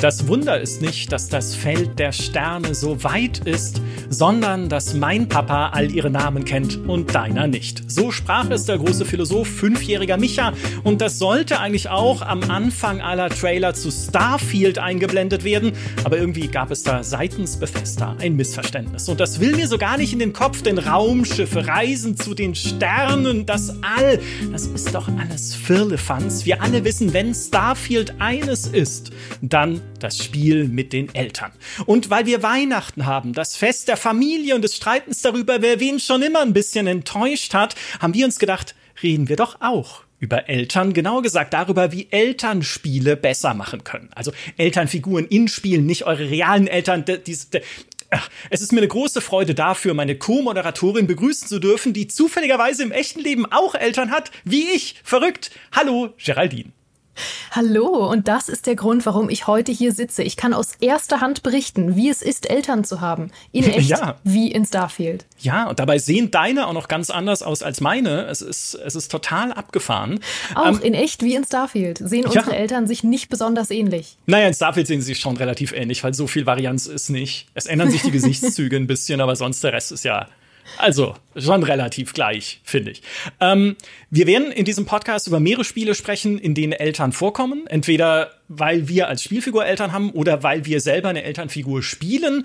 Das Wunder ist nicht, dass das Feld der Sterne so weit ist, sondern dass mein Papa all ihre Namen kennt und deiner nicht. So sprach es der große Philosoph, fünfjähriger Micha. Und das sollte eigentlich auch am Anfang aller Trailer zu Starfield eingeblendet werden. Aber irgendwie gab es da seitens Bethesda ein Missverständnis. Und das will mir so gar nicht in den Kopf, denn Raumschiffe, Reisen zu den Sternen, das All, das ist doch alles Firlefanz. Wir alle wissen, wenn Starfield eines ist, dann das Spiel mit den Eltern. Und weil wir Weihnachten haben, das Fest der Familie und des Streitens darüber, wer wen schon immer ein bisschen enttäuscht hat, haben wir uns gedacht, reden wir doch auch über Eltern, genauer gesagt darüber, wie Eltern Spiele besser machen können. Also Elternfiguren in Spielen, nicht eure realen Eltern. es ist mir eine große Freude dafür, meine Co-Moderatorin begrüßen zu dürfen, die zufälligerweise im echten Leben auch Eltern hat, wie ich. Verrückt. Hallo, Geraldine. Hallo, und das ist der Grund, warum ich heute hier sitze. Ich kann aus erster Hand berichten, wie es ist, Eltern zu haben. In echt, ja. wie in Starfield. Ja, und dabei sehen deine auch noch ganz anders aus als meine. Es ist, es ist total abgefahren. Auch ähm, in echt wie in Starfield sehen unsere ja. Eltern sich nicht besonders ähnlich. Naja, in Starfield sehen sie sich schon relativ ähnlich, weil so viel Varianz ist nicht. Es ändern sich die Gesichtszüge ein bisschen, aber sonst der Rest ist ja also schon relativ gleich, finde ich. Ähm, wir werden in diesem Podcast über mehrere Spiele sprechen, in denen Eltern vorkommen. Entweder weil wir als Spielfigur Eltern haben oder weil wir selber eine Elternfigur spielen.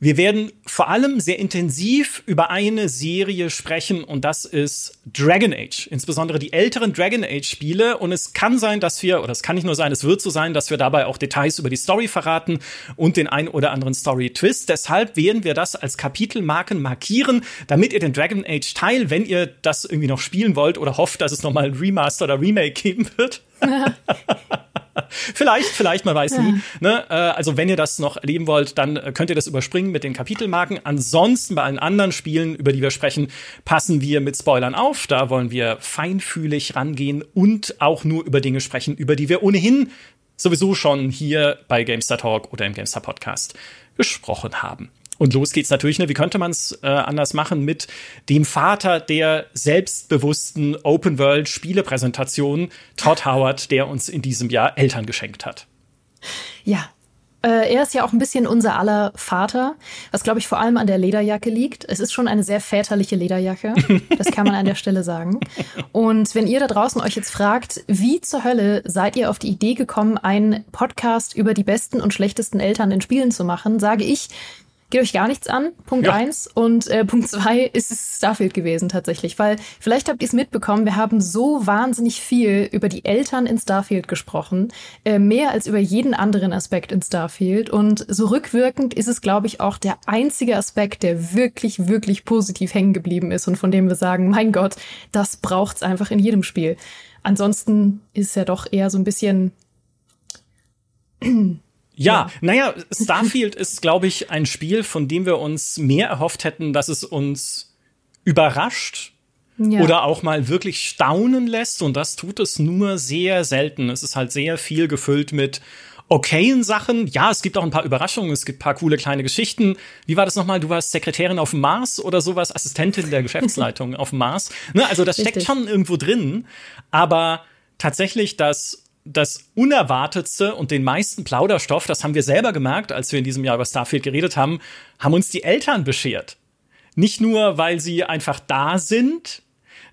Wir werden vor allem sehr intensiv über eine Serie sprechen und das ist Dragon Age, insbesondere die älteren Dragon Age Spiele und es kann sein, dass wir oder es kann nicht nur sein, es wird so sein, dass wir dabei auch Details über die Story verraten und den ein oder anderen Story Twist. Deshalb werden wir das als Kapitelmarken markieren, damit ihr den Dragon Age Teil, wenn ihr das irgendwie noch spielen wollt oder hofft, dass es noch mal ein Remaster oder Remake geben wird. vielleicht, vielleicht, man weiß nie. Ne? Äh, also wenn ihr das noch erleben wollt, dann äh, könnt ihr das überspringen mit den Kapitelmarken. Ansonsten bei allen anderen Spielen, über die wir sprechen, passen wir mit Spoilern auf. Da wollen wir feinfühlig rangehen und auch nur über Dinge sprechen, über die wir ohnehin sowieso schon hier bei Gamestar Talk oder im Gamestar Podcast gesprochen haben. Und los geht's natürlich, ne? Wie könnte man es äh, anders machen mit dem Vater der selbstbewussten Open World Spielepräsentation, Todd Howard, der uns in diesem Jahr Eltern geschenkt hat? Ja, äh, er ist ja auch ein bisschen unser aller Vater, was glaube ich vor allem an der Lederjacke liegt. Es ist schon eine sehr väterliche Lederjacke, das kann man an der Stelle sagen. Und wenn ihr da draußen euch jetzt fragt, wie zur Hölle seid ihr auf die Idee gekommen, einen Podcast über die besten und schlechtesten Eltern in Spielen zu machen, sage ich, geht euch gar nichts an, Punkt ja. eins. Und äh, Punkt zwei ist es Starfield gewesen tatsächlich. Weil vielleicht habt ihr es mitbekommen, wir haben so wahnsinnig viel über die Eltern in Starfield gesprochen. Äh, mehr als über jeden anderen Aspekt in Starfield. Und so rückwirkend ist es, glaube ich, auch der einzige Aspekt, der wirklich, wirklich positiv hängen geblieben ist und von dem wir sagen, mein Gott, das braucht's einfach in jedem Spiel. Ansonsten ist es ja doch eher so ein bisschen ja, naja, Starfield ist, glaube ich, ein Spiel, von dem wir uns mehr erhofft hätten, dass es uns überrascht ja. oder auch mal wirklich staunen lässt. Und das tut es nur sehr selten. Es ist halt sehr viel gefüllt mit okayen Sachen. Ja, es gibt auch ein paar Überraschungen, es gibt ein paar coole kleine Geschichten. Wie war das nochmal? Du warst Sekretärin auf dem Mars oder sowas, Assistentin der Geschäftsleitung auf dem Mars. Ne, also das Richtig. steckt schon irgendwo drin. Aber tatsächlich das das Unerwartetste und den meisten Plauderstoff, das haben wir selber gemerkt, als wir in diesem Jahr über Starfield geredet haben, haben uns die Eltern beschert. Nicht nur, weil sie einfach da sind,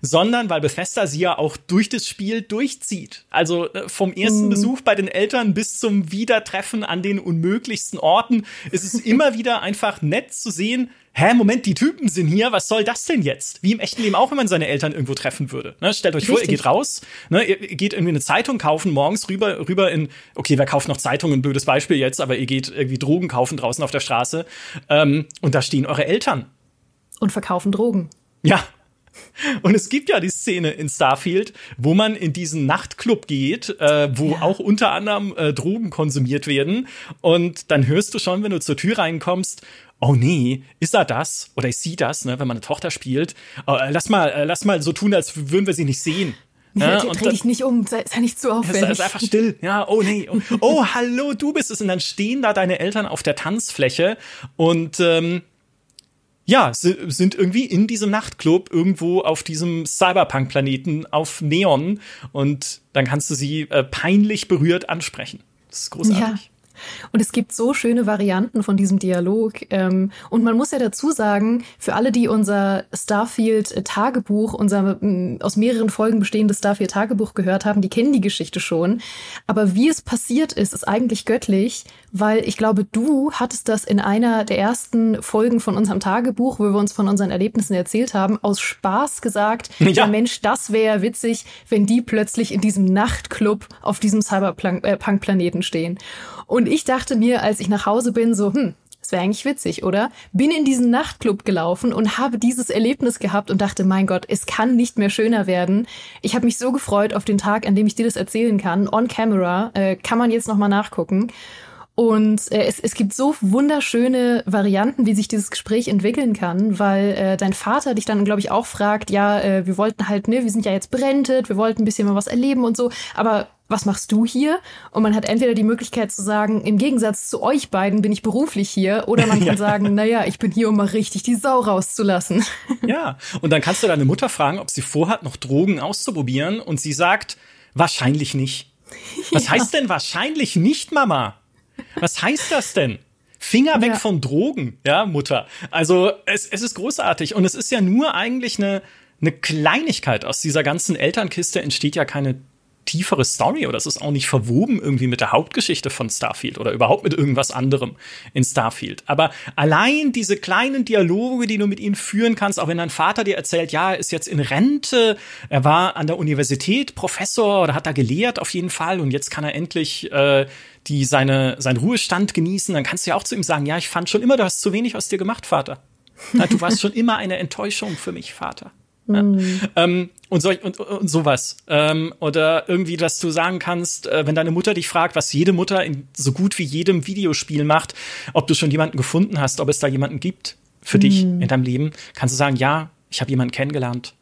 sondern weil Bethesda sie ja auch durch das Spiel durchzieht. Also äh, vom ersten mm. Besuch bei den Eltern bis zum Wiedertreffen an den unmöglichsten Orten ist es immer wieder einfach nett zu sehen, hä, Moment, die Typen sind hier, was soll das denn jetzt? Wie im echten Leben auch, wenn man seine Eltern irgendwo treffen würde. Ne, stellt euch Richtig. vor, ihr geht raus, ne, ihr geht irgendwie eine Zeitung kaufen, morgens rüber, rüber in, okay, wer kauft noch Zeitungen, blödes Beispiel jetzt, aber ihr geht irgendwie Drogen kaufen draußen auf der Straße ähm, und da stehen eure Eltern. Und verkaufen Drogen. Ja, und es gibt ja die Szene in Starfield, wo man in diesen Nachtclub geht, äh, wo ja. auch unter anderem äh, Drogen konsumiert werden. Und dann hörst du schon, wenn du zur Tür reinkommst, oh nee, ist er das oder ist sie das, ne, wenn man eine Tochter spielt? Äh, lass mal, äh, lass mal so tun, als würden wir sie nicht sehen. Ja, und dreh dich nicht um, sei, sei nicht zu auffällig. Ist einfach still. Ja, oh nee. Oh, oh, hallo, du bist es. Und dann stehen da deine Eltern auf der Tanzfläche und ähm, ja, sind irgendwie in diesem Nachtclub irgendwo auf diesem Cyberpunk-Planeten auf Neon und dann kannst du sie äh, peinlich berührt ansprechen. Das ist großartig. Ja. Und es gibt so schöne Varianten von diesem Dialog. Ähm, und man muss ja dazu sagen, für alle, die unser Starfield-Tagebuch, unser mm, aus mehreren Folgen bestehendes Starfield-Tagebuch gehört haben, die kennen die Geschichte schon. Aber wie es passiert ist, ist eigentlich göttlich, weil ich glaube, du hattest das in einer der ersten Folgen von unserem Tagebuch, wo wir uns von unseren Erlebnissen erzählt haben, aus Spaß gesagt, ja, ja Mensch, das wäre witzig, wenn die plötzlich in diesem Nachtclub auf diesem Cyberpunk-Planeten stehen. Und ich dachte mir, als ich nach Hause bin, so, hm, das wäre eigentlich witzig, oder? Bin in diesen Nachtclub gelaufen und habe dieses Erlebnis gehabt und dachte, mein Gott, es kann nicht mehr schöner werden. Ich habe mich so gefreut auf den Tag, an dem ich dir das erzählen kann. On camera äh, kann man jetzt noch mal nachgucken. Und äh, es, es gibt so wunderschöne Varianten, wie sich dieses Gespräch entwickeln kann, weil äh, dein Vater dich dann, glaube ich, auch fragt, ja, äh, wir wollten halt, ne, wir sind ja jetzt brentet, wir wollten ein bisschen mal was erleben und so, aber was machst du hier? Und man hat entweder die Möglichkeit zu sagen, im Gegensatz zu euch beiden bin ich beruflich hier, oder man kann ja. sagen, naja, ich bin hier, um mal richtig die Sau rauszulassen. Ja, und dann kannst du deine Mutter fragen, ob sie vorhat, noch Drogen auszuprobieren, und sie sagt, wahrscheinlich nicht. Was ja. heißt denn wahrscheinlich nicht, Mama? Was heißt das denn? Finger weg ja. von Drogen, ja, Mutter. Also es, es ist großartig und es ist ja nur eigentlich eine, eine Kleinigkeit. Aus dieser ganzen Elternkiste entsteht ja keine tiefere Story oder es ist auch nicht verwoben irgendwie mit der Hauptgeschichte von Starfield oder überhaupt mit irgendwas anderem in Starfield. Aber allein diese kleinen Dialoge, die du mit ihnen führen kannst, auch wenn dein Vater dir erzählt, ja, er ist jetzt in Rente, er war an der Universität Professor oder hat da gelehrt auf jeden Fall und jetzt kann er endlich äh, die seine, seinen Ruhestand genießen, dann kannst du ja auch zu ihm sagen, ja, ich fand schon immer, du hast zu wenig aus dir gemacht, Vater. Du warst schon immer eine Enttäuschung für mich, Vater. Ja. Mm. Ähm, und, so, und, und sowas. Ähm, oder irgendwie, dass du sagen kannst, äh, wenn deine Mutter dich fragt, was jede Mutter in so gut wie jedem Videospiel macht, ob du schon jemanden gefunden hast, ob es da jemanden gibt für mm. dich in deinem Leben, kannst du sagen, ja, ich habe jemanden kennengelernt.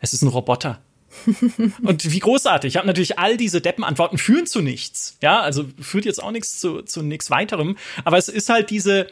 Es ist ein Roboter. und wie großartig. Ich habe natürlich all diese Deppenantworten führen zu nichts. Ja, also führt jetzt auch nichts zu, zu nichts weiterem. Aber es ist halt diese,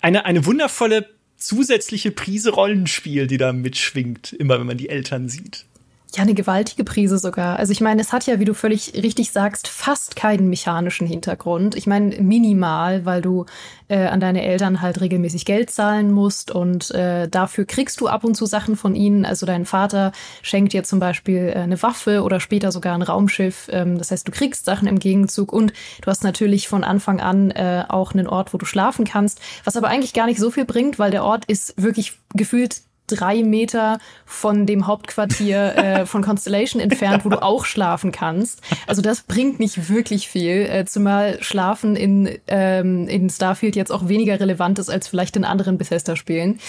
eine, eine wundervolle zusätzliche Prise Rollenspiel, die da mitschwingt, immer wenn man die Eltern sieht. Ja, eine gewaltige Prise sogar. Also ich meine, es hat ja, wie du völlig richtig sagst, fast keinen mechanischen Hintergrund. Ich meine, minimal, weil du äh, an deine Eltern halt regelmäßig Geld zahlen musst und äh, dafür kriegst du ab und zu Sachen von ihnen. Also dein Vater schenkt dir zum Beispiel äh, eine Waffe oder später sogar ein Raumschiff. Ähm, das heißt, du kriegst Sachen im Gegenzug und du hast natürlich von Anfang an äh, auch einen Ort, wo du schlafen kannst, was aber eigentlich gar nicht so viel bringt, weil der Ort ist wirklich gefühlt drei Meter von dem Hauptquartier äh, von Constellation entfernt, wo du auch schlafen kannst. Also das bringt nicht wirklich viel, äh, zumal Schlafen in, ähm, in Starfield jetzt auch weniger relevant ist als vielleicht in anderen Bethesda-Spielen.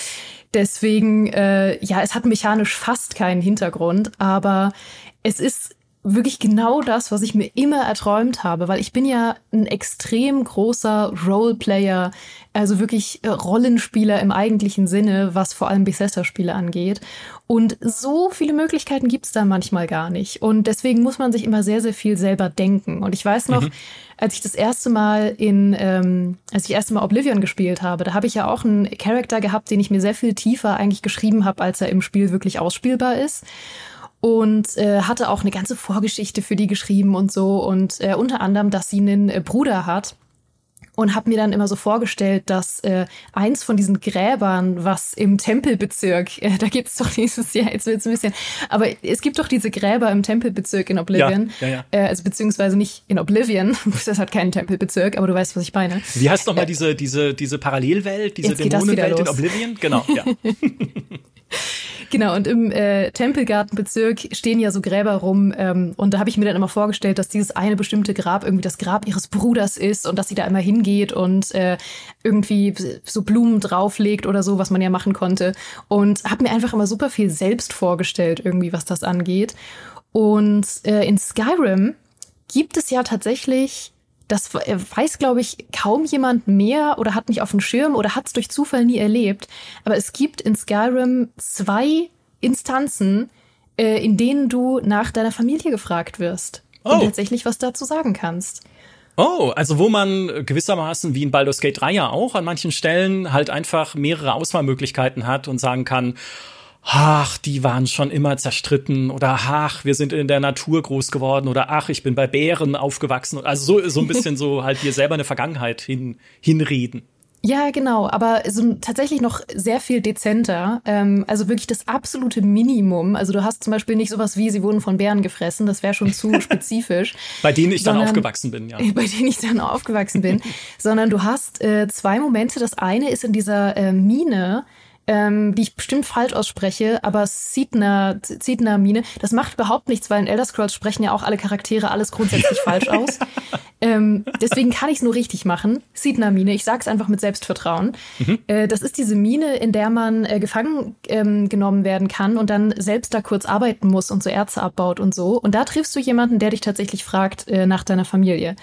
Deswegen, äh, ja, es hat mechanisch fast keinen Hintergrund, aber es ist wirklich genau das, was ich mir immer erträumt habe, weil ich bin ja ein extrem großer Roleplayer, also wirklich äh, Rollenspieler im eigentlichen Sinne, was vor allem Bethesda-Spiele angeht. Und so viele Möglichkeiten gibt's da manchmal gar nicht. Und deswegen muss man sich immer sehr, sehr viel selber denken. Und ich weiß noch, mhm. als ich das erste Mal in, ähm, als ich erste Mal Oblivion gespielt habe, da habe ich ja auch einen Charakter gehabt, den ich mir sehr viel tiefer eigentlich geschrieben habe, als er im Spiel wirklich ausspielbar ist und äh, hatte auch eine ganze Vorgeschichte für die geschrieben und so und äh, unter anderem, dass sie einen äh, Bruder hat und habe mir dann immer so vorgestellt, dass äh, eins von diesen Gräbern, was im Tempelbezirk, äh, da gibt's doch dieses, ja, jetzt wird's ein bisschen, aber es gibt doch diese Gräber im Tempelbezirk in Oblivion, ja, ja, ja. Äh, also beziehungsweise nicht in Oblivion, das hat keinen Tempelbezirk, aber du weißt, was ich meine. Wie heißt nochmal äh, diese diese diese Parallelwelt, diese Dämonenwelt in Oblivion? Genau, ja. Genau, und im äh, Tempelgartenbezirk stehen ja so Gräber rum. Ähm, und da habe ich mir dann immer vorgestellt, dass dieses eine bestimmte Grab irgendwie das Grab ihres Bruders ist und dass sie da immer hingeht und äh, irgendwie so Blumen drauflegt oder so, was man ja machen konnte. Und habe mir einfach immer super viel selbst vorgestellt, irgendwie, was das angeht. Und äh, in Skyrim gibt es ja tatsächlich das äh, weiß, glaube ich, kaum jemand mehr oder hat nicht auf dem Schirm oder hat es durch Zufall nie erlebt. Aber es gibt in Skyrim zwei Instanzen, äh, in denen du nach deiner Familie gefragt wirst oh. und tatsächlich was dazu sagen kannst. Oh, also wo man gewissermaßen wie in Baldur's Gate 3 ja auch an manchen Stellen halt einfach mehrere Auswahlmöglichkeiten hat und sagen kann, ach, die waren schon immer zerstritten oder ach, wir sind in der Natur groß geworden oder ach, ich bin bei Bären aufgewachsen. Also so, so ein bisschen so halt dir selber eine Vergangenheit hin, hinreden. Ja, genau, aber so tatsächlich noch sehr viel dezenter. Ähm, also wirklich das absolute Minimum. Also du hast zum Beispiel nicht sowas wie, sie wurden von Bären gefressen, das wäre schon zu spezifisch. bei denen ich sondern, dann aufgewachsen bin, ja. Bei denen ich dann aufgewachsen bin. sondern du hast äh, zwei Momente. Das eine ist in dieser äh, Mine, ähm, die ich bestimmt falsch ausspreche, aber Sidna, Sidna Mine, das macht überhaupt nichts, weil in Elder Scrolls sprechen ja auch alle Charaktere alles grundsätzlich falsch aus. Ähm, deswegen kann ich es nur richtig machen. Sidna Mine, ich sag's einfach mit Selbstvertrauen. Mhm. Äh, das ist diese Mine, in der man äh, gefangen ähm, genommen werden kann und dann selbst da kurz arbeiten muss und so Erze abbaut und so. Und da triffst du jemanden, der dich tatsächlich fragt äh, nach deiner Familie.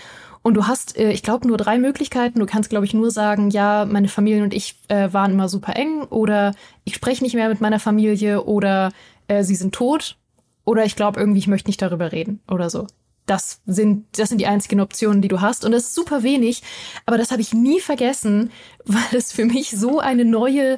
Und du hast, äh, ich glaube, nur drei Möglichkeiten. Du kannst, glaube ich, nur sagen, ja, meine Familie und ich äh, waren immer super eng oder ich spreche nicht mehr mit meiner Familie oder äh, sie sind tot oder ich glaube irgendwie, ich möchte nicht darüber reden oder so. Das sind, das sind die einzigen Optionen, die du hast. Und das ist super wenig. Aber das habe ich nie vergessen, weil es für mich so eine neue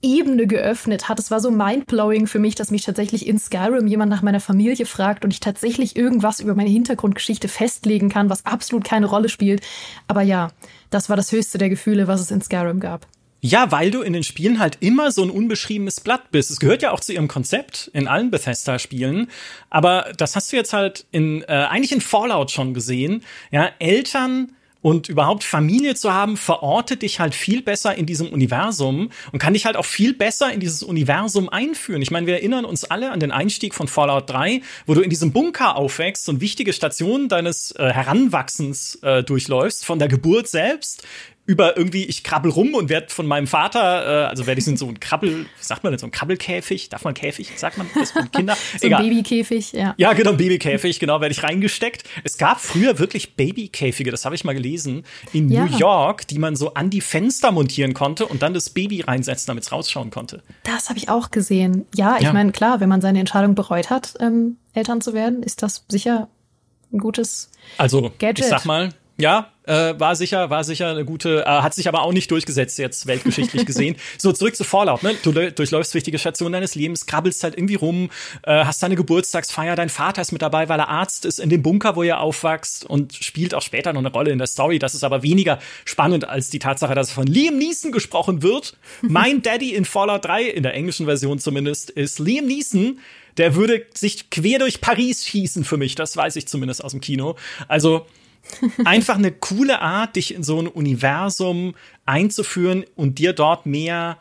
Ebene geöffnet hat. Es war so mindblowing für mich, dass mich tatsächlich in Skyrim jemand nach meiner Familie fragt und ich tatsächlich irgendwas über meine Hintergrundgeschichte festlegen kann, was absolut keine Rolle spielt. Aber ja, das war das höchste der Gefühle, was es in Skyrim gab. Ja, weil du in den Spielen halt immer so ein unbeschriebenes Blatt bist. Es gehört ja auch zu ihrem Konzept in allen Bethesda-Spielen. Aber das hast du jetzt halt in, äh, eigentlich in Fallout schon gesehen. Ja, Eltern und überhaupt Familie zu haben, verortet dich halt viel besser in diesem Universum und kann dich halt auch viel besser in dieses Universum einführen. Ich meine, wir erinnern uns alle an den Einstieg von Fallout 3, wo du in diesem Bunker aufwächst und wichtige Stationen deines äh, Heranwachsens äh, durchläufst, von der Geburt selbst über irgendwie, ich krabbel rum und werde von meinem Vater, äh, also werde ich in so ein Krabbel, wie sagt man denn, so ein Krabbelkäfig, darf man Käfig, sagt man das von Kinder? so ein Babykäfig, ja. Ja, genau, Babykäfig, genau, werde ich reingesteckt. Es gab früher wirklich Babykäfige, das habe ich mal gelesen, in ja. New York, die man so an die Fenster montieren konnte und dann das Baby reinsetzen, damit es rausschauen konnte. Das habe ich auch gesehen. Ja, ich ja. meine, klar, wenn man seine Entscheidung bereut hat, ähm, Eltern zu werden, ist das sicher ein gutes also, Gadget. Ich sag mal, ja, äh, war sicher, war sicher eine gute, äh, hat sich aber auch nicht durchgesetzt jetzt weltgeschichtlich gesehen. so zurück zu Fallout, ne? Du durchläufst wichtige Stationen deines Lebens, krabbelst halt irgendwie rum, äh, hast deine Geburtstagsfeier, dein Vater ist mit dabei, weil er Arzt ist in dem Bunker, wo ihr aufwachst und spielt auch später noch eine Rolle in der Story. Das ist aber weniger spannend als die Tatsache, dass von Liam Neeson gesprochen wird. mein Daddy in Fallout 3 in der englischen Version zumindest ist Liam Neeson. Der würde sich quer durch Paris schießen für mich, das weiß ich zumindest aus dem Kino. Also einfach eine coole Art, dich in so ein Universum einzuführen und dir dort mehr,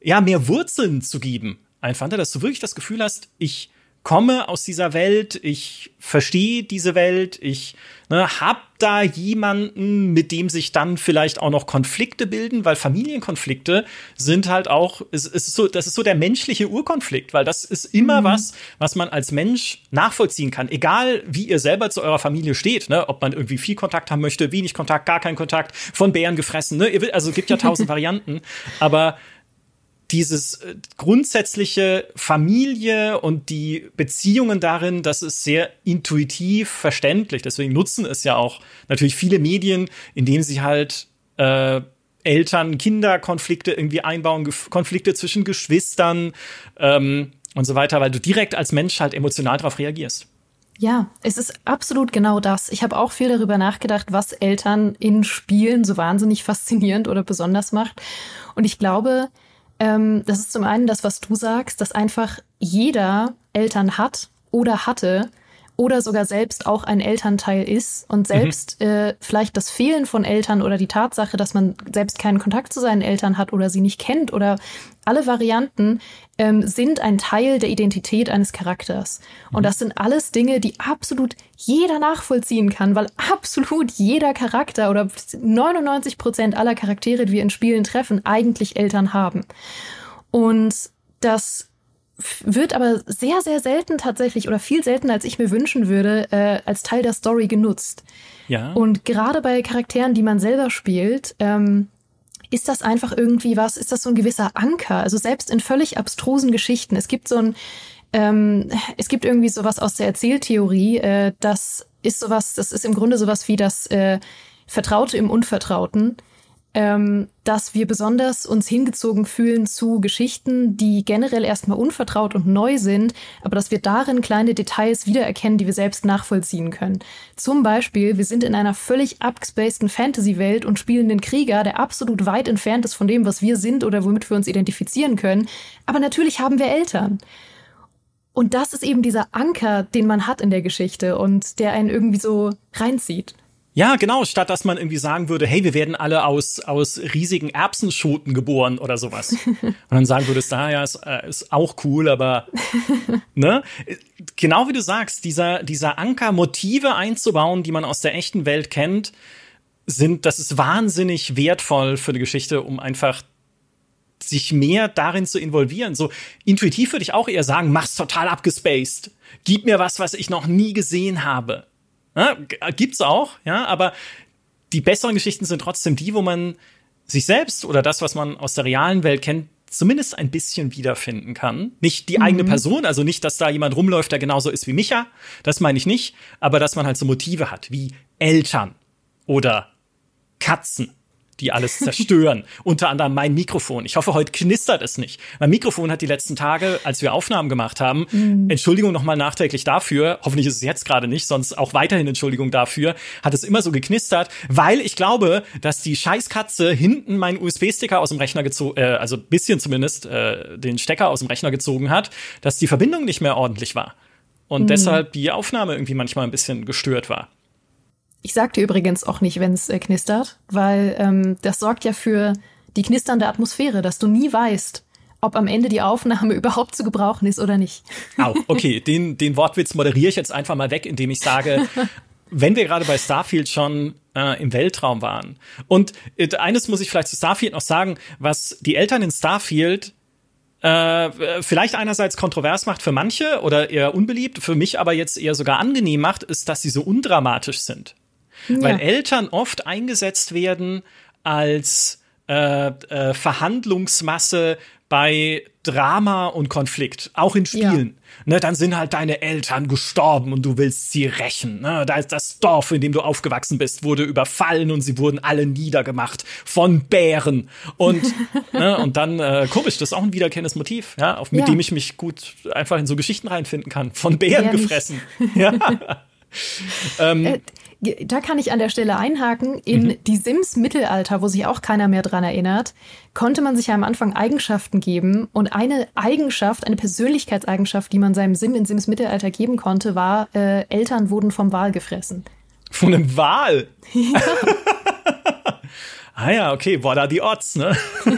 ja, mehr Wurzeln zu geben. Einfach, dass du wirklich das Gefühl hast, ich komme aus dieser Welt, ich verstehe diese Welt, ich ne, hab da jemanden, mit dem sich dann vielleicht auch noch Konflikte bilden, weil Familienkonflikte sind halt auch, es, es ist so, das ist so der menschliche Urkonflikt, weil das ist immer mhm. was, was man als Mensch nachvollziehen kann, egal wie ihr selber zu eurer Familie steht, ne, ob man irgendwie viel Kontakt haben möchte, wenig Kontakt, gar keinen Kontakt, von Bären gefressen, ne, also es gibt ja tausend Varianten, aber dieses äh, grundsätzliche Familie und die Beziehungen darin, das ist sehr intuitiv verständlich. Deswegen nutzen es ja auch natürlich viele Medien, indem sie halt äh, Eltern-Kinder-Konflikte irgendwie einbauen, Ge Konflikte zwischen Geschwistern ähm, und so weiter, weil du direkt als Mensch halt emotional darauf reagierst. Ja, es ist absolut genau das. Ich habe auch viel darüber nachgedacht, was Eltern in Spielen so wahnsinnig faszinierend oder besonders macht. Und ich glaube, ähm, das ist zum einen das, was du sagst, dass einfach jeder Eltern hat oder hatte oder sogar selbst auch ein Elternteil ist und mhm. selbst mhm. äh, vielleicht das Fehlen von Eltern oder die Tatsache, dass man selbst keinen Kontakt zu seinen Eltern hat oder sie nicht kennt oder alle Varianten ähm, sind ein Teil der Identität eines Charakters. Mhm. Und das sind alles Dinge, die absolut jeder nachvollziehen kann, weil absolut jeder Charakter oder 99 Prozent aller Charaktere, die wir in Spielen treffen, eigentlich Eltern haben. Und das wird aber sehr, sehr selten tatsächlich oder viel seltener, als ich mir wünschen würde, äh, als Teil der Story genutzt. Ja. Und gerade bei Charakteren, die man selber spielt, ähm, ist das einfach irgendwie was, ist das so ein gewisser Anker? Also selbst in völlig abstrusen Geschichten. Es gibt so ein, ähm, es gibt irgendwie sowas aus der Erzähltheorie, äh, das ist sowas, das ist im Grunde sowas wie das äh, Vertraute im Unvertrauten ähm, dass wir besonders uns hingezogen fühlen zu Geschichten, die generell erstmal unvertraut und neu sind, aber dass wir darin kleine Details wiedererkennen, die wir selbst nachvollziehen können. Zum Beispiel, wir sind in einer völlig abgespaceden Fantasy-Welt und spielen den Krieger, der absolut weit entfernt ist von dem, was wir sind oder womit wir uns identifizieren können. Aber natürlich haben wir Eltern. Und das ist eben dieser Anker, den man hat in der Geschichte und der einen irgendwie so reinzieht. Ja, genau, statt dass man irgendwie sagen würde, hey, wir werden alle aus, aus riesigen Erbsenschoten geboren oder sowas. Und dann sagen würdest, ah ja, ist, äh, ist auch cool, aber ne? Genau wie du sagst, dieser, dieser Anker, Motive einzubauen, die man aus der echten Welt kennt, sind, das ist wahnsinnig wertvoll für die Geschichte, um einfach sich mehr darin zu involvieren. So intuitiv würde ich auch eher sagen, mach's total abgespaced. Gib mir was, was ich noch nie gesehen habe. Ja, gibt's auch, ja, aber die besseren Geschichten sind trotzdem die, wo man sich selbst oder das, was man aus der realen Welt kennt, zumindest ein bisschen wiederfinden kann. Nicht die mhm. eigene Person, also nicht, dass da jemand rumläuft, der genauso ist wie Micha, das meine ich nicht, aber dass man halt so Motive hat, wie Eltern oder Katzen die alles zerstören. Unter anderem mein Mikrofon. Ich hoffe, heute knistert es nicht. Mein Mikrofon hat die letzten Tage, als wir Aufnahmen gemacht haben, mm. Entschuldigung nochmal nachträglich dafür, hoffentlich ist es jetzt gerade nicht, sonst auch weiterhin Entschuldigung dafür, hat es immer so geknistert, weil ich glaube, dass die Scheißkatze hinten meinen USB-Sticker aus dem Rechner gezogen, äh, also bisschen zumindest, äh, den Stecker aus dem Rechner gezogen hat, dass die Verbindung nicht mehr ordentlich war. Und mm. deshalb die Aufnahme irgendwie manchmal ein bisschen gestört war. Ich sag dir übrigens auch nicht, wenn es äh, knistert, weil ähm, das sorgt ja für die knisternde Atmosphäre, dass du nie weißt, ob am Ende die Aufnahme überhaupt zu gebrauchen ist oder nicht. Au, okay, den, den Wortwitz moderiere ich jetzt einfach mal weg, indem ich sage, wenn wir gerade bei Starfield schon äh, im Weltraum waren. Und äh, eines muss ich vielleicht zu Starfield noch sagen, was die Eltern in Starfield äh, vielleicht einerseits kontrovers macht für manche oder eher unbeliebt, für mich aber jetzt eher sogar angenehm macht, ist, dass sie so undramatisch sind. Ja. Weil Eltern oft eingesetzt werden als äh, äh, Verhandlungsmasse bei Drama und Konflikt, auch in Spielen. Ja. Ne, dann sind halt deine Eltern gestorben und du willst sie rächen. Ne, da ist das Dorf, in dem du aufgewachsen bist, wurde überfallen und sie wurden alle niedergemacht von Bären. Und, ne, und dann, äh, komisch, das ist auch ein wiederkehrendes Motiv, ja, auf, mit ja. dem ich mich gut einfach in so Geschichten reinfinden kann. Von Bären Bär gefressen. ja. ähm, äh, da kann ich an der Stelle einhaken. In mhm. die Sims Mittelalter, wo sich auch keiner mehr dran erinnert, konnte man sich ja am Anfang Eigenschaften geben. Und eine Eigenschaft, eine Persönlichkeitseigenschaft, die man seinem Sim in Sims Mittelalter geben konnte, war, äh, Eltern wurden vom Wal gefressen. Von einem Wal? Ja. ah ja, okay, boah, da die Odds, ne?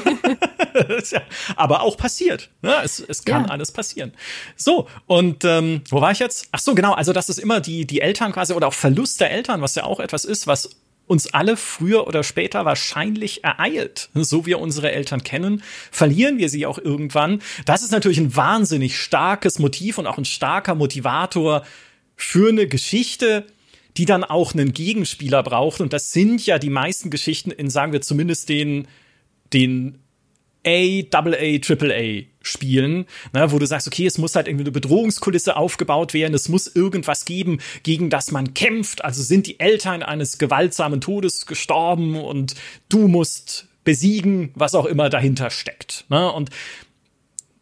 ja, aber auch passiert. Ne? Es, es kann ja. alles passieren. So, und ähm, wo war ich jetzt? Ach so, genau, also das ist immer die, die Eltern quasi oder auch Verlust der Eltern, was ja auch etwas ist, was uns alle früher oder später wahrscheinlich ereilt. So wir unsere Eltern kennen, verlieren wir sie auch irgendwann. Das ist natürlich ein wahnsinnig starkes Motiv und auch ein starker Motivator für eine Geschichte, die dann auch einen Gegenspieler braucht. Und das sind ja die meisten Geschichten in, sagen wir zumindest den, den A, Double A, Triple A spielen, ne, wo du sagst, okay, es muss halt irgendwie eine Bedrohungskulisse aufgebaut werden, es muss irgendwas geben, gegen das man kämpft. Also sind die Eltern eines gewaltsamen Todes gestorben und du musst besiegen, was auch immer dahinter steckt. Ne? Und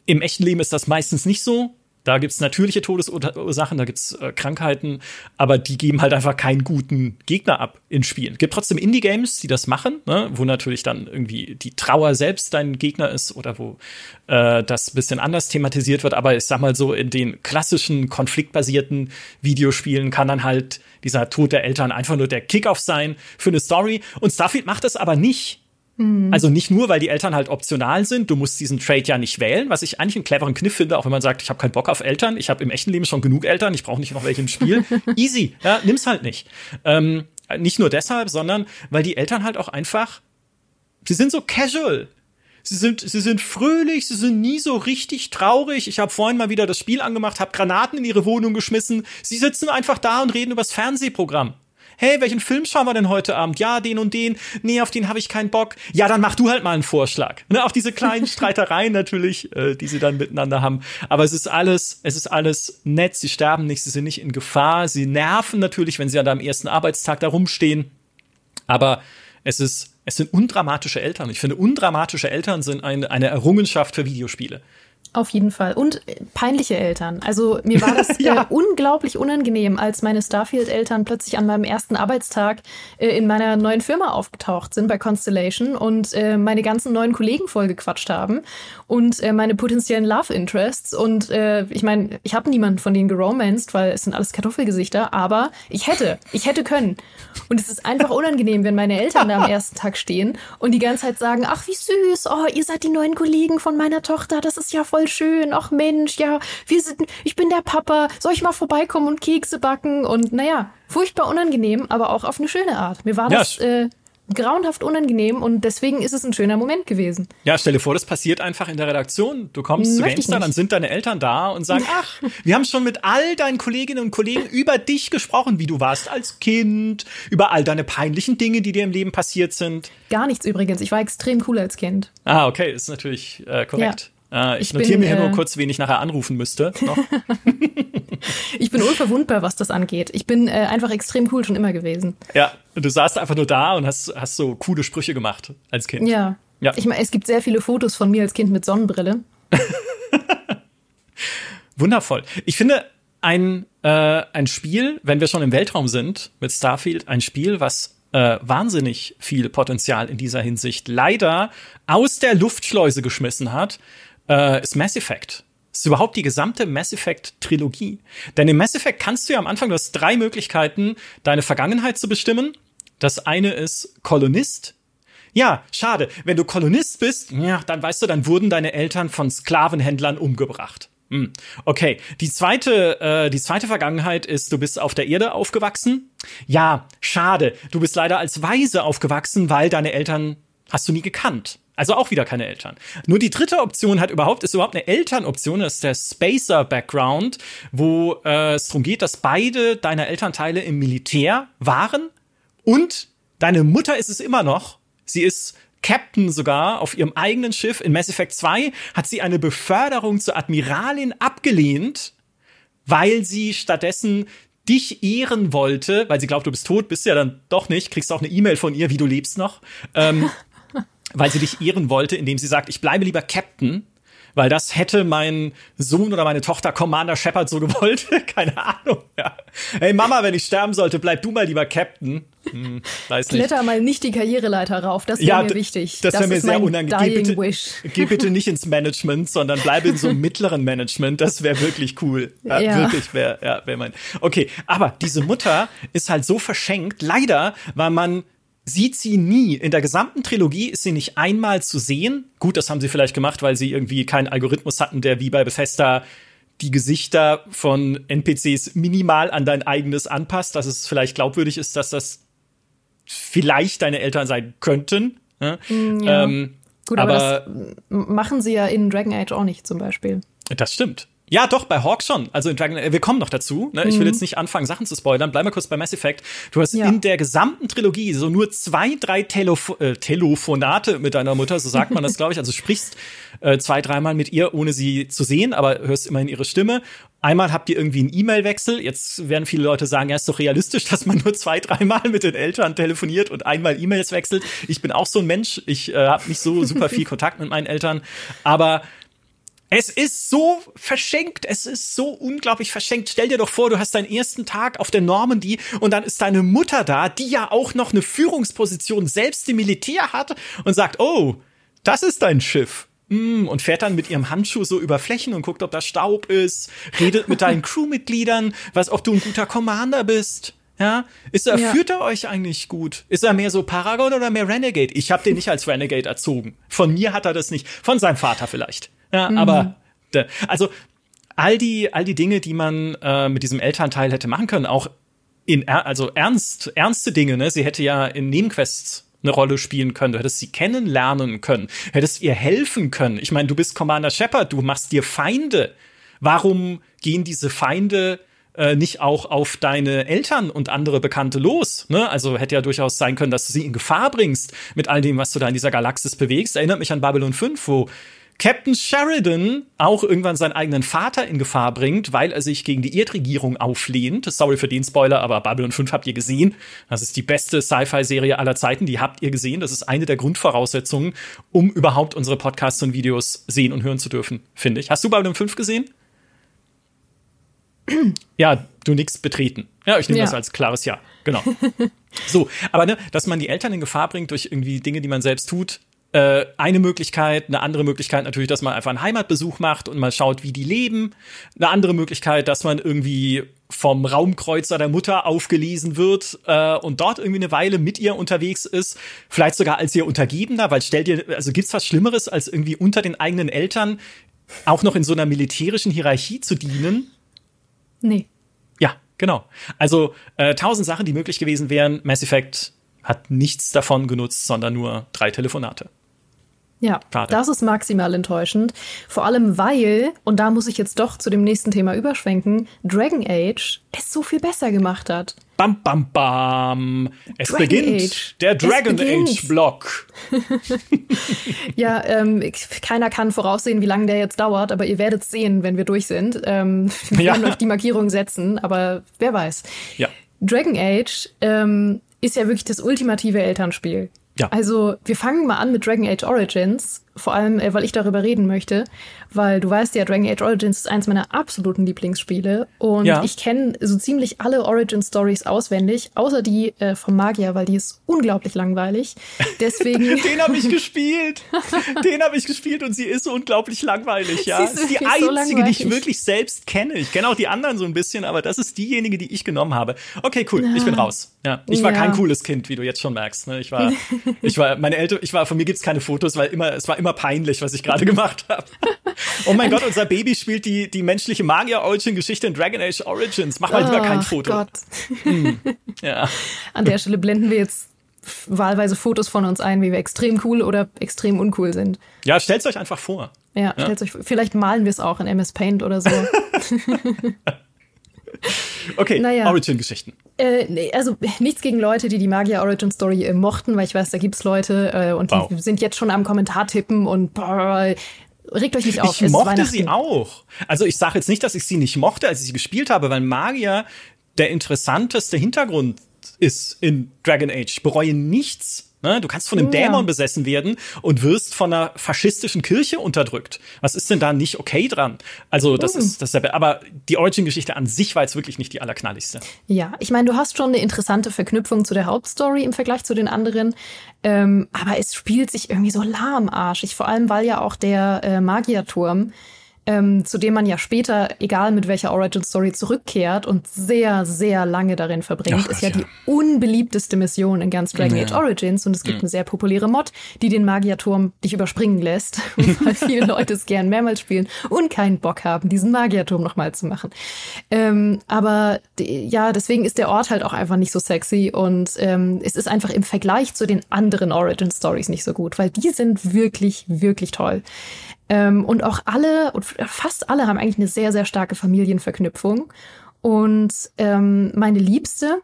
im echten Leben ist das meistens nicht so. Da gibt's natürliche Todesursachen, da gibt's äh, Krankheiten, aber die geben halt einfach keinen guten Gegner ab in Spielen. Gibt trotzdem Indie-Games, die das machen, ne? wo natürlich dann irgendwie die Trauer selbst dein Gegner ist oder wo äh, das bisschen anders thematisiert wird. Aber ich sag mal so, in den klassischen konfliktbasierten Videospielen kann dann halt dieser Tod der Eltern einfach nur der Kickoff sein für eine Story. Und Starfield macht das aber nicht Mhm. Also nicht nur, weil die Eltern halt optional sind, du musst diesen Trade ja nicht wählen, was ich eigentlich einen cleveren Kniff finde, auch wenn man sagt, ich habe keinen Bock auf Eltern, ich habe im echten Leben schon genug Eltern, ich brauche nicht noch welche im Spiel. Easy, ja, nimm's halt nicht. Ähm, nicht nur deshalb, sondern weil die Eltern halt auch einfach, sie sind so casual. Sie sind, sie sind fröhlich, sie sind nie so richtig traurig. Ich habe vorhin mal wieder das Spiel angemacht, habe Granaten in ihre Wohnung geschmissen. Sie sitzen einfach da und reden übers Fernsehprogramm hey, welchen Film schauen wir denn heute Abend? Ja, den und den. Nee, auf den habe ich keinen Bock. Ja, dann mach du halt mal einen Vorschlag. Ne, auch diese kleinen Streitereien natürlich, äh, die sie dann miteinander haben. Aber es ist alles, es ist alles nett. Sie sterben nicht, sie sind nicht in Gefahr. Sie nerven natürlich, wenn sie an deinem ersten Arbeitstag da rumstehen. Aber es ist Es sind undramatische Eltern. Ich finde, undramatische Eltern sind eine, eine Errungenschaft für Videospiele. Auf jeden Fall. Und äh, peinliche Eltern. Also mir war das äh, ja. äh, unglaublich unangenehm, als meine Starfield-Eltern plötzlich an meinem ersten Arbeitstag äh, in meiner neuen Firma aufgetaucht sind bei Constellation und äh, meine ganzen neuen Kollegen vollgequatscht haben und äh, meine potenziellen Love Interests. Und ich meine, ich habe niemanden von denen geromanced, weil es sind alles Kartoffelgesichter, aber ich hätte, ich hätte können. Und es ist einfach unangenehm, wenn meine Eltern da am ersten Tag stehen und die ganze Zeit sagen, ach wie süß, oh, ihr seid die neuen Kollegen von meiner Tochter, das ist ja voll schön. Ach Mensch, ja, wir sind, ich bin der Papa. Soll ich mal vorbeikommen und Kekse backen? Und naja, furchtbar unangenehm, aber auch auf eine schöne Art. Mir war ja, das äh, grauenhaft unangenehm und deswegen ist es ein schöner Moment gewesen. Ja, stell dir vor, das passiert einfach in der Redaktion. Du kommst Möchte zu GameStar, dann sind deine Eltern da und sagen, ach, wir haben schon mit all deinen Kolleginnen und Kollegen über dich gesprochen, wie du warst als Kind, über all deine peinlichen Dinge, die dir im Leben passiert sind. Gar nichts übrigens. Ich war extrem cool als Kind. Ah, okay, ist natürlich äh, korrekt. Ja. Äh, ich, ich notiere mir hier nur äh, kurz, wen ich nachher anrufen müsste. ich bin unverwundbar, was das angeht. Ich bin äh, einfach extrem cool schon immer gewesen. Ja, du saßt einfach nur da und hast, hast so coole Sprüche gemacht als Kind. Ja. ja. Ich meine, es gibt sehr viele Fotos von mir als Kind mit Sonnenbrille. Wundervoll. Ich finde ein, äh, ein Spiel, wenn wir schon im Weltraum sind, mit Starfield, ein Spiel, was äh, wahnsinnig viel Potenzial in dieser Hinsicht leider aus der Luftschleuse geschmissen hat, äh, ist Mass Effect. Ist überhaupt die gesamte Mass Effect Trilogie. Denn im Mass Effect kannst du ja am Anfang, du hast drei Möglichkeiten, deine Vergangenheit zu bestimmen. Das eine ist Kolonist. Ja, schade. Wenn du Kolonist bist, ja, dann weißt du, dann wurden deine Eltern von Sklavenhändlern umgebracht. Hm. Okay, die zweite, äh, die zweite Vergangenheit ist, du bist auf der Erde aufgewachsen. Ja, schade. Du bist leider als Weise aufgewachsen, weil deine Eltern hast du nie gekannt. Also auch wieder keine Eltern. Nur die dritte Option hat überhaupt, ist überhaupt eine Elternoption, das ist der Spacer-Background, wo äh, es darum geht, dass beide deiner Elternteile im Militär waren und deine Mutter ist es immer noch. Sie ist Captain sogar auf ihrem eigenen Schiff. In Mass Effect 2 hat sie eine Beförderung zur Admiralin abgelehnt, weil sie stattdessen dich ehren wollte, weil sie glaubt, du bist tot, bist ja dann doch nicht, kriegst auch eine E-Mail von ihr, wie du lebst noch. Ähm, weil sie dich ehren wollte, indem sie sagt, ich bleibe lieber Captain, weil das hätte mein Sohn oder meine Tochter Commander Shepard so gewollt. Keine Ahnung. Ja. Hey Mama, wenn ich sterben sollte, bleib du mal lieber Captain. Hm, weiß nicht. Kletter mal nicht die Karriereleiter rauf, das wäre ja, mir wichtig. Das wäre mir sehr unangenehm. Geh bitte, geh bitte nicht ins Management, sondern bleibe in so einem mittleren Management. Das wäre wirklich cool. Ja, ja. Wirklich wäre ja, wär mein. Okay, aber diese Mutter ist halt so verschenkt. Leider, weil man sieht sie nie. In der gesamten Trilogie ist sie nicht einmal zu sehen. Gut, das haben sie vielleicht gemacht, weil sie irgendwie keinen Algorithmus hatten, der wie bei Bethesda die Gesichter von NPCs minimal an dein eigenes anpasst, dass es vielleicht glaubwürdig ist, dass das vielleicht deine Eltern sein könnten. Ja? Mm, ja. Ähm, Gut, aber, aber das machen sie ja in Dragon Age auch nicht zum Beispiel. Das stimmt. Ja, doch, bei Hawk schon. Also in Dragon, wir kommen noch dazu. Ne? Ich will mhm. jetzt nicht anfangen, Sachen zu spoilern. Bleib mal kurz bei Mass Effect. Du hast ja. in der gesamten Trilogie so nur zwei, drei Telefo äh, Telefonate mit deiner Mutter, so sagt man das, glaube ich. Also sprichst äh, zwei, dreimal mit ihr, ohne sie zu sehen, aber hörst immerhin ihre Stimme. Einmal habt ihr irgendwie einen E-Mail-Wechsel. Jetzt werden viele Leute sagen, ja, ist doch realistisch, dass man nur zwei, dreimal mit den Eltern telefoniert und einmal E-Mails wechselt. Ich bin auch so ein Mensch. Ich äh, habe nicht so super viel Kontakt mit meinen Eltern. Aber es ist so verschenkt, es ist so unglaublich verschenkt. Stell dir doch vor, du hast deinen ersten Tag auf der Normandy und dann ist deine Mutter da, die ja auch noch eine Führungsposition selbst im Militär hat und sagt, oh, das ist dein Schiff. Mm, und fährt dann mit ihrem Handschuh so über Flächen und guckt, ob da Staub ist, redet mit deinen Crewmitgliedern, weiß, ob du ein guter Commander bist. Ja, ist er, ja. führt er euch eigentlich gut? Ist er mehr so Paragon oder mehr Renegade? Ich habe den nicht als Renegade erzogen. Von mir hat er das nicht. Von seinem Vater vielleicht. Ja, mhm. aber also all die all die Dinge, die man äh, mit diesem Elternteil hätte machen können, auch in also ernst ernste Dinge. Ne? Sie hätte ja in Nebenquests eine Rolle spielen können. Du hättest sie kennenlernen können, hättest ihr helfen können. Ich meine, du bist Commander Shepard, du machst dir Feinde. Warum gehen diese Feinde äh, nicht auch auf deine Eltern und andere Bekannte los. Ne? Also hätte ja durchaus sein können, dass du sie in Gefahr bringst mit all dem, was du da in dieser Galaxis bewegst. Erinnert mich an Babylon 5, wo Captain Sheridan auch irgendwann seinen eigenen Vater in Gefahr bringt, weil er sich gegen die Erdregierung auflehnt. Sorry für den Spoiler, aber Babylon 5 habt ihr gesehen. Das ist die beste Sci-Fi-Serie aller Zeiten. Die habt ihr gesehen. Das ist eine der Grundvoraussetzungen, um überhaupt unsere Podcasts und Videos sehen und hören zu dürfen, finde ich. Hast du Babylon 5 gesehen? ja, du nix betreten. Ja, ich nehme ja. das als klares Ja. Genau. so, aber ne, dass man die Eltern in Gefahr bringt durch irgendwie Dinge, die man selbst tut, äh, eine Möglichkeit, eine andere Möglichkeit natürlich, dass man einfach einen Heimatbesuch macht und mal schaut, wie die leben. Eine andere Möglichkeit, dass man irgendwie vom Raumkreuzer der Mutter aufgelesen wird äh, und dort irgendwie eine Weile mit ihr unterwegs ist, vielleicht sogar als ihr Untergebener, weil stell dir, also gibt's was Schlimmeres, als irgendwie unter den eigenen Eltern auch noch in so einer militärischen Hierarchie zu dienen? Nee. Ja, genau. Also äh, tausend Sachen, die möglich gewesen wären. Mass Effect hat nichts davon genutzt, sondern nur drei Telefonate. Ja, Schade. das ist maximal enttäuschend. Vor allem, weil, und da muss ich jetzt doch zu dem nächsten Thema überschwenken, Dragon Age es so viel besser gemacht hat. Bam, bam, bam. Es Dragon beginnt Age. der Dragon Age Block. ja, ähm, keiner kann voraussehen, wie lange der jetzt dauert, aber ihr werdet sehen, wenn wir durch sind. Ähm, wir ja. werden euch die Markierung setzen, aber wer weiß. Ja. Dragon Age ähm, ist ja wirklich das ultimative Elternspiel. Ja. Also wir fangen mal an mit Dragon Age Origins, vor allem, äh, weil ich darüber reden möchte, weil du weißt ja, Dragon Age Origins ist eins meiner absoluten Lieblingsspiele und ja. ich kenne so ziemlich alle Origin Stories auswendig, außer die äh, vom Magier, weil die ist unglaublich langweilig. Deswegen. Den habe ich gespielt. Den habe ich gespielt und sie ist so unglaublich langweilig, ja. Sie ist die einzige, so die ich wirklich selbst kenne. Ich kenne auch die anderen so ein bisschen, aber das ist diejenige, die ich genommen habe. Okay, cool, ich bin raus. Ja, ich war ja. kein cooles Kind, wie du jetzt schon merkst. Ne? Ich war, ich war, meine Eltern, ich war, von mir gibt's keine Fotos, weil immer, es war immer peinlich, was ich gerade gemacht habe. Oh mein Gott, unser Baby spielt die, die menschliche Magier-Origin-Geschichte in Dragon Age Origins. Mach mal lieber oh, kein Foto. Gott. Hm. Ja. An der Stelle blenden wir jetzt wahlweise Fotos von uns ein, wie wir extrem cool oder extrem uncool sind. Ja, stellt euch einfach vor. Ja, ja. stellt euch Vielleicht malen wir es auch in MS Paint oder so. okay, naja. Origin-Geschichten. Äh, nee, also nichts gegen Leute, die die Magier Origin Story äh, mochten, weil ich weiß, da gibt's Leute äh, und wow. die sind jetzt schon am Kommentar tippen und boah, regt euch nicht auf. Ich mochte sie auch. Also ich sage jetzt nicht, dass ich sie nicht mochte, als ich sie gespielt habe, weil Magier der interessanteste Hintergrund ist in Dragon Age. Ich bereue nichts Ne? Du kannst von einem ja. Dämon besessen werden und wirst von einer faschistischen Kirche unterdrückt. Was ist denn da nicht okay dran? Also, das uh. ist, das ist ja, aber die Origin-Geschichte an sich war jetzt wirklich nicht die allerknalligste. Ja, ich meine, du hast schon eine interessante Verknüpfung zu der Hauptstory im Vergleich zu den anderen. Ähm, aber es spielt sich irgendwie so lahmarschig, vor allem weil ja auch der äh, Magierturm ähm, zu dem man ja später, egal mit welcher Origin Story, zurückkehrt und sehr, sehr lange darin verbringt, Ach, ist ja, ja, die unbeliebteste Mission in ganz Dragon ja. Age Origins und es gibt mhm. eine sehr populäre Mod, die den Magierturm dich überspringen lässt, weil viele Leute es gern mehrmals spielen und keinen Bock haben, diesen Magierturm nochmal zu machen. Ähm, aber ja, deswegen ist der Ort halt auch einfach nicht so sexy und ähm, es ist einfach im Vergleich zu den anderen Origin Stories nicht so gut, weil die sind wirklich, wirklich toll. Ähm, und auch alle, und fast alle haben eigentlich eine sehr, sehr starke Familienverknüpfung. Und ähm, meine Liebste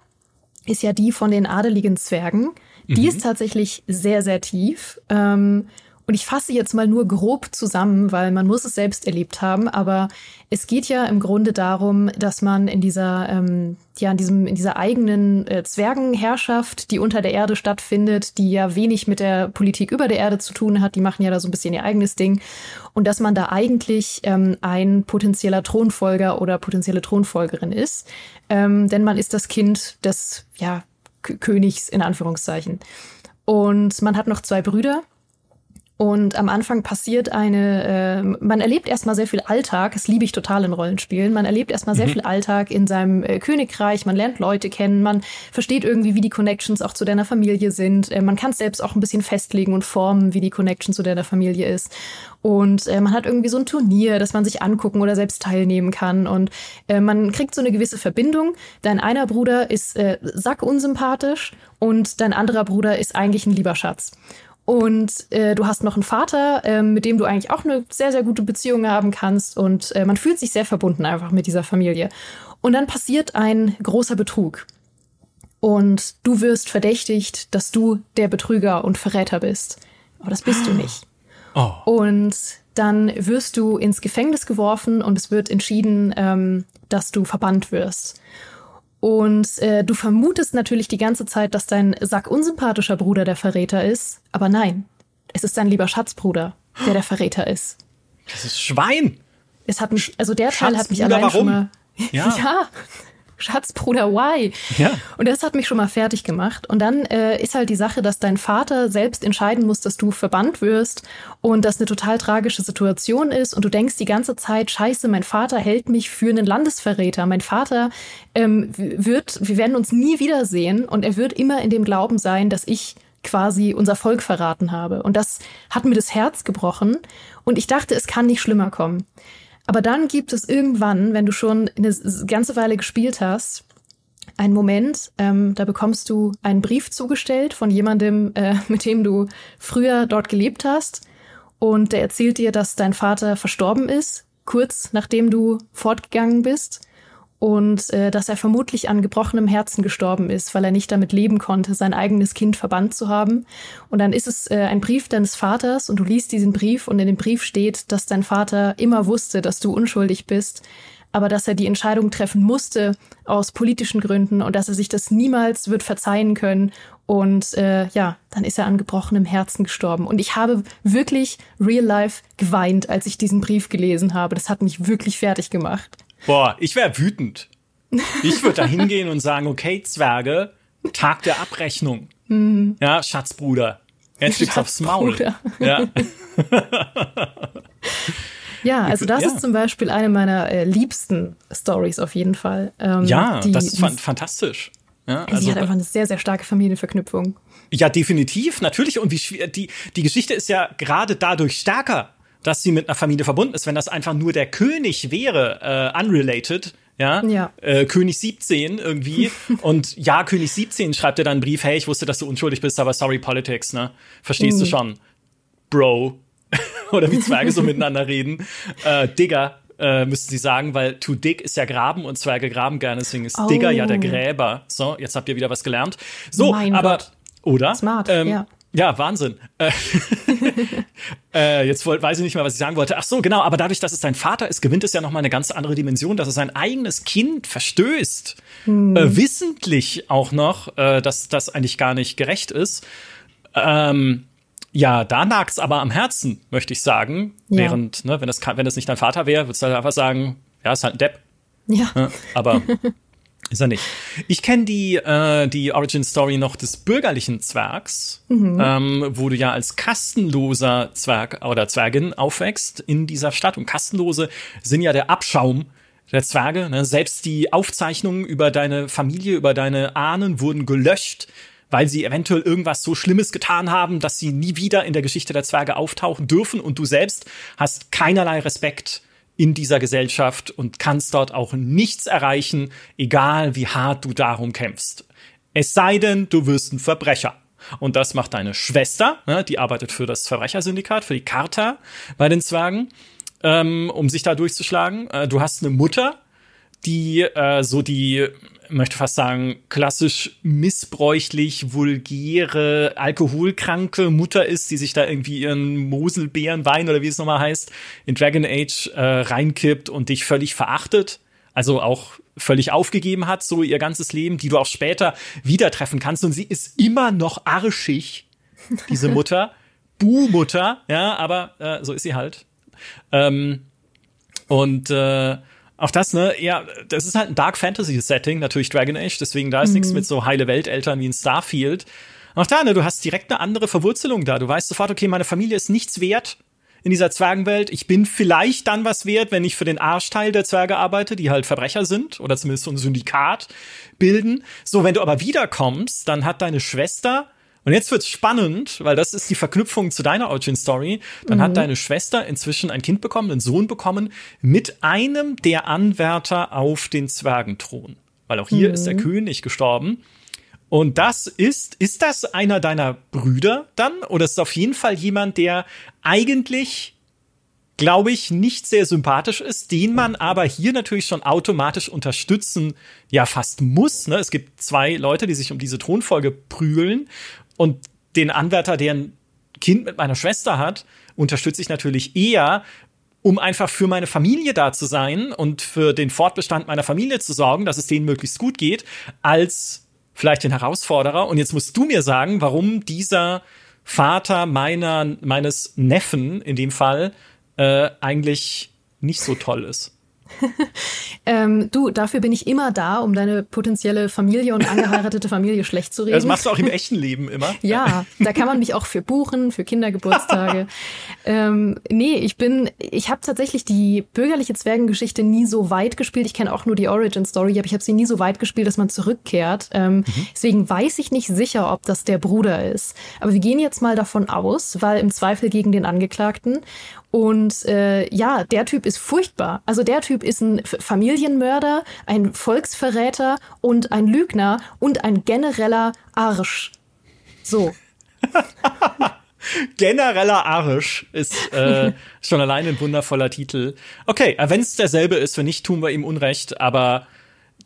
ist ja die von den adeligen Zwergen. Die mhm. ist tatsächlich sehr, sehr tief. Ähm, und ich fasse jetzt mal nur grob zusammen, weil man muss es selbst erlebt haben. Aber es geht ja im Grunde darum, dass man in dieser, ähm, ja, in diesem, in dieser eigenen äh, Zwergenherrschaft, die unter der Erde stattfindet, die ja wenig mit der Politik über der Erde zu tun hat, die machen ja da so ein bisschen ihr eigenes Ding. Und dass man da eigentlich ähm, ein potenzieller Thronfolger oder potenzielle Thronfolgerin ist. Ähm, denn man ist das Kind des, ja, K Königs in Anführungszeichen. Und man hat noch zwei Brüder, und am Anfang passiert eine, äh, man erlebt erstmal sehr viel Alltag, das liebe ich total in Rollenspielen. Man erlebt erstmal sehr mhm. viel Alltag in seinem äh, Königreich, man lernt Leute kennen, man versteht irgendwie, wie die Connections auch zu deiner Familie sind. Äh, man kann es selbst auch ein bisschen festlegen und formen, wie die Connection zu deiner Familie ist. Und äh, man hat irgendwie so ein Turnier, das man sich angucken oder selbst teilnehmen kann. Und äh, man kriegt so eine gewisse Verbindung. Dein einer Bruder ist äh, sackunsympathisch und dein anderer Bruder ist eigentlich ein lieber Schatz. Und äh, du hast noch einen Vater, äh, mit dem du eigentlich auch eine sehr, sehr gute Beziehung haben kannst. Und äh, man fühlt sich sehr verbunden einfach mit dieser Familie. Und dann passiert ein großer Betrug. Und du wirst verdächtigt, dass du der Betrüger und Verräter bist. Aber das bist du nicht. Oh. Und dann wirst du ins Gefängnis geworfen und es wird entschieden, ähm, dass du verbannt wirst. Und äh, du vermutest natürlich die ganze Zeit, dass dein sack unsympathischer Bruder der Verräter ist, aber nein, es ist dein lieber Schatzbruder, der der Verräter ist. Das ist Schwein. Es hat mich, also der Teil hat mich allein warum? schon mal. Ja. ja. Schatzbruder, why? Ja. Und das hat mich schon mal fertig gemacht. Und dann äh, ist halt die Sache, dass dein Vater selbst entscheiden muss, dass du verbannt wirst und das eine total tragische Situation ist. Und du denkst die ganze Zeit, scheiße, mein Vater hält mich für einen Landesverräter. Mein Vater ähm, wird, wir werden uns nie wiedersehen und er wird immer in dem Glauben sein, dass ich quasi unser Volk verraten habe. Und das hat mir das Herz gebrochen. Und ich dachte, es kann nicht schlimmer kommen. Aber dann gibt es irgendwann, wenn du schon eine ganze Weile gespielt hast, einen Moment, ähm, da bekommst du einen Brief zugestellt von jemandem, äh, mit dem du früher dort gelebt hast. Und der erzählt dir, dass dein Vater verstorben ist, kurz nachdem du fortgegangen bist und äh, dass er vermutlich an gebrochenem Herzen gestorben ist, weil er nicht damit leben konnte, sein eigenes Kind verbannt zu haben. Und dann ist es äh, ein Brief deines Vaters und du liest diesen Brief und in dem Brief steht, dass dein Vater immer wusste, dass du unschuldig bist, aber dass er die Entscheidung treffen musste aus politischen Gründen und dass er sich das niemals wird verzeihen können. Und äh, ja, dann ist er an gebrochenem Herzen gestorben. Und ich habe wirklich real life geweint, als ich diesen Brief gelesen habe. Das hat mich wirklich fertig gemacht. Boah, ich wäre wütend. Ich würde da hingehen und sagen, okay, Zwerge, Tag der Abrechnung. Mhm. Ja, Schatzbruder. Jetzt liegt's aufs Maul. Ja. ja, also das ja. ist zum Beispiel eine meiner äh, liebsten Stories auf jeden Fall. Ähm, ja, die, das ist fan fantastisch. Ja, also, sie hat einfach eine sehr, sehr starke Familienverknüpfung. Ja, definitiv, natürlich. Und wie die, die Geschichte ist ja gerade dadurch stärker, dass sie mit einer Familie verbunden ist. Wenn das einfach nur der König wäre, äh, unrelated, ja, ja. Äh, König 17 irgendwie. und ja, König 17 schreibt dir dann einen Brief, hey, ich wusste, dass du unschuldig bist, aber sorry, Politics, ne? Verstehst mhm. du schon? Bro. Oder wie Zwerge so miteinander reden. Äh, Digger, äh, müssten sie sagen, weil to dig ist ja graben und Zwerge graben gerne, deswegen ist oh. Digger ja der Gräber. So, jetzt habt ihr wieder was gelernt. So, mein aber, Gott. oder? Smart, ähm, ja. Ja, Wahnsinn. Äh, äh, jetzt wollt, weiß ich nicht mehr, was ich sagen wollte. Ach so, genau. Aber dadurch, dass es dein Vater ist, gewinnt es ja noch mal eine ganz andere Dimension, dass es sein eigenes Kind verstößt, hm. äh, wissentlich auch noch, äh, dass das eigentlich gar nicht gerecht ist. Ähm, ja, da nagt's aber am Herzen, möchte ich sagen. Ja. Während, ne, wenn das, wenn das nicht dein Vater wäre, würdest du halt einfach sagen, ja, ist halt ein Depp. Ja. Ne? Aber Ist er nicht. Ich kenne die, äh, die Origin Story noch des bürgerlichen Zwergs, mhm. ähm, wo du ja als kastenloser Zwerg oder Zwergin aufwächst in dieser Stadt. Und Kastenlose sind ja der Abschaum der Zwerge. Ne? Selbst die Aufzeichnungen über deine Familie, über deine Ahnen wurden gelöscht, weil sie eventuell irgendwas so Schlimmes getan haben, dass sie nie wieder in der Geschichte der Zwerge auftauchen dürfen. Und du selbst hast keinerlei Respekt in dieser Gesellschaft und kannst dort auch nichts erreichen, egal wie hart du darum kämpfst. Es sei denn, du wirst ein Verbrecher. Und das macht deine Schwester, die arbeitet für das Verbrechersyndikat, für die Charta bei den Zwergen, ähm, um sich da durchzuschlagen. Äh, du hast eine Mutter, die äh, so die möchte fast sagen, klassisch missbräuchlich, vulgäre, alkoholkranke Mutter ist, die sich da irgendwie ihren Moselbeerenwein oder wie es nochmal heißt, in Dragon Age äh, reinkippt und dich völlig verachtet. Also auch völlig aufgegeben hat, so ihr ganzes Leben, die du auch später wieder treffen kannst. Und sie ist immer noch arschig, diese Mutter. Buh-Mutter, ja, aber äh, so ist sie halt. Ähm, und äh, auch das, ne, ja, das ist halt ein Dark Fantasy Setting, natürlich Dragon Age, deswegen da ist mhm. nichts mit so heile Welteltern wie in Starfield. Auch da, ne, du hast direkt eine andere Verwurzelung da. Du weißt sofort, okay, meine Familie ist nichts wert in dieser Zwergenwelt. Ich bin vielleicht dann was wert, wenn ich für den Arschteil der Zwerge arbeite, die halt Verbrecher sind oder zumindest so ein Syndikat bilden. So, wenn du aber wiederkommst, dann hat deine Schwester und jetzt wird's spannend, weil das ist die Verknüpfung zu deiner Origin Story. Dann mhm. hat deine Schwester inzwischen ein Kind bekommen, einen Sohn bekommen, mit einem der Anwärter auf den Zwergenthron. Weil auch hier mhm. ist der König gestorben. Und das ist, ist das einer deiner Brüder dann? Oder ist es auf jeden Fall jemand, der eigentlich, glaube ich, nicht sehr sympathisch ist, den man aber hier natürlich schon automatisch unterstützen, ja, fast muss. Ne? Es gibt zwei Leute, die sich um diese Thronfolge prügeln und den Anwärter, der ein Kind mit meiner Schwester hat, unterstütze ich natürlich eher, um einfach für meine Familie da zu sein und für den Fortbestand meiner Familie zu sorgen, dass es denen möglichst gut geht, als vielleicht den Herausforderer. Und jetzt musst du mir sagen, warum dieser Vater meiner, meines Neffen in dem Fall äh, eigentlich nicht so toll ist. ähm, du, dafür bin ich immer da, um deine potenzielle Familie und angeheiratete Familie schlecht zu reden. Das machst du auch im echten Leben immer. ja, da kann man mich auch für buchen, für Kindergeburtstage. ähm, nee, ich bin, ich habe tatsächlich die bürgerliche Zwergengeschichte nie so weit gespielt. Ich kenne auch nur die Origin Story, aber ich habe sie nie so weit gespielt, dass man zurückkehrt. Ähm, mhm. Deswegen weiß ich nicht sicher, ob das der Bruder ist. Aber wir gehen jetzt mal davon aus, weil im Zweifel gegen den Angeklagten. Und äh, ja, der Typ ist furchtbar. Also der Typ ist ein Familienmörder, ein Volksverräter und ein Lügner und ein genereller Arsch. So. Genereller Arsch ist äh, schon allein ein wundervoller Titel. Okay, äh, wenn es derselbe ist, wenn nicht, tun wir ihm Unrecht, aber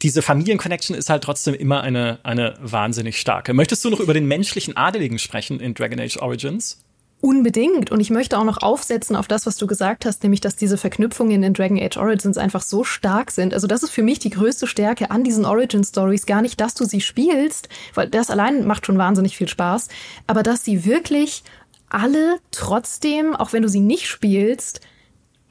diese Familienconnection ist halt trotzdem immer eine, eine wahnsinnig starke. Möchtest du noch über den menschlichen Adeligen sprechen in Dragon Age Origins? Unbedingt. Und ich möchte auch noch aufsetzen auf das, was du gesagt hast, nämlich, dass diese Verknüpfungen in Dragon Age Origins einfach so stark sind. Also das ist für mich die größte Stärke an diesen Origin Stories. Gar nicht, dass du sie spielst, weil das allein macht schon wahnsinnig viel Spaß, aber dass sie wirklich alle trotzdem, auch wenn du sie nicht spielst,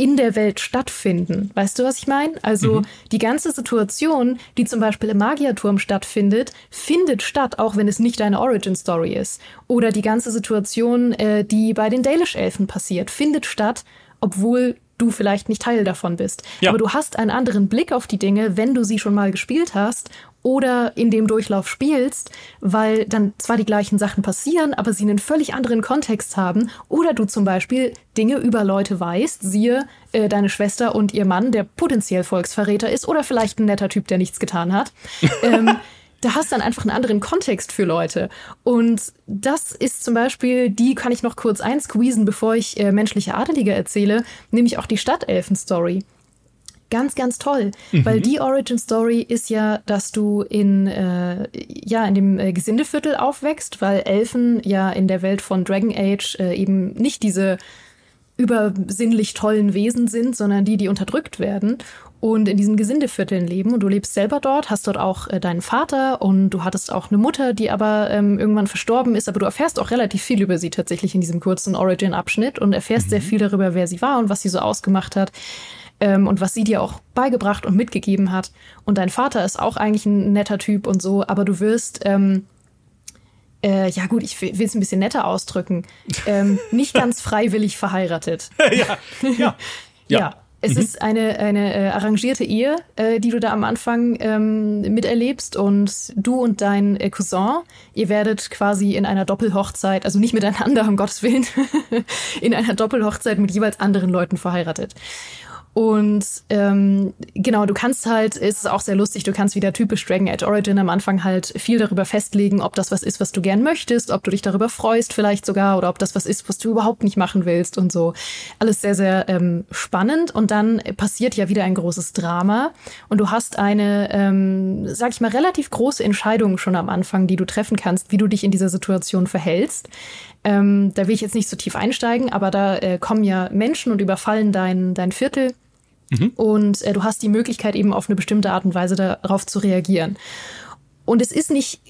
in der Welt stattfinden. Weißt du, was ich meine? Also mhm. die ganze Situation, die zum Beispiel im Magierturm stattfindet, findet statt, auch wenn es nicht deine Origin-Story ist. Oder die ganze Situation, äh, die bei den Dalish-Elfen passiert, findet statt, obwohl du vielleicht nicht Teil davon bist. Ja. Aber du hast einen anderen Blick auf die Dinge, wenn du sie schon mal gespielt hast oder in dem Durchlauf spielst, weil dann zwar die gleichen Sachen passieren, aber sie einen völlig anderen Kontext haben. Oder du zum Beispiel Dinge über Leute weißt, siehe äh, deine Schwester und ihr Mann, der potenziell Volksverräter ist oder vielleicht ein netter Typ, der nichts getan hat. ähm, da hast du dann einfach einen anderen Kontext für Leute. Und das ist zum Beispiel, die kann ich noch kurz einsqueezen, bevor ich äh, menschliche Adelige erzähle, nämlich auch die Stadtelfen-Story ganz, ganz toll, mhm. weil die Origin Story ist ja, dass du in, äh, ja, in dem äh, Gesindeviertel aufwächst, weil Elfen ja in der Welt von Dragon Age äh, eben nicht diese übersinnlich tollen Wesen sind, sondern die, die unterdrückt werden und in diesen Gesindevierteln leben. Und du lebst selber dort, hast dort auch äh, deinen Vater und du hattest auch eine Mutter, die aber ähm, irgendwann verstorben ist. Aber du erfährst auch relativ viel über sie tatsächlich in diesem kurzen Origin-Abschnitt und erfährst mhm. sehr viel darüber, wer sie war und was sie so ausgemacht hat ähm, und was sie dir auch beigebracht und mitgegeben hat. Und dein Vater ist auch eigentlich ein netter Typ und so, aber du wirst, ähm, äh, ja gut, ich will es ein bisschen netter ausdrücken, ähm, nicht ganz freiwillig verheiratet. ja, ja. ja. ja. Es mhm. ist eine, eine äh, arrangierte Ehe, äh, die du da am Anfang ähm, miterlebst und du und dein äh, Cousin, ihr werdet quasi in einer Doppelhochzeit, also nicht miteinander, um Gottes Willen, in einer Doppelhochzeit mit jeweils anderen Leuten verheiratet. Und ähm, genau, du kannst halt, ist auch sehr lustig, du kannst wieder typisch Dragon Age Origin am Anfang halt viel darüber festlegen, ob das was ist, was du gern möchtest, ob du dich darüber freust vielleicht sogar oder ob das was ist, was du überhaupt nicht machen willst und so. Alles sehr, sehr ähm, spannend und dann passiert ja wieder ein großes Drama und du hast eine, ähm, sag ich mal, relativ große Entscheidung schon am Anfang, die du treffen kannst, wie du dich in dieser Situation verhältst. Ähm, da will ich jetzt nicht so tief einsteigen, aber da äh, kommen ja Menschen und überfallen dein, dein Viertel. Mhm. Und äh, du hast die Möglichkeit, eben auf eine bestimmte Art und Weise darauf zu reagieren. Und es ist nicht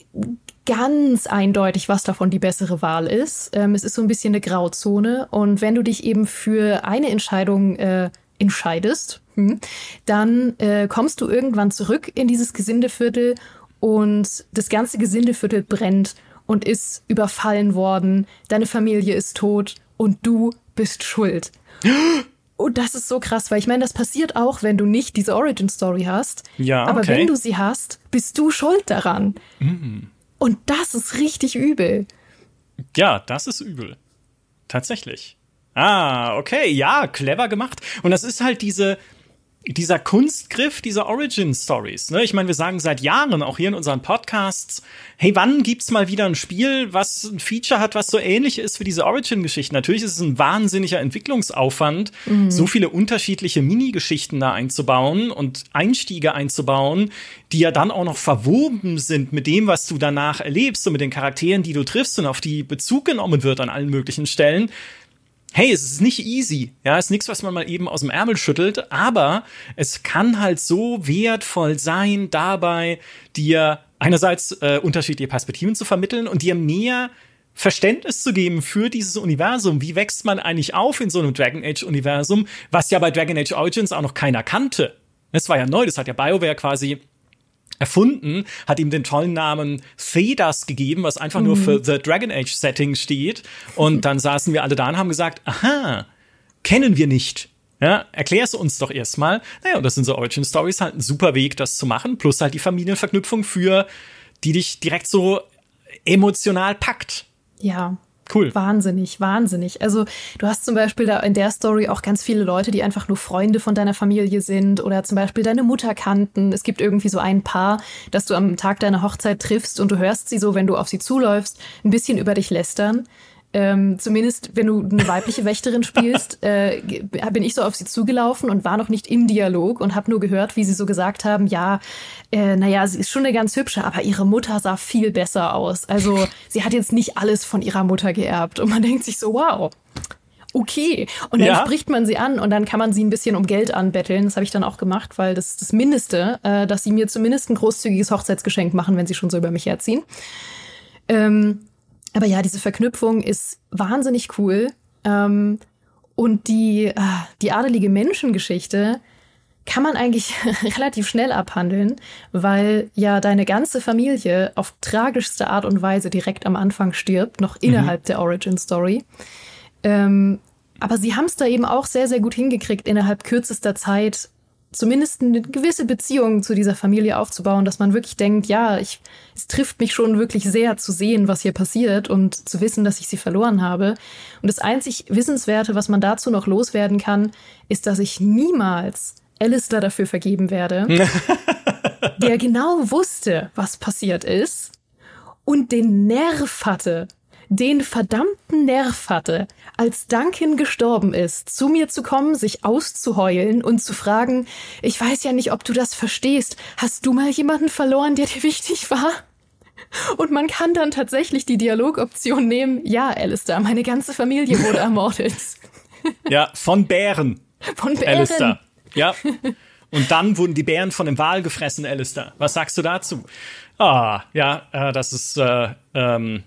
ganz eindeutig, was davon die bessere Wahl ist. Ähm, es ist so ein bisschen eine Grauzone. Und wenn du dich eben für eine Entscheidung äh, entscheidest, hm, dann äh, kommst du irgendwann zurück in dieses Gesindeviertel und das ganze Gesindeviertel brennt und ist überfallen worden, deine Familie ist tot und du bist schuld. Und das ist so krass, weil ich meine, das passiert auch, wenn du nicht diese Origin Story hast. Ja. Aber okay. wenn du sie hast, bist du schuld daran. Mhm. Und das ist richtig übel. Ja, das ist übel. Tatsächlich. Ah, okay, ja, clever gemacht. Und das ist halt diese, dieser Kunstgriff dieser Origin Stories. Ne? Ich meine, wir sagen seit Jahren auch hier in unseren Podcasts, hey, wann gibt's mal wieder ein Spiel, was ein Feature hat, was so ähnlich ist wie diese Origin-Geschichten? Natürlich ist es ein wahnsinniger Entwicklungsaufwand, mhm. so viele unterschiedliche Mini-Geschichten da einzubauen und Einstiege einzubauen, die ja dann auch noch verwoben sind mit dem, was du danach erlebst und mit den Charakteren, die du triffst und auf die Bezug genommen wird an allen möglichen Stellen hey, es ist nicht easy. Ja, es ist nichts, was man mal eben aus dem Ärmel schüttelt, aber es kann halt so wertvoll sein, dabei dir einerseits äh, unterschiedliche Perspektiven zu vermitteln und dir mehr Verständnis zu geben für dieses Universum. Wie wächst man eigentlich auf in so einem Dragon Age Universum, was ja bei Dragon Age Origins auch noch keiner kannte. Das war ja neu, das hat ja BioWare quasi erfunden, hat ihm den tollen Namen Thedas gegeben, was einfach mhm. nur für The Dragon Age Setting steht. Und dann saßen wir alle da und haben gesagt, aha, kennen wir nicht. Ja, erklär's uns doch erstmal. Naja, und das sind so Origin Stories halt ein super Weg, das zu machen. Plus halt die Familienverknüpfung für, die dich direkt so emotional packt. Ja, Cool. Wahnsinnig, wahnsinnig. Also du hast zum Beispiel da in der Story auch ganz viele Leute, die einfach nur Freunde von deiner Familie sind oder zum Beispiel deine Mutter kannten. Es gibt irgendwie so ein Paar, das du am Tag deiner Hochzeit triffst und du hörst sie so, wenn du auf sie zuläufst, ein bisschen über dich lästern. Ähm, zumindest, wenn du eine weibliche Wächterin spielst, äh, bin ich so auf sie zugelaufen und war noch nicht im Dialog und habe nur gehört, wie sie so gesagt haben, ja, äh, naja, sie ist schon eine ganz hübsche, aber ihre Mutter sah viel besser aus. Also sie hat jetzt nicht alles von ihrer Mutter geerbt. Und man denkt sich so, wow, okay. Und dann ja. spricht man sie an und dann kann man sie ein bisschen um Geld anbetteln. Das habe ich dann auch gemacht, weil das ist das Mindeste, äh, dass sie mir zumindest ein großzügiges Hochzeitsgeschenk machen, wenn sie schon so über mich herziehen. Ähm, aber ja, diese Verknüpfung ist wahnsinnig cool. Ähm, und die, äh, die adelige Menschengeschichte kann man eigentlich relativ schnell abhandeln, weil ja deine ganze Familie auf tragischste Art und Weise direkt am Anfang stirbt, noch mhm. innerhalb mhm. der Origin Story. Ähm, aber sie haben es da eben auch sehr, sehr gut hingekriegt, innerhalb kürzester Zeit zumindest eine gewisse Beziehung zu dieser Familie aufzubauen, dass man wirklich denkt, ja, ich, es trifft mich schon wirklich sehr zu sehen, was hier passiert und zu wissen, dass ich sie verloren habe. Und das einzig Wissenswerte, was man dazu noch loswerden kann, ist, dass ich niemals Alistair dafür vergeben werde, der genau wusste, was passiert ist und den Nerv hatte, den verdammten Nerv hatte, als Duncan gestorben ist, zu mir zu kommen, sich auszuheulen und zu fragen, ich weiß ja nicht, ob du das verstehst, hast du mal jemanden verloren, der dir wichtig war? Und man kann dann tatsächlich die Dialogoption nehmen, ja, Alistair, meine ganze Familie wurde ermordet. Ja, von Bären. Von Bären. Alistair. Ja. Und dann wurden die Bären von dem Wal gefressen, Alistair. Was sagst du dazu? Ah, ja, äh, das ist äh, ähm,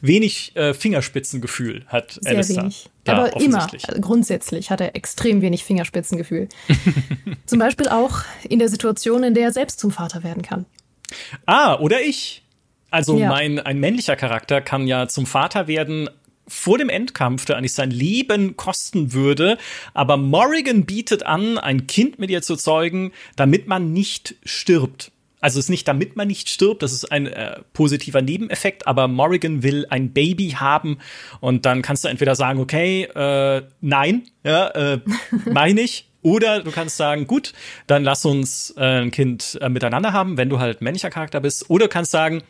wenig äh, Fingerspitzengefühl hat Sehr Alistair. Wenig. Aber immer, also grundsätzlich hat er extrem wenig Fingerspitzengefühl. zum Beispiel auch in der Situation, in der er selbst zum Vater werden kann. Ah, oder ich. Also ja. mein ein männlicher Charakter kann ja zum Vater werden vor dem Endkampf, der eigentlich sein Leben kosten würde. Aber Morrigan bietet an, ein Kind mit ihr zu zeugen, damit man nicht stirbt. Also es ist nicht, damit man nicht stirbt, das ist ein äh, positiver Nebeneffekt, aber Morrigan will ein Baby haben und dann kannst du entweder sagen, okay, äh, nein, ja, äh, meine ich, oder du kannst sagen, gut, dann lass uns äh, ein Kind äh, miteinander haben, wenn du halt männlicher Charakter bist. Oder du kannst sagen,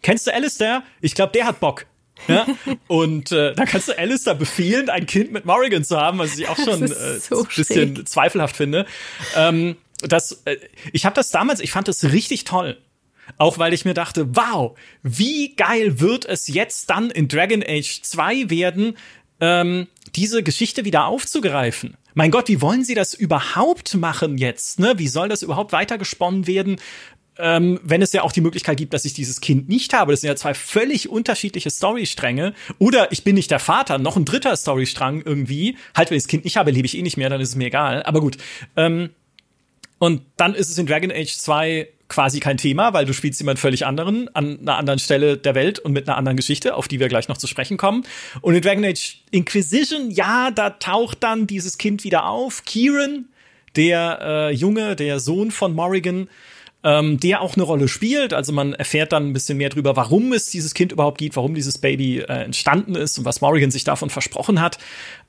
kennst du Alistair? Ich glaube, der hat Bock. Ja? Und äh, dann kannst du Alistair befehlen, ein Kind mit Morrigan zu haben, was ich auch schon äh, so ein bisschen schräg. zweifelhaft finde. Ähm, das, äh, ich habe das damals, ich fand das richtig toll. Auch weil ich mir dachte, wow, wie geil wird es jetzt dann in Dragon Age 2 werden, ähm, diese Geschichte wieder aufzugreifen. Mein Gott, wie wollen sie das überhaupt machen jetzt? Ne? Wie soll das überhaupt weitergesponnen werden? Ähm, wenn es ja auch die Möglichkeit gibt, dass ich dieses Kind nicht habe. Das sind ja zwei völlig unterschiedliche Storystränge. Oder ich bin nicht der Vater, noch ein dritter Storystrang irgendwie. Halt, wenn ich das Kind nicht habe, lebe ich eh nicht mehr, dann ist es mir egal. Aber gut. Ähm, und dann ist es in Dragon Age 2 quasi kein Thema, weil du spielst jemand völlig anderen an einer anderen Stelle der Welt und mit einer anderen Geschichte, auf die wir gleich noch zu sprechen kommen. Und in Dragon Age Inquisition, ja, da taucht dann dieses Kind wieder auf. Kieran, der äh, Junge, der Sohn von Morrigan, ähm, der auch eine Rolle spielt. Also man erfährt dann ein bisschen mehr drüber, warum es dieses Kind überhaupt gibt, warum dieses Baby äh, entstanden ist und was Morrigan sich davon versprochen hat.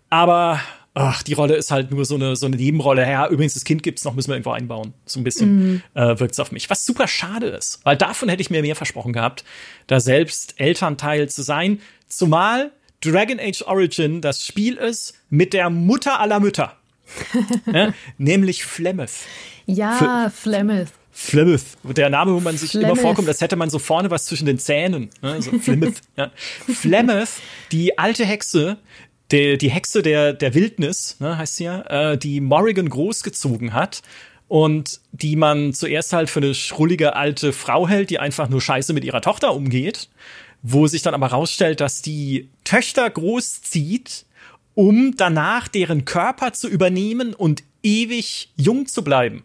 Aber ach, die Rolle ist halt nur so eine, so eine Nebenrolle. Ja, übrigens, das Kind gibt's noch, müssen wir irgendwo einbauen. So ein bisschen mm. äh, wirkt's auf mich. Was super schade ist, weil davon hätte ich mir mehr versprochen gehabt, da selbst Elternteil zu sein. Zumal Dragon Age Origin das Spiel ist mit der Mutter aller Mütter. ja, nämlich Flemeth. Ja, Flemeth. Flemeth, der Name, wo man sich Flemeth. immer vorkommt, als hätte man so vorne was zwischen den Zähnen. Ne? So Flemeth, ja. Flemeth, die alte Hexe, die, die Hexe der, der Wildnis, ne, heißt sie ja, äh, die Morrigan großgezogen hat und die man zuerst halt für eine schrullige alte Frau hält, die einfach nur scheiße mit ihrer Tochter umgeht, wo sich dann aber rausstellt, dass die Töchter großzieht, um danach deren Körper zu übernehmen und ewig jung zu bleiben.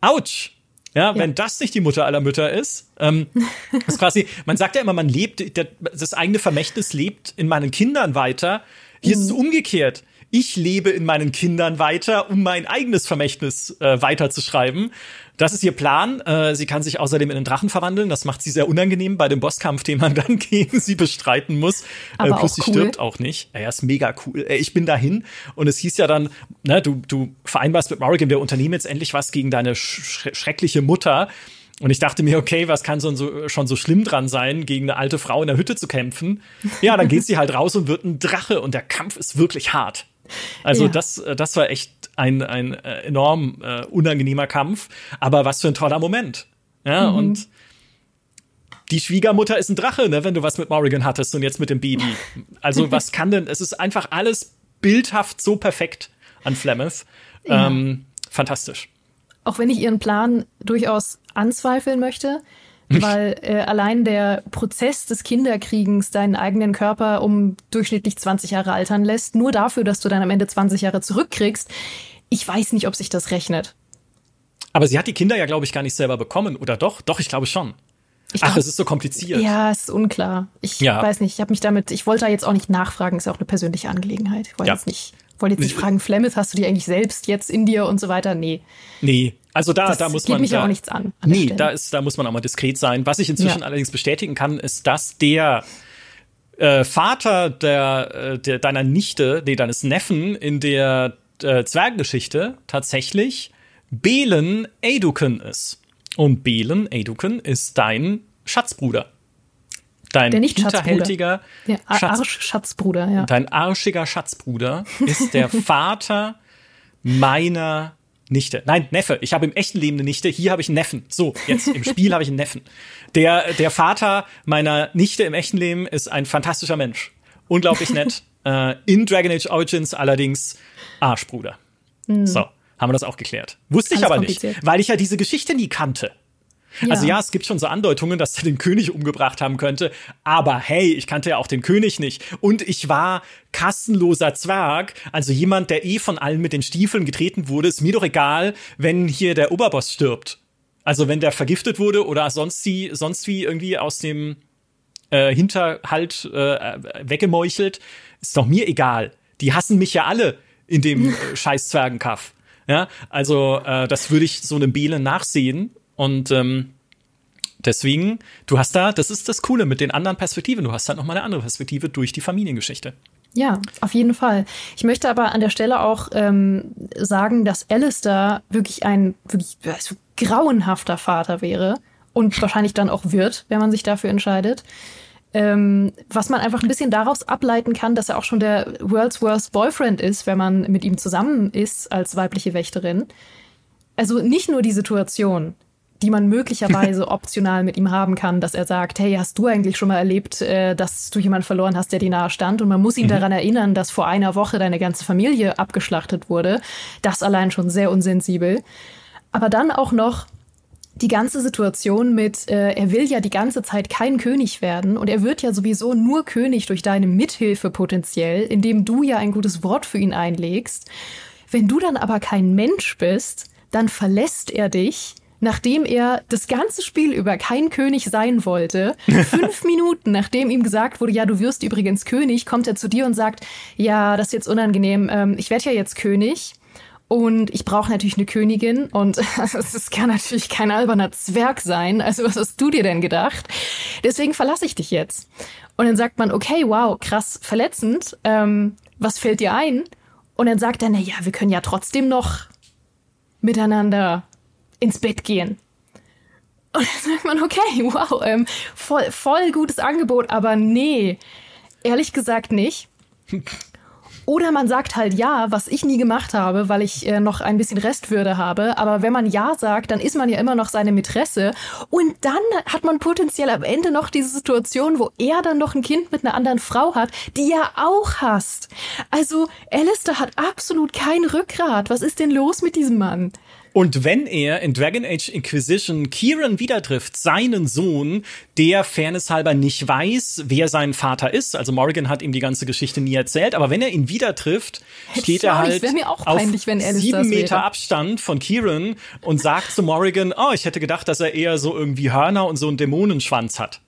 Autsch! Ja, ja, wenn das nicht die Mutter aller Mütter ist, ähm, ist quasi, man sagt ja immer, man lebt, das eigene Vermächtnis lebt in meinen Kindern weiter. Hier mhm. ist es mhm. umgekehrt. Ich lebe in meinen Kindern weiter, um mein eigenes Vermächtnis äh, weiterzuschreiben. Das ist ihr Plan. Äh, sie kann sich außerdem in einen Drachen verwandeln. Das macht sie sehr unangenehm bei dem Bosskampf, den man dann gegen sie bestreiten muss. Äh, Aber äh, plus sie cool. stirbt auch nicht. Ja, ist mega cool. Äh, ich bin dahin und es hieß ja dann, ne, du, du vereinbarst mit Morrigan, wir unternehmen jetzt endlich was gegen deine sch schreckliche Mutter. Und ich dachte mir, okay, was kann so, so, schon so schlimm dran sein, gegen eine alte Frau in der Hütte zu kämpfen? Ja, dann geht sie halt raus und wird ein Drache und der Kampf ist wirklich hart. Also ja. das, äh, das war echt ein, ein äh, enorm äh, unangenehmer Kampf, aber was für ein toller Moment. Ja, mhm. und die Schwiegermutter ist ein Drache, ne, wenn du was mit Morrigan hattest und jetzt mit dem Baby. Also, was kann denn, es ist einfach alles bildhaft so perfekt an Flemeth. Ja. Ähm, fantastisch. Auch wenn ich ihren Plan durchaus anzweifeln möchte, weil äh, allein der Prozess des Kinderkriegens deinen eigenen Körper um durchschnittlich 20 Jahre altern lässt, nur dafür, dass du dann am Ende 20 Jahre zurückkriegst. Ich weiß nicht, ob sich das rechnet. Aber sie hat die Kinder ja, glaube ich, gar nicht selber bekommen, oder doch? Doch, ich glaube schon. Ich Ach, glaub, es ist so kompliziert. Ja, es ist unklar. Ich ja. weiß nicht, ich habe mich damit, ich wollte da jetzt auch nicht nachfragen, ist ja auch eine persönliche Angelegenheit. Ich wollte ja. jetzt nicht, wollte jetzt nicht fragen, Flemeth, hast du die eigentlich selbst jetzt in dir und so weiter? Nee. Nee, also da, das da muss man. Mich da, auch nichts an. an nee, da ist, da muss man auch mal diskret sein. Was ich inzwischen ja. allerdings bestätigen kann, ist, dass der äh, Vater der, äh, der deiner Nichte, nee, deines Neffen in der äh, Zwergengeschichte tatsächlich Belen Aeduken ist. Und Belen Aeduken ist dein Schatzbruder. Dein der nicht hinterhältiger der Arsch Schatzbruder, ja. Dein arschiger Schatzbruder ist der Vater meiner Nichte. Nein, Neffe. Ich habe im echten Leben eine Nichte. Hier habe ich einen Neffen. So, jetzt im Spiel habe ich einen Neffen. Der, der Vater meiner Nichte im echten Leben ist ein fantastischer Mensch. Unglaublich nett. äh, in Dragon Age Origins allerdings Arschbruder. Mhm. So, haben wir das auch geklärt. Wusste ich aber nicht, weil ich ja diese Geschichte nie kannte. Ja. Also ja, es gibt schon so Andeutungen, dass er den König umgebracht haben könnte. Aber hey, ich kannte ja auch den König nicht. Und ich war kassenloser Zwerg, also jemand, der eh von allen mit den Stiefeln getreten wurde. Ist mir doch egal, wenn hier der Oberboss stirbt. Also wenn der vergiftet wurde oder sonst, die, sonst wie irgendwie aus dem äh, Hinterhalt äh, weggemeuchelt, ist doch mir egal. Die hassen mich ja alle in dem äh, scheiß Zwergenkaff. Ja, also äh, das würde ich so einem Bele nachsehen und ähm, deswegen, du hast da, das ist das Coole mit den anderen Perspektiven. Du hast halt noch mal eine andere Perspektive durch die Familiengeschichte. Ja, auf jeden Fall. Ich möchte aber an der Stelle auch ähm, sagen, dass Alistair wirklich ein wirklich also grauenhafter Vater wäre und wahrscheinlich dann auch wird, wenn man sich dafür entscheidet. Ähm, was man einfach ein bisschen daraus ableiten kann, dass er auch schon der World's Worst Boyfriend ist, wenn man mit ihm zusammen ist als weibliche Wächterin. Also nicht nur die Situation, die man möglicherweise optional mit ihm haben kann, dass er sagt, hey, hast du eigentlich schon mal erlebt, äh, dass du jemanden verloren hast, der dir nahe stand? Und man muss ihn mhm. daran erinnern, dass vor einer Woche deine ganze Familie abgeschlachtet wurde. Das allein schon sehr unsensibel. Aber dann auch noch die ganze Situation mit, äh, er will ja die ganze Zeit kein König werden und er wird ja sowieso nur König durch deine Mithilfe potenziell, indem du ja ein gutes Wort für ihn einlegst. Wenn du dann aber kein Mensch bist, dann verlässt er dich nachdem er das ganze Spiel über kein König sein wollte, fünf Minuten nachdem ihm gesagt wurde, ja, du wirst übrigens König, kommt er zu dir und sagt, ja, das ist jetzt unangenehm, ähm, ich werde ja jetzt König. Und ich brauche natürlich eine Königin und es kann natürlich kein alberner Zwerg sein. Also was hast du dir denn gedacht? Deswegen verlasse ich dich jetzt. Und dann sagt man, okay, wow, krass, verletzend. Ähm, was fällt dir ein? Und dann sagt er, na ja, wir können ja trotzdem noch miteinander ins Bett gehen. Und dann sagt man, okay, wow, ähm, voll, voll gutes Angebot, aber nee, ehrlich gesagt nicht. Oder man sagt halt ja, was ich nie gemacht habe, weil ich äh, noch ein bisschen Restwürde habe. Aber wenn man ja sagt, dann ist man ja immer noch seine Mätresse. Und dann hat man potenziell am Ende noch diese Situation, wo er dann noch ein Kind mit einer anderen Frau hat, die er auch hasst. Also Alistair hat absolut kein Rückgrat. Was ist denn los mit diesem Mann? Und wenn er in Dragon Age Inquisition Kieran wieder trifft, seinen Sohn, der fairness halber nicht weiß, wer sein Vater ist, also Morrigan hat ihm die ganze Geschichte nie erzählt, aber wenn er ihn wieder trifft, steht er halt auf sieben Meter Abstand von Kieran und sagt zu Morrigan, oh, ich hätte gedacht, dass er eher so irgendwie Hörner und so einen Dämonenschwanz hat.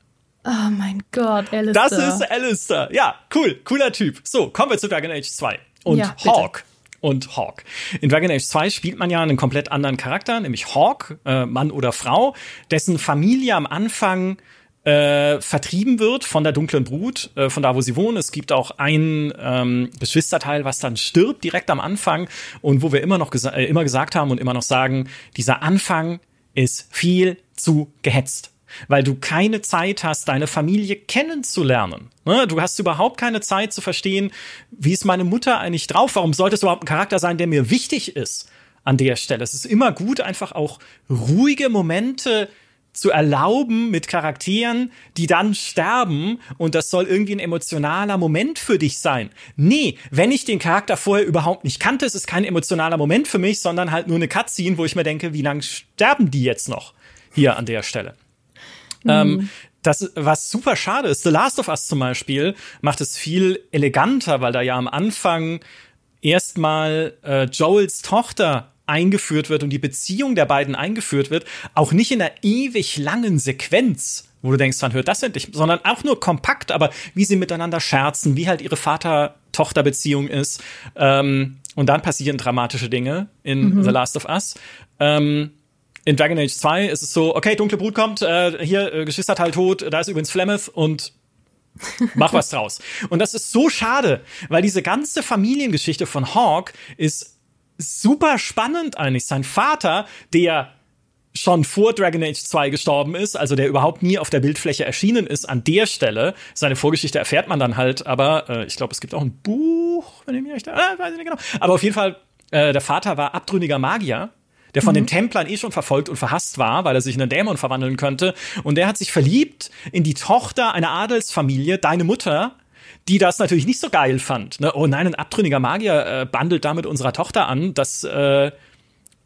Oh mein Gott, Alistair. Das ist Alistair. Ja, cool, cooler Typ. So, kommen wir zu Dragon Age 2. Und ja, Hawk und Hawk. In Dragon Age 2 spielt man ja einen komplett anderen Charakter, nämlich Hawk, äh, Mann oder Frau, dessen Familie am Anfang äh, vertrieben wird von der dunklen Brut, äh, von da, wo sie wohnen. Es gibt auch ein ähm, Geschwisterteil, was dann stirbt direkt am Anfang und wo wir immer noch gesa äh, immer gesagt haben und immer noch sagen, dieser Anfang ist viel zu gehetzt weil du keine Zeit hast, deine Familie kennenzulernen. Ne? Du hast überhaupt keine Zeit zu verstehen, wie ist meine Mutter eigentlich drauf? Warum sollte es überhaupt ein Charakter sein, der mir wichtig ist an der Stelle? Es ist immer gut, einfach auch ruhige Momente zu erlauben mit Charakteren, die dann sterben und das soll irgendwie ein emotionaler Moment für dich sein. Nee, wenn ich den Charakter vorher überhaupt nicht kannte, ist es kein emotionaler Moment für mich, sondern halt nur eine Cutscene, wo ich mir denke, wie lange sterben die jetzt noch hier an der Stelle? Mhm. Ähm, das, was super schade ist, The Last of Us zum Beispiel macht es viel eleganter, weil da ja am Anfang erstmal äh, Joels Tochter eingeführt wird und die Beziehung der beiden eingeführt wird, auch nicht in einer ewig langen Sequenz, wo du denkst, wann hört das endlich, sondern auch nur kompakt, aber wie sie miteinander scherzen, wie halt ihre Vater-Tochter-Beziehung ist. Ähm, und dann passieren dramatische Dinge in mhm. The Last of Us. Ähm, in Dragon Age 2 ist es so, okay, dunkle Brut kommt, äh, hier äh, Geschwisterteil tot, da ist übrigens Flemeth und mach was draus. Und das ist so schade, weil diese ganze Familiengeschichte von Hawk ist super spannend eigentlich. Sein Vater, der schon vor Dragon Age 2 gestorben ist, also der überhaupt nie auf der Bildfläche erschienen ist, an der Stelle. Seine Vorgeschichte erfährt man dann halt, aber äh, ich glaube, es gibt auch ein Buch, wenn ich mich recht, äh, weiß ich nicht genau. Aber auf jeden Fall, äh, der Vater war abtrünniger Magier der von mhm. den Templern eh schon verfolgt und verhasst war, weil er sich in einen Dämon verwandeln könnte. Und der hat sich verliebt in die Tochter einer Adelsfamilie, deine Mutter, die das natürlich nicht so geil fand. Ne? Oh nein, ein abtrünniger Magier äh, bandelt damit unserer Tochter an, dass äh,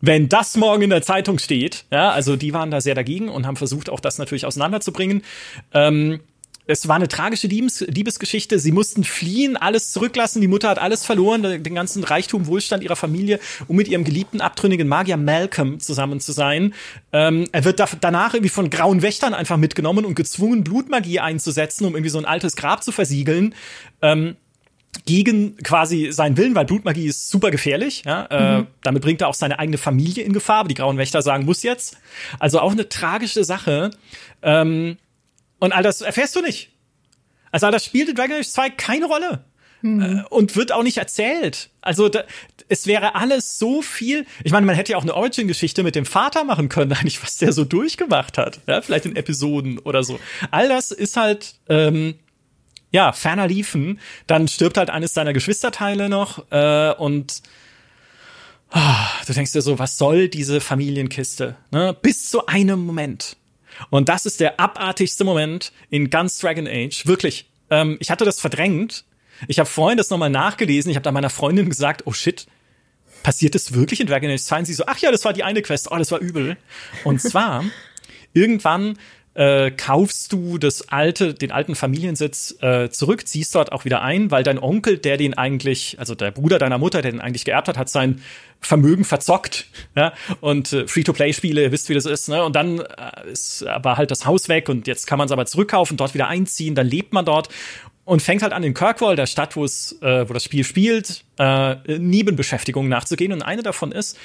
wenn das morgen in der Zeitung steht, ja, also die waren da sehr dagegen und haben versucht, auch das natürlich auseinanderzubringen. Ähm, es war eine tragische Liebes Liebesgeschichte. Sie mussten fliehen, alles zurücklassen. Die Mutter hat alles verloren, den ganzen Reichtum, Wohlstand ihrer Familie, um mit ihrem geliebten, abtrünnigen Magier Malcolm zusammen zu sein. Ähm, er wird da danach irgendwie von grauen Wächtern einfach mitgenommen und gezwungen, Blutmagie einzusetzen, um irgendwie so ein altes Grab zu versiegeln. Ähm, gegen quasi seinen Willen, weil Blutmagie ist super gefährlich. Ja? Äh, mhm. Äh, damit bringt er auch seine eigene Familie in Gefahr, aber die Grauen Wächter sagen, muss jetzt. Also auch eine tragische Sache. Ähm, und all das erfährst du nicht. Also all das spielt in Dragon Age 2 keine Rolle. Mhm. Und wird auch nicht erzählt. Also da, es wäre alles so viel. Ich meine, man hätte ja auch eine Origin-Geschichte mit dem Vater machen können, eigentlich, was der so durchgemacht hat. Ja, vielleicht in Episoden oder so. All das ist halt, ähm, ja, ferner liefen. Dann stirbt halt eines seiner Geschwisterteile noch äh, und oh, du denkst dir so, was soll diese Familienkiste? Ne? Bis zu einem Moment. Und das ist der abartigste Moment in ganz Dragon Age. Wirklich. Ähm, ich hatte das verdrängt. Ich habe vorhin das nochmal nachgelesen. Ich habe da meiner Freundin gesagt, oh shit, passiert das wirklich in Dragon Age 2? Und sie so, ach ja, das war die eine Quest. Oh, das war übel. Und zwar, irgendwann äh, kaufst du das alte, den alten Familiensitz äh, zurück, ziehst dort auch wieder ein, weil dein Onkel, der den eigentlich, also der Bruder deiner Mutter, der den eigentlich geerbt hat, hat sein Vermögen verzockt. Ja? Und äh, Free-to-Play-Spiele, ihr wisst, wie das ist. Ne? Und dann äh, ist aber halt das Haus weg und jetzt kann man es aber zurückkaufen, dort wieder einziehen, dann lebt man dort und fängt halt an, in Kirkwall, der Stadt, wo äh, wo das Spiel spielt, äh, Nebenbeschäftigungen nachzugehen. Und eine davon ist,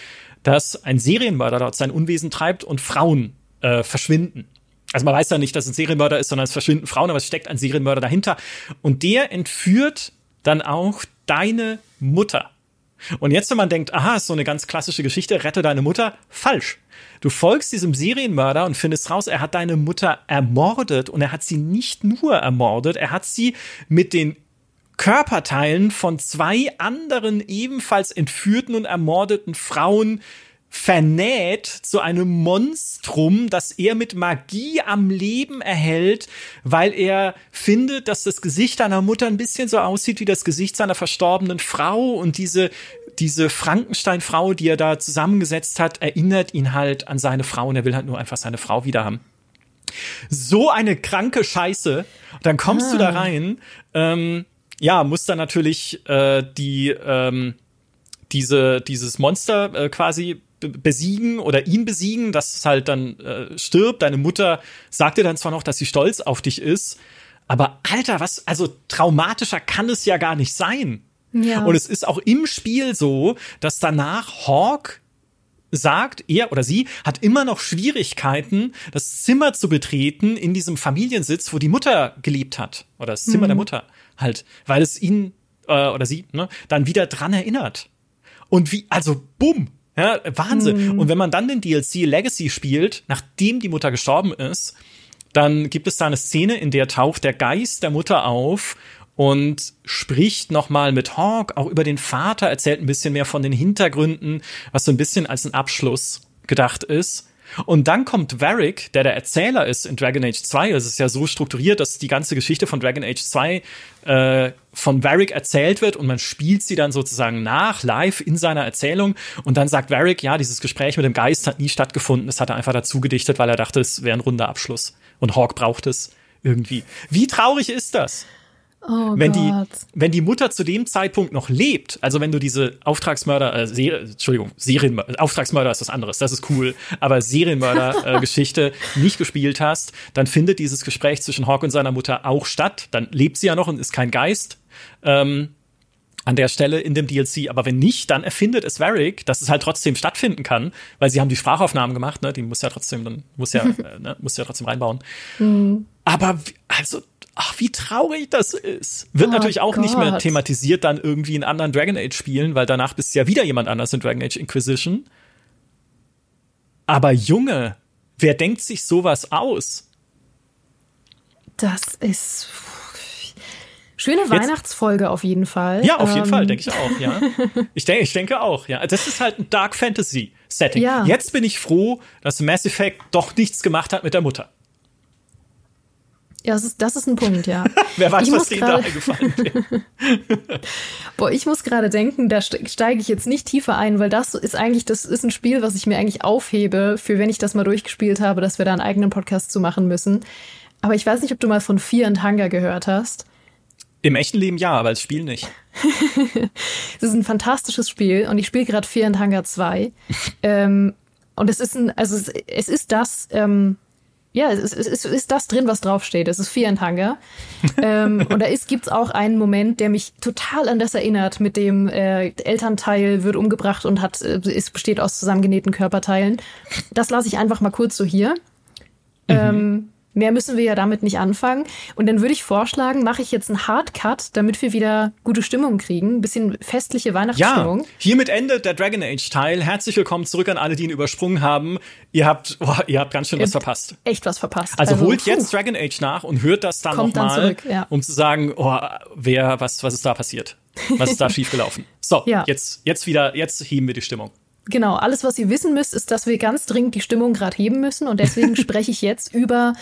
dass ein Serienmörder dort sein Unwesen treibt und Frauen äh, verschwinden. Also man weiß ja nicht, dass es ein Serienmörder ist, sondern es verschwinden Frauen, aber es steckt ein Serienmörder dahinter. Und der entführt dann auch deine Mutter. Und jetzt, wenn man denkt, aha, ist so eine ganz klassische Geschichte, rette deine Mutter, falsch. Du folgst diesem Serienmörder und findest raus, er hat deine Mutter ermordet und er hat sie nicht nur ermordet, er hat sie mit den Körperteilen von zwei anderen ebenfalls entführten und ermordeten Frauen vernäht zu einem Monstrum, das er mit Magie am Leben erhält, weil er findet, dass das Gesicht seiner Mutter ein bisschen so aussieht wie das Gesicht seiner verstorbenen Frau und diese diese Frankenstein-Frau, die er da zusammengesetzt hat, erinnert ihn halt an seine Frau und er will halt nur einfach seine Frau wieder haben. So eine kranke Scheiße. Dann kommst ah. du da ah. rein, ähm, ja, muss dann natürlich äh, die ähm, diese dieses Monster äh, quasi besiegen oder ihn besiegen, dass es halt dann äh, stirbt. Deine Mutter sagt dir dann zwar noch, dass sie stolz auf dich ist, aber Alter, was, also traumatischer kann es ja gar nicht sein. Ja. Und es ist auch im Spiel so, dass danach Hawk sagt, er oder sie hat immer noch Schwierigkeiten, das Zimmer zu betreten in diesem Familiensitz, wo die Mutter gelebt hat. Oder das Zimmer mhm. der Mutter halt, weil es ihn äh, oder sie ne, dann wieder dran erinnert. Und wie, also bumm, ja, Wahnsinn. Mhm. Und wenn man dann den DLC Legacy spielt, nachdem die Mutter gestorben ist, dann gibt es da eine Szene, in der taucht der Geist der Mutter auf und spricht nochmal mit Hawk, auch über den Vater, erzählt ein bisschen mehr von den Hintergründen, was so ein bisschen als ein Abschluss gedacht ist. Und dann kommt Varric, der der Erzähler ist in Dragon Age 2. Es ist ja so strukturiert, dass die ganze Geschichte von Dragon Age 2 äh, von Varric erzählt wird und man spielt sie dann sozusagen nach, live in seiner Erzählung. Und dann sagt Varric, ja, dieses Gespräch mit dem Geist hat nie stattgefunden. Das hat er einfach dazu gedichtet, weil er dachte, es wäre ein runder Abschluss. Und Hawk braucht es irgendwie. Wie traurig ist das? Oh wenn Gott. die wenn die Mutter zu dem Zeitpunkt noch lebt, also wenn du diese Auftragsmörder, äh, Ser Entschuldigung, Serienmörder, Auftragsmörder ist was anderes, das ist cool, aber Serienmörder-Geschichte äh, nicht gespielt hast, dann findet dieses Gespräch zwischen Hawk und seiner Mutter auch statt. Dann lebt sie ja noch und ist kein Geist. Ähm, an der Stelle in dem DLC. Aber wenn nicht, dann erfindet es Varric, dass es halt trotzdem stattfinden kann, weil sie haben die Sprachaufnahmen gemacht, ne? Die muss ja trotzdem, dann muss ja, äh, ne? muss ja trotzdem reinbauen. Mhm. Aber also ach, wie traurig das ist. Wird oh natürlich auch Gott. nicht mehr thematisiert dann irgendwie in anderen Dragon Age Spielen, weil danach bist du ja wieder jemand anders in Dragon Age Inquisition. Aber Junge, wer denkt sich sowas aus? Das ist schöne Jetzt, Weihnachtsfolge auf jeden Fall. Ja, auf jeden ähm. Fall, denke ich auch, ja. Ich denke, ich denke auch, ja. Das ist halt ein Dark Fantasy Setting. Ja. Jetzt bin ich froh, dass Mass Effect doch nichts gemacht hat mit der Mutter. Ja, das ist, das ist ein Punkt, ja. Wer weiß, ich was denen da eingefallen Boah, ich muss gerade denken, da steige ich jetzt nicht tiefer ein, weil das ist eigentlich, das ist ein Spiel, was ich mir eigentlich aufhebe, für wenn ich das mal durchgespielt habe, dass wir da einen eigenen Podcast zu machen müssen. Aber ich weiß nicht, ob du mal von Fear and Hunger gehört hast. Im echten Leben ja, aber als Spiel nicht. Es ist ein fantastisches Spiel und ich spiele gerade Fear and Hunger 2. ähm, und es ist ein, also es, es ist das, ähm, ja, es ist, es ist das drin, was draufsteht. Es ist Hunger. ähm, und da ist, gibt's auch einen Moment, der mich total an das erinnert, mit dem äh, Elternteil wird umgebracht und hat, äh, es besteht aus zusammengenähten Körperteilen. Das lasse ich einfach mal kurz so hier. Mhm. Ähm, Mehr müssen wir ja damit nicht anfangen. Und dann würde ich vorschlagen, mache ich jetzt einen Hardcut, damit wir wieder gute Stimmung kriegen. Ein bisschen festliche Weihnachtsstimmung. Ja, hiermit endet der Dragon Age Teil. Herzlich willkommen zurück an alle, die ihn übersprungen haben. Ihr habt, oh, ihr habt ganz schön was verpasst. Echt was verpasst. Also, also holt puh. jetzt Dragon Age nach und hört das dann nochmal, ja. um zu sagen, oh, wer, was, was ist da passiert? Was ist da schiefgelaufen? So, ja. jetzt, jetzt wieder, jetzt heben wir die Stimmung. Genau, alles, was ihr wissen müsst, ist, dass wir ganz dringend die Stimmung gerade heben müssen. Und deswegen spreche ich jetzt über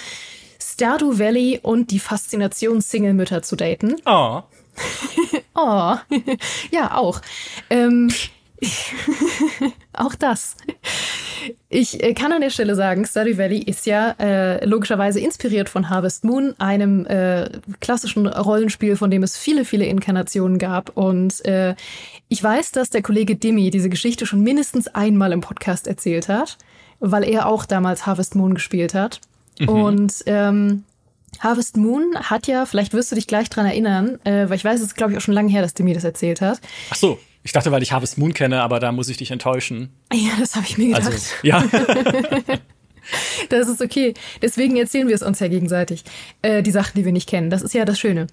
Stardew Valley und die Faszination, Single-Mütter zu daten. Oh. oh. ja, auch. Ähm, auch das. Ich äh, kann an der Stelle sagen, Stardew Valley ist ja äh, logischerweise inspiriert von Harvest Moon, einem äh, klassischen Rollenspiel, von dem es viele, viele Inkarnationen gab. Und äh, ich weiß, dass der Kollege Dimi diese Geschichte schon mindestens einmal im Podcast erzählt hat, weil er auch damals Harvest Moon gespielt hat. Mhm. Und ähm, Harvest Moon hat ja, vielleicht wirst du dich gleich dran erinnern, äh, weil ich weiß, es ist, glaube ich, auch schon lange her, dass Demi das erzählt hat. Ach so. Ich dachte, weil ich Harvest Moon kenne, aber da muss ich dich enttäuschen. Ja, das habe ich mir gedacht. Also, ja. Das ist okay. Deswegen erzählen wir es uns ja gegenseitig. Äh, die Sachen, die wir nicht kennen. Das ist ja das Schöne.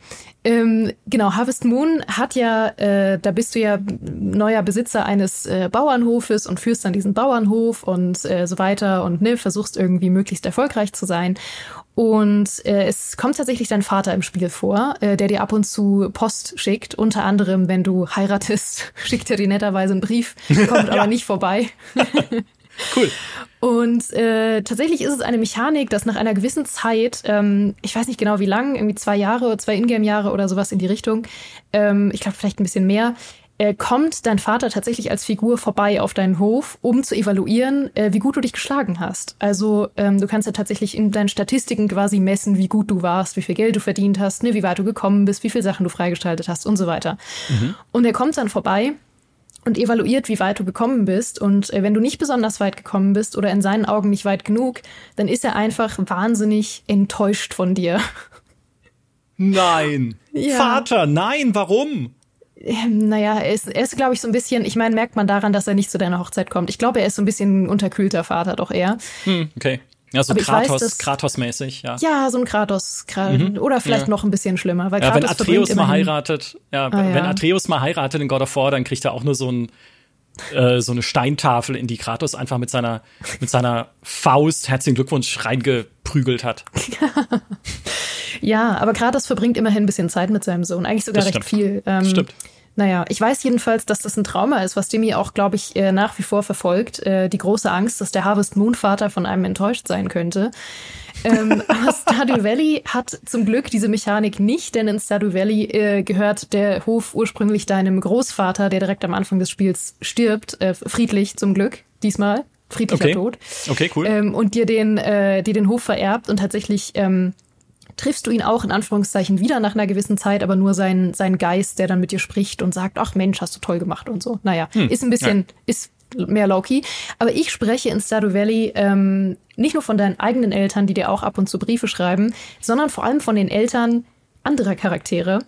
Ähm, genau, Harvest Moon hat ja, äh, da bist du ja neuer Besitzer eines äh, Bauernhofes und führst dann diesen Bauernhof und äh, so weiter und ne, versuchst irgendwie möglichst erfolgreich zu sein. Und äh, es kommt tatsächlich dein Vater im Spiel vor, äh, der dir ab und zu Post schickt. Unter anderem, wenn du heiratest, schickt er dir netterweise einen Brief, kommt aber nicht vorbei. cool. Und äh, tatsächlich ist es eine Mechanik, dass nach einer gewissen Zeit, ähm, ich weiß nicht genau wie lang, irgendwie zwei Jahre, zwei Ingame-Jahre oder sowas in die Richtung, ähm, ich glaube vielleicht ein bisschen mehr, äh, kommt dein Vater tatsächlich als Figur vorbei auf deinen Hof, um zu evaluieren, äh, wie gut du dich geschlagen hast. Also ähm, du kannst ja tatsächlich in deinen Statistiken quasi messen, wie gut du warst, wie viel Geld du verdient hast, ne, wie weit du gekommen bist, wie viele Sachen du freigestaltet hast und so weiter. Mhm. Und er kommt dann vorbei und evaluiert, wie weit du gekommen bist. Und äh, wenn du nicht besonders weit gekommen bist oder in seinen Augen nicht weit genug, dann ist er einfach wahnsinnig enttäuscht von dir. Nein. Ja. Vater, nein, warum? Ähm, naja, er ist, er ist glaube ich, so ein bisschen, ich meine, merkt man daran, dass er nicht zu deiner Hochzeit kommt. Ich glaube, er ist so ein bisschen ein unterkühlter Vater doch eher. Hm, okay. Ja, so Kratos, Kratos-mäßig, ja. Ja, so ein Kratos. mhm. Oder vielleicht ja. noch ein bisschen schlimmer. Weil ja, Kratos wenn Atreus mal heiratet, ja, ah, wenn ja. Atreus mal heiratet in God of War, dann kriegt er auch nur so ein äh, so eine Steintafel, in die Kratos einfach mit seiner, mit seiner Faust herzlichen Glückwunsch reingeprügelt hat. ja, aber Kratos verbringt immerhin ein bisschen Zeit mit seinem Sohn. Eigentlich sogar das recht stimmt. viel. Ähm, stimmt. Naja, ich weiß jedenfalls, dass das ein Trauma ist, was Demi auch, glaube ich, äh, nach wie vor verfolgt. Äh, die große Angst, dass der Harvest Moon Vater von einem enttäuscht sein könnte. ähm, aber Stardew Valley hat zum Glück diese Mechanik nicht, denn in Stardew Valley äh, gehört der Hof ursprünglich deinem Großvater, der direkt am Anfang des Spiels stirbt, äh, friedlich zum Glück, diesmal, friedlicher okay. Tod. Okay, cool. Ähm, und dir den, äh, dir den Hof vererbt und tatsächlich ähm, triffst du ihn auch in Anführungszeichen wieder nach einer gewissen Zeit, aber nur sein, sein Geist, der dann mit dir spricht und sagt, ach Mensch, hast du toll gemacht und so. Naja, hm. ist ein bisschen, ja. ist mehr low-key. Aber ich spreche in Stardew Valley ähm, nicht nur von deinen eigenen Eltern, die dir auch ab und zu Briefe schreiben, sondern vor allem von den Eltern anderer Charaktere.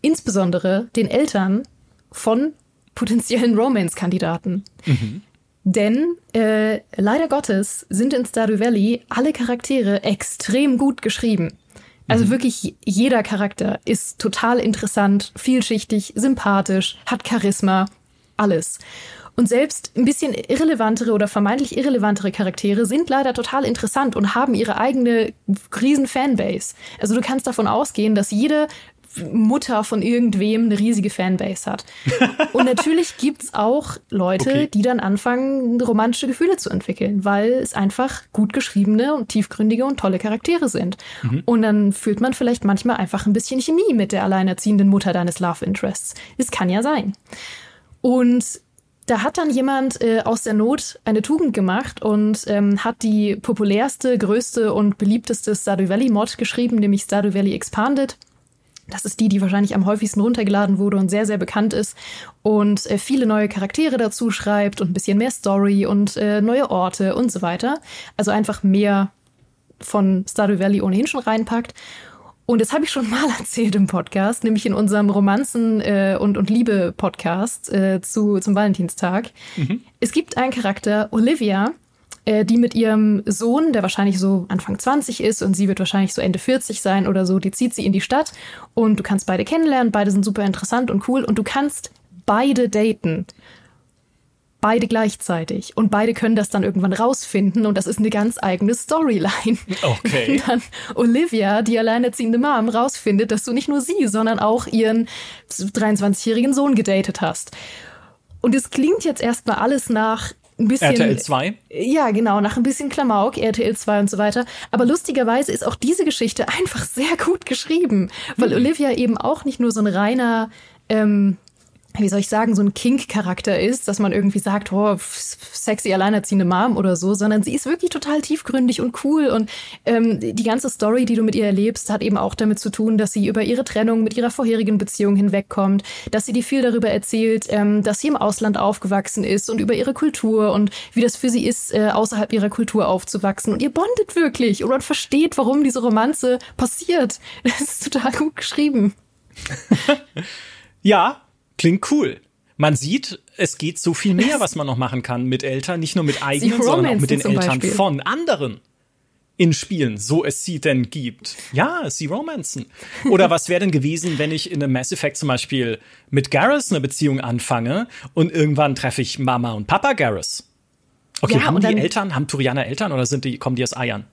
Insbesondere den Eltern von potenziellen Romance-Kandidaten. Mhm. Denn äh, leider Gottes sind in Stardew Valley alle Charaktere extrem gut geschrieben. Also mhm. wirklich jeder Charakter ist total interessant, vielschichtig, sympathisch, hat Charisma, alles. Und selbst ein bisschen irrelevantere oder vermeintlich irrelevantere Charaktere sind leider total interessant und haben ihre eigene riesen Fanbase. Also du kannst davon ausgehen, dass jede Mutter von irgendwem eine riesige Fanbase hat. Und natürlich gibt's auch Leute, okay. die dann anfangen, romantische Gefühle zu entwickeln, weil es einfach gut geschriebene und tiefgründige und tolle Charaktere sind. Mhm. Und dann fühlt man vielleicht manchmal einfach ein bisschen Chemie mit der alleinerziehenden Mutter deines Love Interests. Es kann ja sein. Und da hat dann jemand äh, aus der Not eine Tugend gemacht und ähm, hat die populärste, größte und beliebteste Stardew Valley Mod geschrieben, nämlich Stardew Valley Expanded. Das ist die, die wahrscheinlich am häufigsten runtergeladen wurde und sehr, sehr bekannt ist und äh, viele neue Charaktere dazu schreibt und ein bisschen mehr Story und äh, neue Orte und so weiter. Also einfach mehr von Stardew Valley ohnehin schon reinpackt. Und das habe ich schon mal erzählt im Podcast, nämlich in unserem Romanzen- äh, und, und Liebe-Podcast äh, zu, zum Valentinstag. Mhm. Es gibt einen Charakter, Olivia, äh, die mit ihrem Sohn, der wahrscheinlich so Anfang 20 ist und sie wird wahrscheinlich so Ende 40 sein oder so, die zieht sie in die Stadt und du kannst beide kennenlernen, beide sind super interessant und cool und du kannst beide daten. Beide gleichzeitig. Und beide können das dann irgendwann rausfinden und das ist eine ganz eigene Storyline. Okay. Wenn dann Olivia, die alleinerziehende Mom, rausfindet, dass du nicht nur sie, sondern auch ihren 23-jährigen Sohn gedatet hast. Und es klingt jetzt erstmal alles nach ein bisschen. RTL 2? Ja, genau, nach ein bisschen Klamauk, RTL 2 und so weiter. Aber lustigerweise ist auch diese Geschichte einfach sehr gut geschrieben, weil mhm. Olivia eben auch nicht nur so ein reiner ähm, wie soll ich sagen, so ein Kink-Charakter ist, dass man irgendwie sagt, oh, sexy alleinerziehende Mom oder so, sondern sie ist wirklich total tiefgründig und cool und ähm, die ganze Story, die du mit ihr erlebst, hat eben auch damit zu tun, dass sie über ihre Trennung mit ihrer vorherigen Beziehung hinwegkommt, dass sie dir viel darüber erzählt, ähm, dass sie im Ausland aufgewachsen ist und über ihre Kultur und wie das für sie ist, äh, außerhalb ihrer Kultur aufzuwachsen und ihr bondet wirklich und man versteht, warum diese Romanze passiert. Das ist total gut geschrieben. ja, Klingt cool. man sieht, es geht so viel mehr, was man noch machen kann mit Eltern, nicht nur mit eigenen, sondern auch mit den Eltern Beispiel. von anderen in Spielen, so es sie denn gibt. Ja, sie romanzen. Oder was wäre denn gewesen, wenn ich in einem Mass Effect zum Beispiel mit Garrus eine Beziehung anfange und irgendwann treffe ich Mama und Papa Garrus? Okay, ja, haben die Eltern, haben Turianer Eltern oder sind die, kommen die aus Eiern?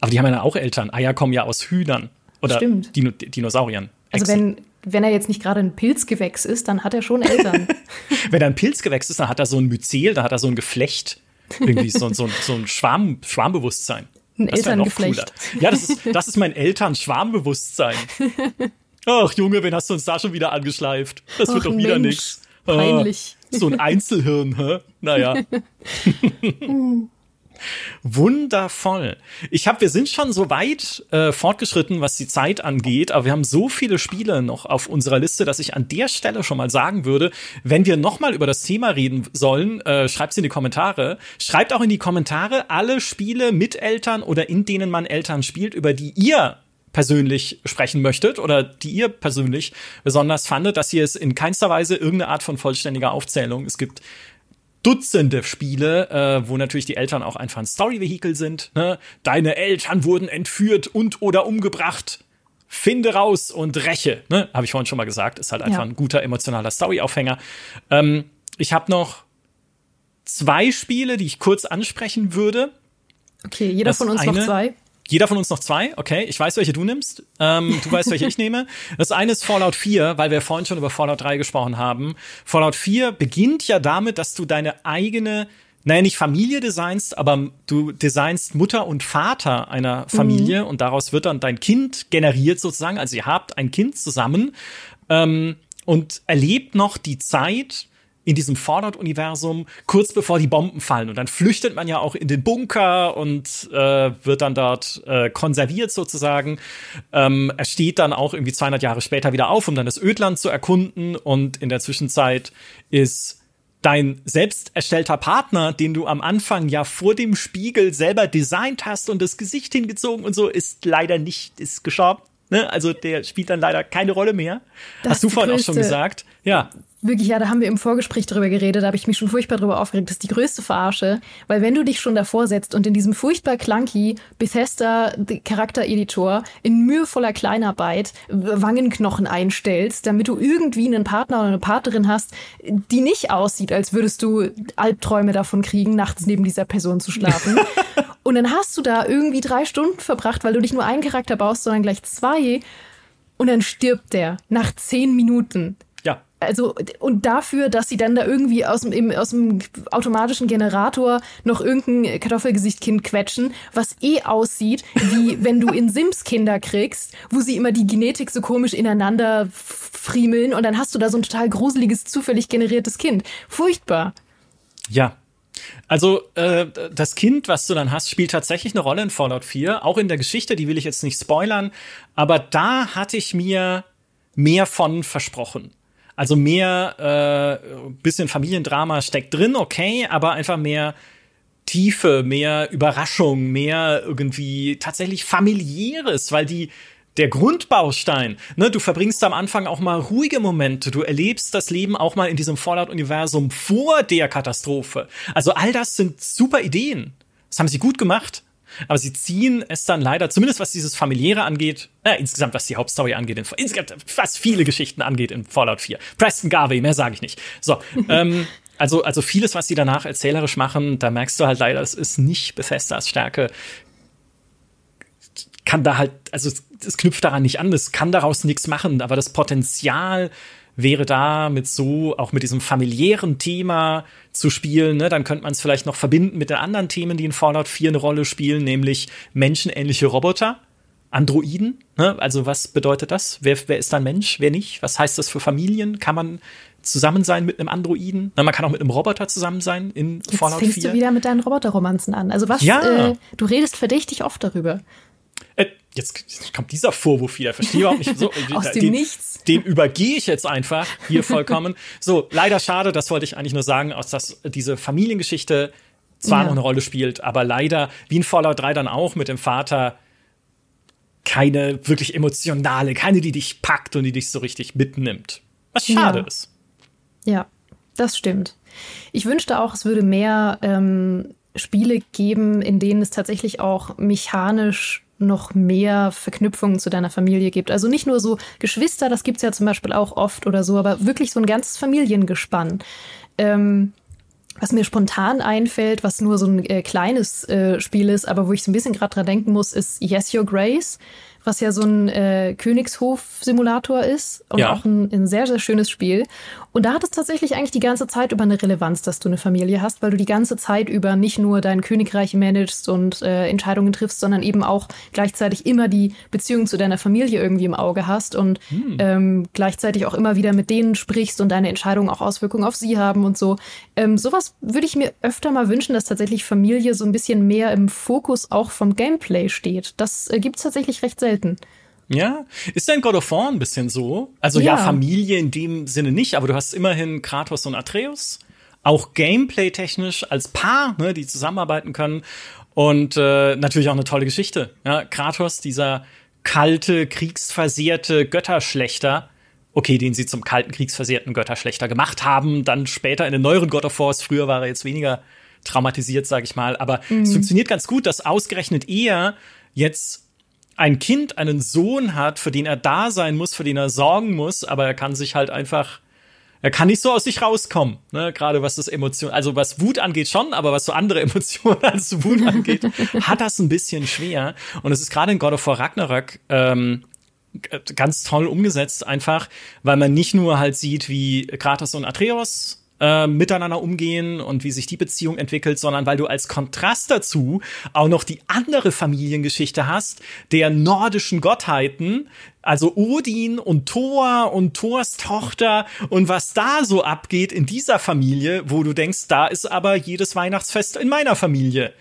Aber die haben ja auch Eltern. Eier kommen ja aus Hühnern oder Dino Dinosauriern. Also wenn, wenn er jetzt nicht gerade ein Pilzgewächs ist, dann hat er schon Eltern. wenn er ein Pilzgewächs ist, dann hat er so ein Myzel, dann hat er so ein Geflecht. Irgendwie so, so, so ein Schwarm, Schwarmbewusstsein. Ein das Elterngeflecht. Ja, das ist, das ist mein Eltern-Schwarmbewusstsein. Ach, Junge, wen hast du uns da schon wieder angeschleift? Das Ach, wird doch wieder nichts. Peinlich. Ah, so ein Einzelhirn, hä? Naja. Wundervoll. Ich habe, wir sind schon so weit äh, fortgeschritten, was die Zeit angeht, aber wir haben so viele Spiele noch auf unserer Liste, dass ich an der Stelle schon mal sagen würde, wenn wir noch mal über das Thema reden sollen, äh, schreibt in die Kommentare. Schreibt auch in die Kommentare alle Spiele mit Eltern oder in denen man Eltern spielt, über die ihr persönlich sprechen möchtet oder die ihr persönlich besonders fandet, dass ihr es in keinster Weise irgendeine Art von vollständiger Aufzählung. Es gibt Dutzende Spiele, äh, wo natürlich die Eltern auch einfach ein Story-Vehikel sind. Ne? Deine Eltern wurden entführt und oder umgebracht. Finde raus und räche. Ne? Habe ich vorhin schon mal gesagt. Ist halt einfach ja. ein guter emotionaler Story-Aufhänger. Ähm, ich habe noch zwei Spiele, die ich kurz ansprechen würde. Okay, jeder das von uns eine, noch zwei. Jeder von uns noch zwei, okay. Ich weiß, welche du nimmst. Ähm, du weißt, welche ich nehme. Das eine ist Fallout 4, weil wir vorhin schon über Fallout 3 gesprochen haben. Fallout 4 beginnt ja damit, dass du deine eigene, naja, nicht Familie designst, aber du designst Mutter und Vater einer Familie mhm. und daraus wird dann dein Kind generiert sozusagen. Also ihr habt ein Kind zusammen ähm, und erlebt noch die Zeit, in diesem Fallout-Universum, kurz bevor die Bomben fallen. Und dann flüchtet man ja auch in den Bunker und äh, wird dann dort äh, konserviert sozusagen. Ähm, er steht dann auch irgendwie 200 Jahre später wieder auf, um dann das Ödland zu erkunden. Und in der Zwischenzeit ist dein selbst erstellter Partner, den du am Anfang ja vor dem Spiegel selber designt hast und das Gesicht hingezogen und so, ist leider nicht, ist gestorben. Ne? Also der spielt dann leider keine Rolle mehr. Das Hast du vorhin auch schon gesagt. Ja. Wirklich, ja, da haben wir im Vorgespräch drüber geredet, da habe ich mich schon furchtbar drüber aufgeregt. Das ist die größte Verarsche, weil wenn du dich schon davor setzt und in diesem furchtbar clunky Bethesda Charaktereditor in mühevoller Kleinarbeit Wangenknochen einstellst, damit du irgendwie einen Partner oder eine Partnerin hast, die nicht aussieht, als würdest du Albträume davon kriegen, nachts neben dieser Person zu schlafen. und dann hast du da irgendwie drei Stunden verbracht, weil du nicht nur einen Charakter baust, sondern gleich zwei. Und dann stirbt der nach zehn Minuten also und dafür, dass sie dann da irgendwie aus dem, aus dem automatischen Generator noch irgendein Kartoffelgesichtkind quetschen, was eh aussieht, wie wenn du in Sims Kinder kriegst, wo sie immer die Genetik so komisch ineinander friemeln und dann hast du da so ein total gruseliges, zufällig generiertes Kind. Furchtbar. Ja, also äh, das Kind, was du dann hast, spielt tatsächlich eine Rolle in Fallout 4, auch in der Geschichte, die will ich jetzt nicht spoilern, aber da hatte ich mir mehr von versprochen. Also mehr äh, bisschen Familiendrama steckt drin, okay, aber einfach mehr Tiefe, mehr Überraschung, mehr irgendwie tatsächlich familiäres, weil die der Grundbaustein, ne, du verbringst am Anfang auch mal ruhige Momente, du erlebst das Leben auch mal in diesem Fallout-Universum vor der Katastrophe. Also all das sind super Ideen. Das haben sie gut gemacht. Aber sie ziehen es dann leider, zumindest was dieses familiäre angeht, äh, insgesamt was die Hauptstory angeht, in, insgesamt was viele Geschichten angeht in Fallout 4. Preston Garvey, mehr sage ich nicht. So, ähm, also, also vieles, was sie danach erzählerisch machen, da merkst du halt leider, es ist nicht Bethesdas Stärke. Kann da halt, also es knüpft daran nicht an, es kann daraus nichts machen, aber das Potenzial, wäre da mit so, auch mit diesem familiären Thema zu spielen, ne, dann könnte man es vielleicht noch verbinden mit den anderen Themen, die in Fallout 4 eine Rolle spielen, nämlich menschenähnliche Roboter, Androiden. Ne? Also was bedeutet das? Wer, wer ist dann Mensch, wer nicht? Was heißt das für Familien? Kann man zusammen sein mit einem Androiden? Na, man kann auch mit einem Roboter zusammen sein in Jetzt Fallout 4. Jetzt fängst du wieder mit deinen Roboterromanzen an. Also was, ja. äh, du redest verdächtig oft darüber. Äh, jetzt kommt dieser Vorwurf wieder. Verstehe überhaupt nicht so. Aus dem den, Nichts. Den übergehe ich jetzt einfach hier vollkommen. so, leider schade, das wollte ich eigentlich nur sagen, aus dass diese Familiengeschichte zwar ja. noch eine Rolle spielt, aber leider, wie in Fallout 3 dann auch mit dem Vater, keine wirklich emotionale, keine, die dich packt und die dich so richtig mitnimmt. Was schade ja. ist. Ja. Das stimmt. Ich wünschte auch, es würde mehr ähm, Spiele geben, in denen es tatsächlich auch mechanisch noch mehr Verknüpfungen zu deiner Familie gibt. Also nicht nur so Geschwister, das gibt's ja zum Beispiel auch oft oder so, aber wirklich so ein ganzes Familiengespann. Ähm, was mir spontan einfällt, was nur so ein äh, kleines äh, Spiel ist, aber wo ich so ein bisschen gerade dran denken muss, ist Yes Your Grace was ja so ein äh, Königshof-Simulator ist und ja. auch ein, ein, sehr, sehr schönes Spiel. Und da hat es tatsächlich eigentlich die ganze Zeit über eine Relevanz, dass du eine Familie hast, weil du die ganze Zeit über nicht nur dein Königreich managst und äh, Entscheidungen triffst, sondern eben auch gleichzeitig immer die Beziehung zu deiner Familie irgendwie im Auge hast und hm. ähm, gleichzeitig auch immer wieder mit denen sprichst und deine Entscheidungen auch Auswirkungen auf sie haben und so. Ähm, sowas würde ich mir öfter mal wünschen, dass tatsächlich Familie so ein bisschen mehr im Fokus auch vom Gameplay steht. Das äh, gibt es tatsächlich recht selten selten. Ja, ist dein God of War ein bisschen so? Also ja. ja, Familie in dem Sinne nicht, aber du hast immerhin Kratos und Atreus, auch Gameplay-technisch als Paar, ne, die zusammenarbeiten können und äh, natürlich auch eine tolle Geschichte. Ja, Kratos, dieser kalte, kriegsversehrte Götterschlechter, okay, den sie zum kalten, kriegsversehrten Götterschlechter gemacht haben, dann später in den neueren God of Wars, früher war er jetzt weniger traumatisiert, sag ich mal, aber mhm. es funktioniert ganz gut, dass ausgerechnet er jetzt ein Kind einen Sohn hat, für den er da sein muss, für den er sorgen muss, aber er kann sich halt einfach, er kann nicht so aus sich rauskommen, ne? Gerade was das Emotion, also was Wut angeht schon, aber was so andere Emotionen als Wut angeht, hat das ein bisschen schwer. Und es ist gerade in God of War Ragnarök ähm, ganz toll umgesetzt, einfach, weil man nicht nur halt sieht, wie Kratos und Atreus äh, miteinander umgehen und wie sich die Beziehung entwickelt, sondern weil du als Kontrast dazu auch noch die andere Familiengeschichte hast, der nordischen Gottheiten, also Odin und Thor und Thors Tochter und was da so abgeht in dieser Familie, wo du denkst, da ist aber jedes Weihnachtsfest in meiner Familie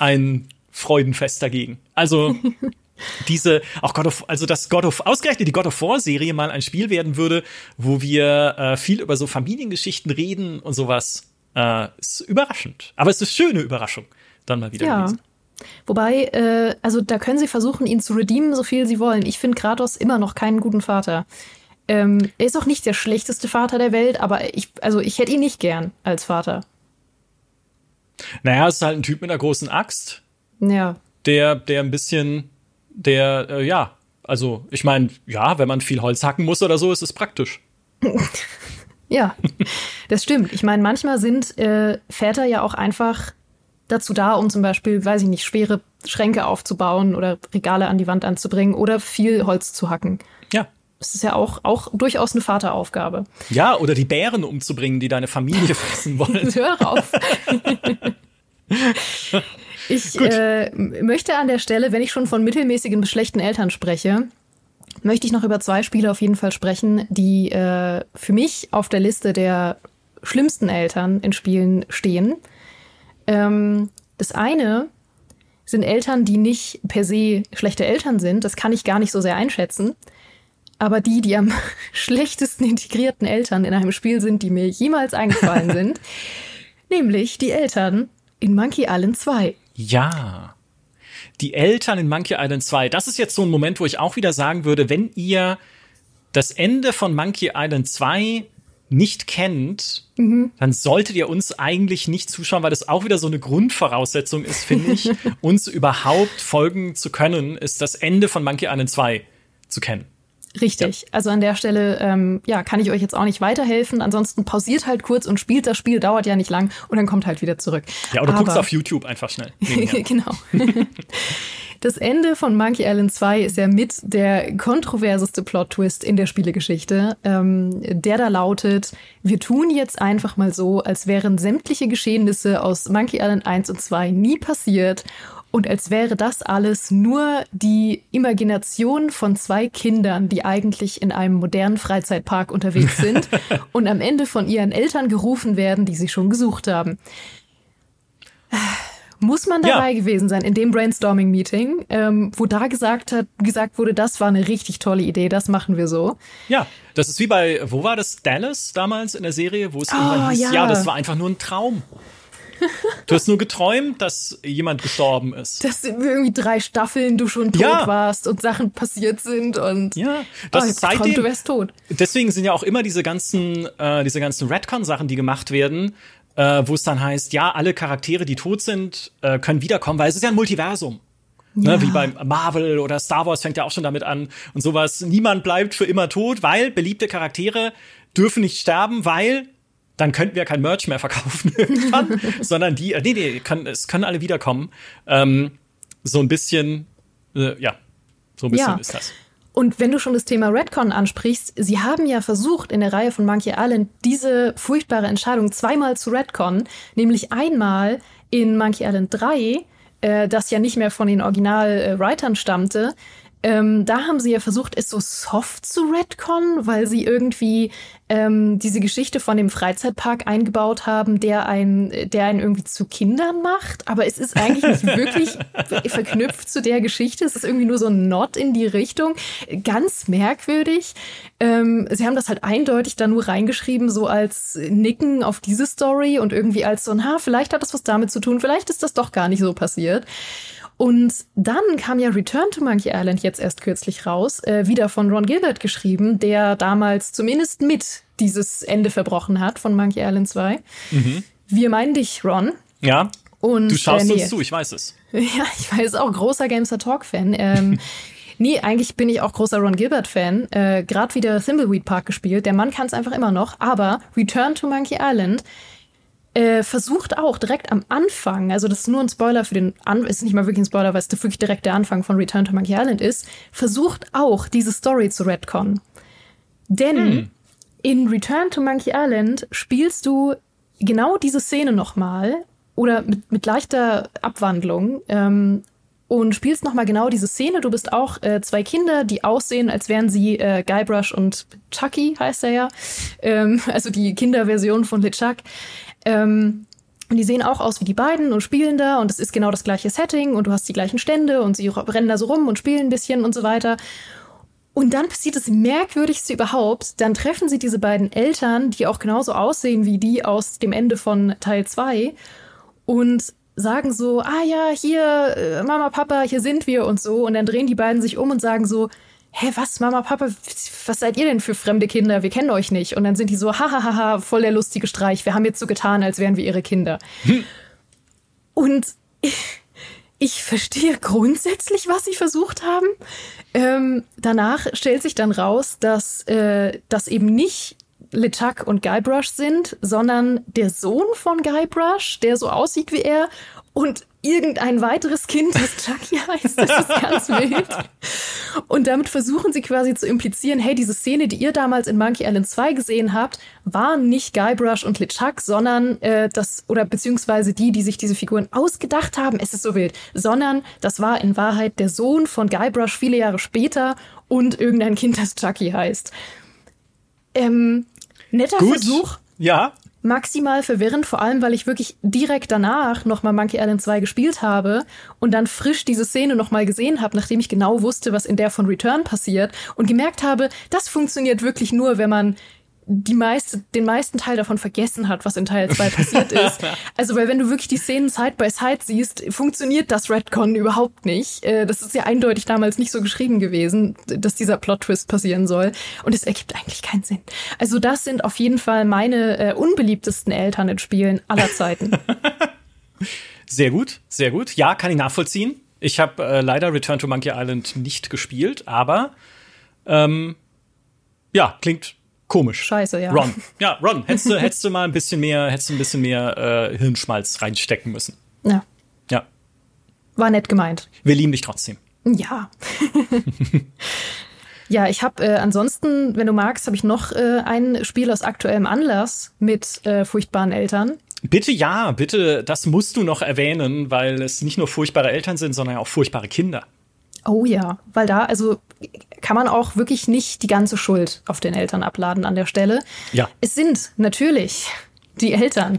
ein Freudenfest dagegen. Also diese, auch God of, also dass God of, ausgerechnet die God of War Serie mal ein Spiel werden würde, wo wir äh, viel über so Familiengeschichten reden und sowas, äh, ist überraschend. Aber es ist eine schöne Überraschung, dann mal wieder ja. gewesen. Wobei, äh, also da können sie versuchen, ihn zu redeemen, so viel sie wollen. Ich finde Kratos immer noch keinen guten Vater. Ähm, er ist auch nicht der schlechteste Vater der Welt, aber ich, also ich hätte ihn nicht gern als Vater. Naja, es ist halt ein Typ mit einer großen Axt. Ja. Der, der ein bisschen der, äh, ja, also ich meine, ja, wenn man viel Holz hacken muss oder so, ist es praktisch. ja, das stimmt. Ich meine, manchmal sind äh, Väter ja auch einfach dazu da, um zum Beispiel, weiß ich nicht, schwere Schränke aufzubauen oder Regale an die Wand anzubringen oder viel Holz zu hacken. Ja. Das ist ja auch, auch durchaus eine Vateraufgabe. Ja, oder die Bären umzubringen, die deine Familie fressen wollen. Hör auf. Ich äh, möchte an der Stelle, wenn ich schon von mittelmäßigen bis schlechten Eltern spreche, möchte ich noch über zwei Spiele auf jeden Fall sprechen, die äh, für mich auf der Liste der schlimmsten Eltern in Spielen stehen. Ähm, das eine sind Eltern, die nicht per se schlechte Eltern sind. Das kann ich gar nicht so sehr einschätzen. Aber die, die am schlechtesten integrierten Eltern in einem Spiel sind, die mir jemals eingefallen sind. nämlich die Eltern in Monkey Island 2. Ja. Die Eltern in Monkey Island 2. Das ist jetzt so ein Moment, wo ich auch wieder sagen würde, wenn ihr das Ende von Monkey Island 2 nicht kennt, mhm. dann solltet ihr uns eigentlich nicht zuschauen, weil das auch wieder so eine Grundvoraussetzung ist, finde ich, uns überhaupt folgen zu können, ist das Ende von Monkey Island 2 zu kennen. Richtig. Ja. Also an der Stelle, ähm, ja, kann ich euch jetzt auch nicht weiterhelfen. Ansonsten pausiert halt kurz und spielt das Spiel, dauert ja nicht lang und dann kommt halt wieder zurück. Ja, oder Aber, guckst auf YouTube einfach schnell. genau. Das Ende von Monkey Island 2 ist ja mit der kontroverseste Plot-Twist in der Spielegeschichte, ähm, der da lautet, wir tun jetzt einfach mal so, als wären sämtliche Geschehnisse aus Monkey Island 1 und 2 nie passiert und als wäre das alles nur die Imagination von zwei Kindern, die eigentlich in einem modernen Freizeitpark unterwegs sind und am Ende von ihren Eltern gerufen werden, die sie schon gesucht haben. Muss man dabei ja. gewesen sein in dem Brainstorming-Meeting, ähm, wo da gesagt hat, gesagt wurde, das war eine richtig tolle Idee, das machen wir so. Ja, das ist wie bei, wo war das, Dallas damals in der Serie, wo es oh, irgendwann hieß, ja. ja, das war einfach nur ein Traum. Du hast nur geträumt, dass jemand gestorben ist. Dass irgendwie drei Staffeln du schon tot ja. warst und Sachen passiert sind und ja, das oh, ist seitdem. Geträumt, du wärst tot. Deswegen sind ja auch immer diese ganzen, äh, diese ganzen Redcon-Sachen, die gemacht werden, äh, wo es dann heißt, ja, alle Charaktere, die tot sind, äh, können wiederkommen, weil es ist ja ein Multiversum. Ne, ja. Ne, wie bei Marvel oder Star Wars fängt ja auch schon damit an und sowas. Niemand bleibt für immer tot, weil beliebte Charaktere dürfen nicht sterben, weil dann könnten wir kein Merch mehr verkaufen irgendwann, sondern die, äh, nee, nee, kann, es können alle wiederkommen. Ähm, so ein bisschen, äh, ja, so ein bisschen ja. ist das. Und wenn du schon das Thema Redcon ansprichst, sie haben ja versucht, in der Reihe von Monkey Island diese furchtbare Entscheidung zweimal zu Redcon, nämlich einmal in Monkey Island 3, äh, das ja nicht mehr von den Original-Writern stammte, ähm, da haben sie ja versucht, es so soft zu retcon, weil sie irgendwie ähm, diese Geschichte von dem Freizeitpark eingebaut haben, der ein, der einen irgendwie zu Kindern macht. Aber es ist eigentlich nicht wirklich verknüpft zu der Geschichte. Es ist irgendwie nur so ein Nod in die Richtung. Ganz merkwürdig. Ähm, sie haben das halt eindeutig da nur reingeschrieben, so als Nicken auf diese Story und irgendwie als so ein, ha, vielleicht hat das was damit zu tun, vielleicht ist das doch gar nicht so passiert. Und dann kam ja Return to Monkey Island jetzt erst kürzlich raus, äh, wieder von Ron Gilbert geschrieben, der damals zumindest mit dieses Ende verbrochen hat von Monkey Island 2. Mhm. Wir meinen dich, Ron. Ja. Und, du schaust äh, nee. uns zu, ich weiß es. Ja, ich weiß auch, großer Gamester Talk-Fan. Ähm, Nee, eigentlich bin ich auch großer Ron Gilbert-Fan. Äh, Gerade wieder Thimbleweed Park gespielt. Der Mann kann es einfach immer noch. Aber Return to Monkey Island äh, versucht auch direkt am Anfang, also das ist nur ein Spoiler für den, An ist nicht mal wirklich ein Spoiler, weil es wirklich direkt der Anfang von Return to Monkey Island ist, versucht auch diese Story zu retcon. Denn hm. in Return to Monkey Island spielst du genau diese Szene nochmal oder mit, mit leichter Abwandlung ähm, und spielst nochmal genau diese Szene. Du bist auch äh, zwei Kinder, die aussehen, als wären sie äh, Guybrush und Chucky, heißt er ja. Ähm, also die Kinderversion von LeChuck. Ähm, und die sehen auch aus wie die beiden und spielen da und es ist genau das gleiche Setting und du hast die gleichen Stände und sie rennen da so rum und spielen ein bisschen und so weiter. Und dann passiert das Merkwürdigste überhaupt. Dann treffen sie diese beiden Eltern, die auch genauso aussehen wie die aus dem Ende von Teil 2 und sagen so, ah ja, hier, äh, Mama, Papa, hier sind wir und so. Und dann drehen die beiden sich um und sagen so, hä, was, Mama, Papa, was seid ihr denn für fremde Kinder? Wir kennen euch nicht. Und dann sind die so, hahaha, voll der lustige Streich. Wir haben jetzt so getan, als wären wir ihre Kinder. Hm. Und ich, ich verstehe grundsätzlich, was sie versucht haben. Ähm, danach stellt sich dann raus, dass äh, das eben nicht LeChuck und Guybrush sind, sondern der Sohn von Guybrush, der so aussieht wie er und irgendein weiteres Kind, das Chucky heißt. Das ist ganz wild. Und damit versuchen sie quasi zu implizieren, hey, diese Szene, die ihr damals in Monkey Island 2 gesehen habt, waren nicht Guybrush und LeChuck, sondern äh, das, oder beziehungsweise die, die sich diese Figuren ausgedacht haben, es ist so wild, sondern das war in Wahrheit der Sohn von Guybrush viele Jahre später und irgendein Kind, das Chucky heißt. Ähm, netter Gut. Versuch. Ja maximal verwirrend, vor allem weil ich wirklich direkt danach nochmal Monkey Island 2 gespielt habe und dann frisch diese Szene nochmal gesehen habe, nachdem ich genau wusste, was in der von Return passiert und gemerkt habe, das funktioniert wirklich nur, wenn man die meiste, den meisten Teil davon vergessen hat, was in Teil 2 passiert ist. Also, weil wenn du wirklich die Szenen Side by Side siehst, funktioniert das Redcon überhaupt nicht. Äh, das ist ja eindeutig damals nicht so geschrieben gewesen, dass dieser Plot-Twist passieren soll. Und es ergibt eigentlich keinen Sinn. Also, das sind auf jeden Fall meine äh, unbeliebtesten Eltern in Spielen aller Zeiten. Sehr gut, sehr gut. Ja, kann ich nachvollziehen. Ich habe äh, leider Return to Monkey Island nicht gespielt, aber ähm, ja, klingt Komisch. Scheiße, ja. Ron. Ja, Ron, hättest du, hättest du mal ein bisschen mehr, hättest du ein bisschen mehr äh, Hirnschmalz reinstecken müssen. Ja. Ja. War nett gemeint. Wir lieben dich trotzdem. Ja. ja, ich habe äh, ansonsten, wenn du magst, habe ich noch äh, ein Spiel aus aktuellem Anlass mit äh, furchtbaren Eltern. Bitte ja, bitte, das musst du noch erwähnen, weil es nicht nur furchtbare Eltern sind, sondern auch furchtbare Kinder. Oh ja, weil da, also kann man auch wirklich nicht die ganze Schuld auf den Eltern abladen an der Stelle. Ja. Es sind natürlich die Eltern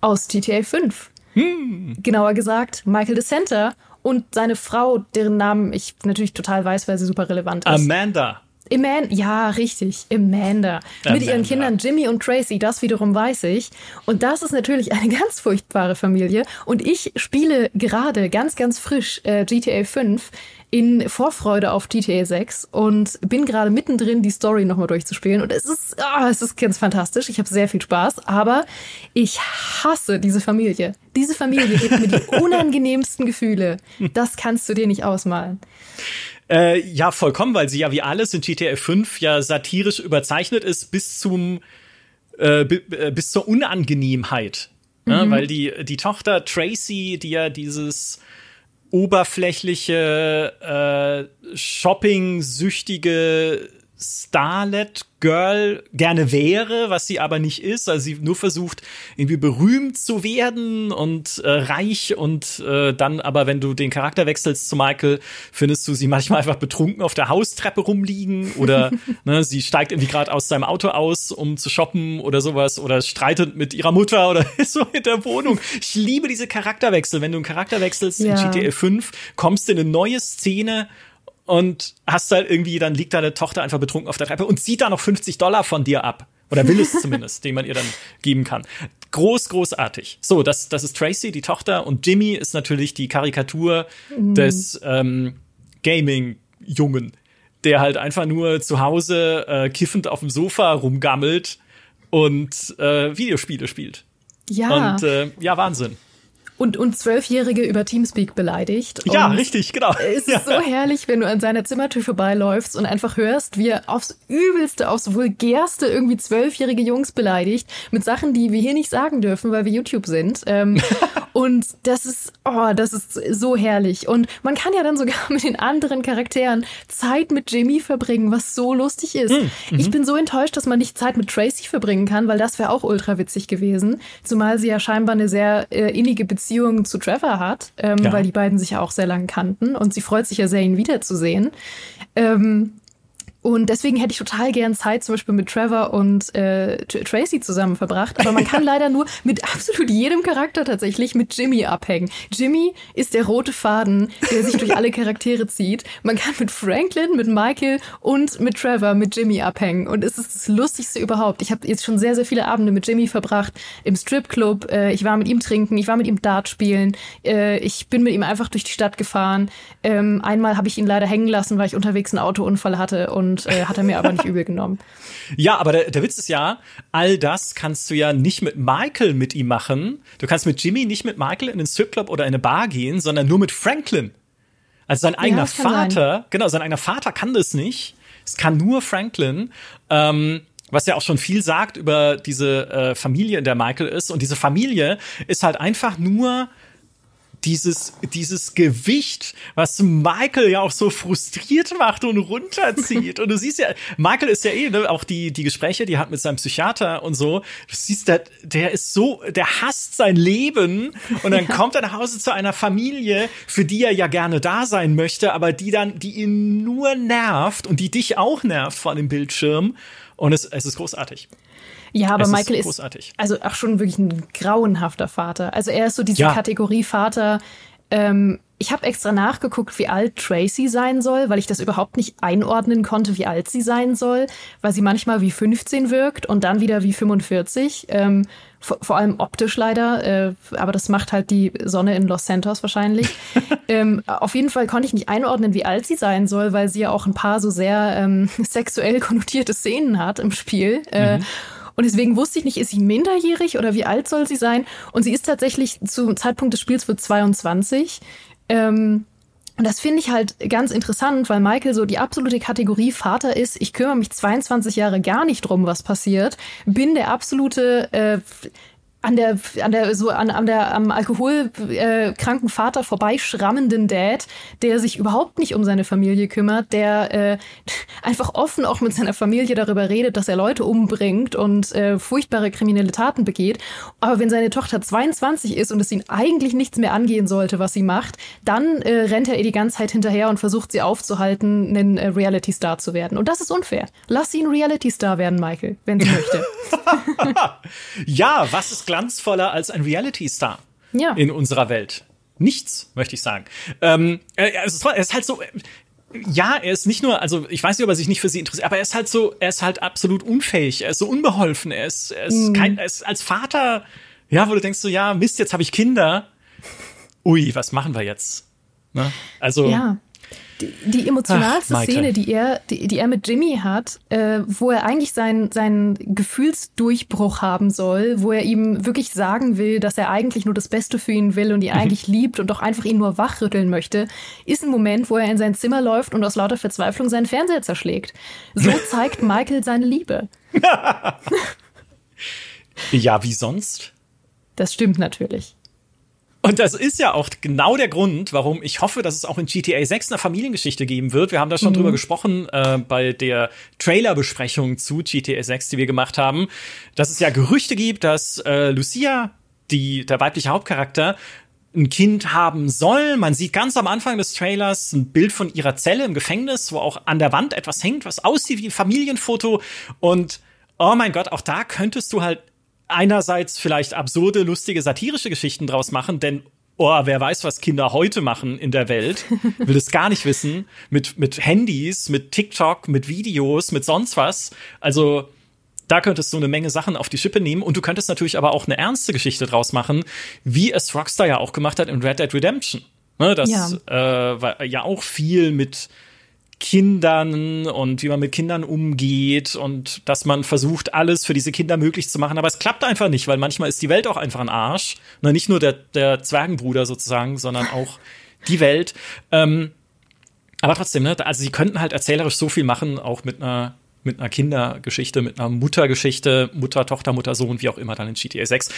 aus GTA 5. Hm. Genauer gesagt, Michael DeCenter und seine Frau, deren Namen ich natürlich total weiß, weil sie super relevant ist. Amanda. Amanda, ja, richtig, Amanda. Amanda. Mit ihren Kindern Jimmy und Tracy, das wiederum weiß ich. Und das ist natürlich eine ganz furchtbare Familie. Und ich spiele gerade ganz, ganz frisch äh, GTA 5 in Vorfreude auf GTA 6 und bin gerade mittendrin, die Story nochmal durchzuspielen. Und es ist, oh, es ist ganz fantastisch. Ich habe sehr viel Spaß, aber ich hasse diese Familie. Diese Familie gibt mir die unangenehmsten Gefühle. Das kannst du dir nicht ausmalen. Äh, ja, vollkommen, weil sie ja wie alles in GTA 5 ja satirisch überzeichnet ist bis zum äh, äh, bis zur Unangenehmheit. Mhm. Ja, weil die, die Tochter Tracy, die ja dieses oberflächliche, äh, shopping-süchtige Starlet Girl gerne wäre, was sie aber nicht ist, also sie nur versucht, irgendwie berühmt zu werden und äh, reich und äh, dann aber, wenn du den Charakter wechselst zu Michael, findest du sie manchmal einfach betrunken auf der Haustreppe rumliegen oder ne, sie steigt irgendwie gerade aus seinem Auto aus, um zu shoppen oder sowas oder streitet mit ihrer Mutter oder so in der Wohnung. Ich liebe diese Charakterwechsel. Wenn du einen Charakter wechselst ja. in GTA 5, kommst du in eine neue Szene und hast halt irgendwie, dann liegt deine Tochter einfach betrunken auf der Treppe und zieht da noch 50 Dollar von dir ab. Oder will es zumindest, den man ihr dann geben kann. Groß, großartig. So, das, das ist Tracy, die Tochter, und Jimmy ist natürlich die Karikatur mhm. des ähm, Gaming-Jungen, der halt einfach nur zu Hause äh, kiffend auf dem Sofa rumgammelt und äh, Videospiele spielt. Ja. Und äh, ja, Wahnsinn und, und Zwölfjährige über Teamspeak beleidigt. Ja, richtig, genau. Es ist ja. so herrlich, wenn du an seiner Zimmertür vorbeiläufst und einfach hörst, wie er aufs Übelste, aufs Vulgärste irgendwie zwölfjährige Jungs beleidigt mit Sachen, die wir hier nicht sagen dürfen, weil wir YouTube sind. Ähm, und das ist, oh, das ist so herrlich. Und man kann ja dann sogar mit den anderen Charakteren Zeit mit Jimmy verbringen, was so lustig ist. Mhm. Ich bin so enttäuscht, dass man nicht Zeit mit Tracy verbringen kann, weil das wäre auch ultra witzig gewesen. Zumal sie ja scheinbar eine sehr äh, innige Beziehung Beziehung zu Trevor hat, ähm, ja. weil die beiden sich ja auch sehr lange kannten und sie freut sich ja sehr, ihn wiederzusehen. Ähm, und deswegen hätte ich total gern Zeit zum Beispiel mit Trevor und äh, Tracy zusammen verbracht. Aber man kann leider nur mit absolut jedem Charakter tatsächlich mit Jimmy abhängen. Jimmy ist der rote Faden, der sich durch alle Charaktere zieht. Man kann mit Franklin, mit Michael und mit Trevor mit Jimmy abhängen. Und es ist das Lustigste überhaupt. Ich habe jetzt schon sehr, sehr viele Abende mit Jimmy verbracht im Stripclub. Äh, ich war mit ihm trinken, ich war mit ihm Dart spielen. Äh, ich bin mit ihm einfach durch die Stadt gefahren. Ähm, einmal habe ich ihn leider hängen lassen, weil ich unterwegs einen Autounfall hatte und und äh, hat er mir aber nicht übel genommen. Ja, aber der, der Witz ist ja, all das kannst du ja nicht mit Michael mit ihm machen. Du kannst mit Jimmy nicht mit Michael in den Stripclub oder in eine Bar gehen, sondern nur mit Franklin. Also sein eigener ja, Vater, sein. genau, sein eigener Vater kann das nicht. Es kann nur Franklin. Ähm, was ja auch schon viel sagt über diese äh, Familie, in der Michael ist. Und diese Familie ist halt einfach nur dieses, dieses Gewicht, was Michael ja auch so frustriert macht und runterzieht. und du siehst ja, Michael ist ja eh, ne, auch die, die Gespräche, die hat mit seinem Psychiater und so. Du siehst, der, der ist so, der hasst sein Leben und dann ja. kommt er nach Hause zu einer Familie, für die er ja gerne da sein möchte, aber die dann, die ihn nur nervt und die dich auch nervt vor dem Bildschirm. Und es, es ist großartig. Ja, aber es Michael ist, großartig. ist also auch schon wirklich ein grauenhafter Vater. Also er ist so diese ja. Kategorie Vater. Ähm, ich habe extra nachgeguckt, wie alt Tracy sein soll, weil ich das überhaupt nicht einordnen konnte, wie alt sie sein soll, weil sie manchmal wie 15 wirkt und dann wieder wie 45. Ähm, vor, vor, allem optisch leider, äh, aber das macht halt die Sonne in Los Santos wahrscheinlich. ähm, auf jeden Fall konnte ich nicht einordnen, wie alt sie sein soll, weil sie ja auch ein paar so sehr ähm, sexuell konnotierte Szenen hat im Spiel. Äh, mhm. Und deswegen wusste ich nicht, ist sie minderjährig oder wie alt soll sie sein? Und sie ist tatsächlich zum Zeitpunkt des Spiels für 22. Ähm, und das finde ich halt ganz interessant, weil Michael so die absolute Kategorie Vater ist. Ich kümmere mich 22 Jahre gar nicht drum, was passiert. Bin der absolute äh, an der, an der, so an, an der am alkoholkranken äh, Vater vorbeischrammenden Dad, der sich überhaupt nicht um seine Familie kümmert, der äh, einfach offen auch mit seiner Familie darüber redet, dass er Leute umbringt und äh, furchtbare kriminelle Taten begeht. Aber wenn seine Tochter 22 ist und es ihn eigentlich nichts mehr angehen sollte, was sie macht, dann äh, rennt er ihr die ganze Zeit hinterher und versucht sie aufzuhalten, ein äh, Reality-Star zu werden. Und das ist unfair. Lass sie ein Reality-Star werden, Michael, wenn sie möchte. ja, was ist glanzvoller als ein Reality-Star ja. in unserer Welt. Nichts, möchte ich sagen. Ähm, äh, es, ist, es ist halt so, ja, er ist nicht nur, also ich weiß nicht, ob er sich nicht für sie interessiert, aber er ist halt so, er ist halt absolut unfähig, er ist so unbeholfen, er ist, er ist, mm. kein, er ist als Vater, ja, wo du denkst so, ja, Mist, jetzt habe ich Kinder. Ui, was machen wir jetzt? Ne? Also. Ja. Die, die emotionalste Ach, Szene, die er, die, die, er mit Jimmy hat, äh, wo er eigentlich seinen, seinen Gefühlsdurchbruch haben soll, wo er ihm wirklich sagen will, dass er eigentlich nur das Beste für ihn will und ihn mhm. eigentlich liebt und doch einfach ihn nur wachrütteln möchte, ist ein Moment, wo er in sein Zimmer läuft und aus lauter Verzweiflung seinen Fernseher zerschlägt. So zeigt Michael seine Liebe. ja, wie sonst? Das stimmt natürlich. Und das ist ja auch genau der Grund, warum ich hoffe, dass es auch in GTA 6 eine Familiengeschichte geben wird. Wir haben da schon mhm. drüber gesprochen äh, bei der Trailerbesprechung zu GTA 6, die wir gemacht haben, dass es ja Gerüchte gibt, dass äh, Lucia, die der weibliche Hauptcharakter, ein Kind haben soll. Man sieht ganz am Anfang des Trailers ein Bild von ihrer Zelle im Gefängnis, wo auch an der Wand etwas hängt, was aussieht wie ein Familienfoto. Und oh mein Gott, auch da könntest du halt einerseits vielleicht absurde, lustige, satirische Geschichten draus machen, denn oh, wer weiß, was Kinder heute machen in der Welt, will es gar nicht wissen, mit, mit Handys, mit TikTok, mit Videos, mit sonst was. Also, da könntest du eine Menge Sachen auf die Schippe nehmen und du könntest natürlich aber auch eine ernste Geschichte draus machen, wie es Rockstar ja auch gemacht hat in Red Dead Redemption. Ne, das ja. Äh, war ja auch viel mit Kindern und wie man mit Kindern umgeht und dass man versucht, alles für diese Kinder möglich zu machen. Aber es klappt einfach nicht, weil manchmal ist die Welt auch einfach ein Arsch. Na, nicht nur der, der Zwergenbruder sozusagen, sondern auch die Welt. Ähm, aber trotzdem, ne, also sie könnten halt erzählerisch so viel machen, auch mit einer mit einer Kindergeschichte, mit einer Muttergeschichte, Mutter, Tochter, Mutter, Sohn, wie auch immer dann in GTA 6.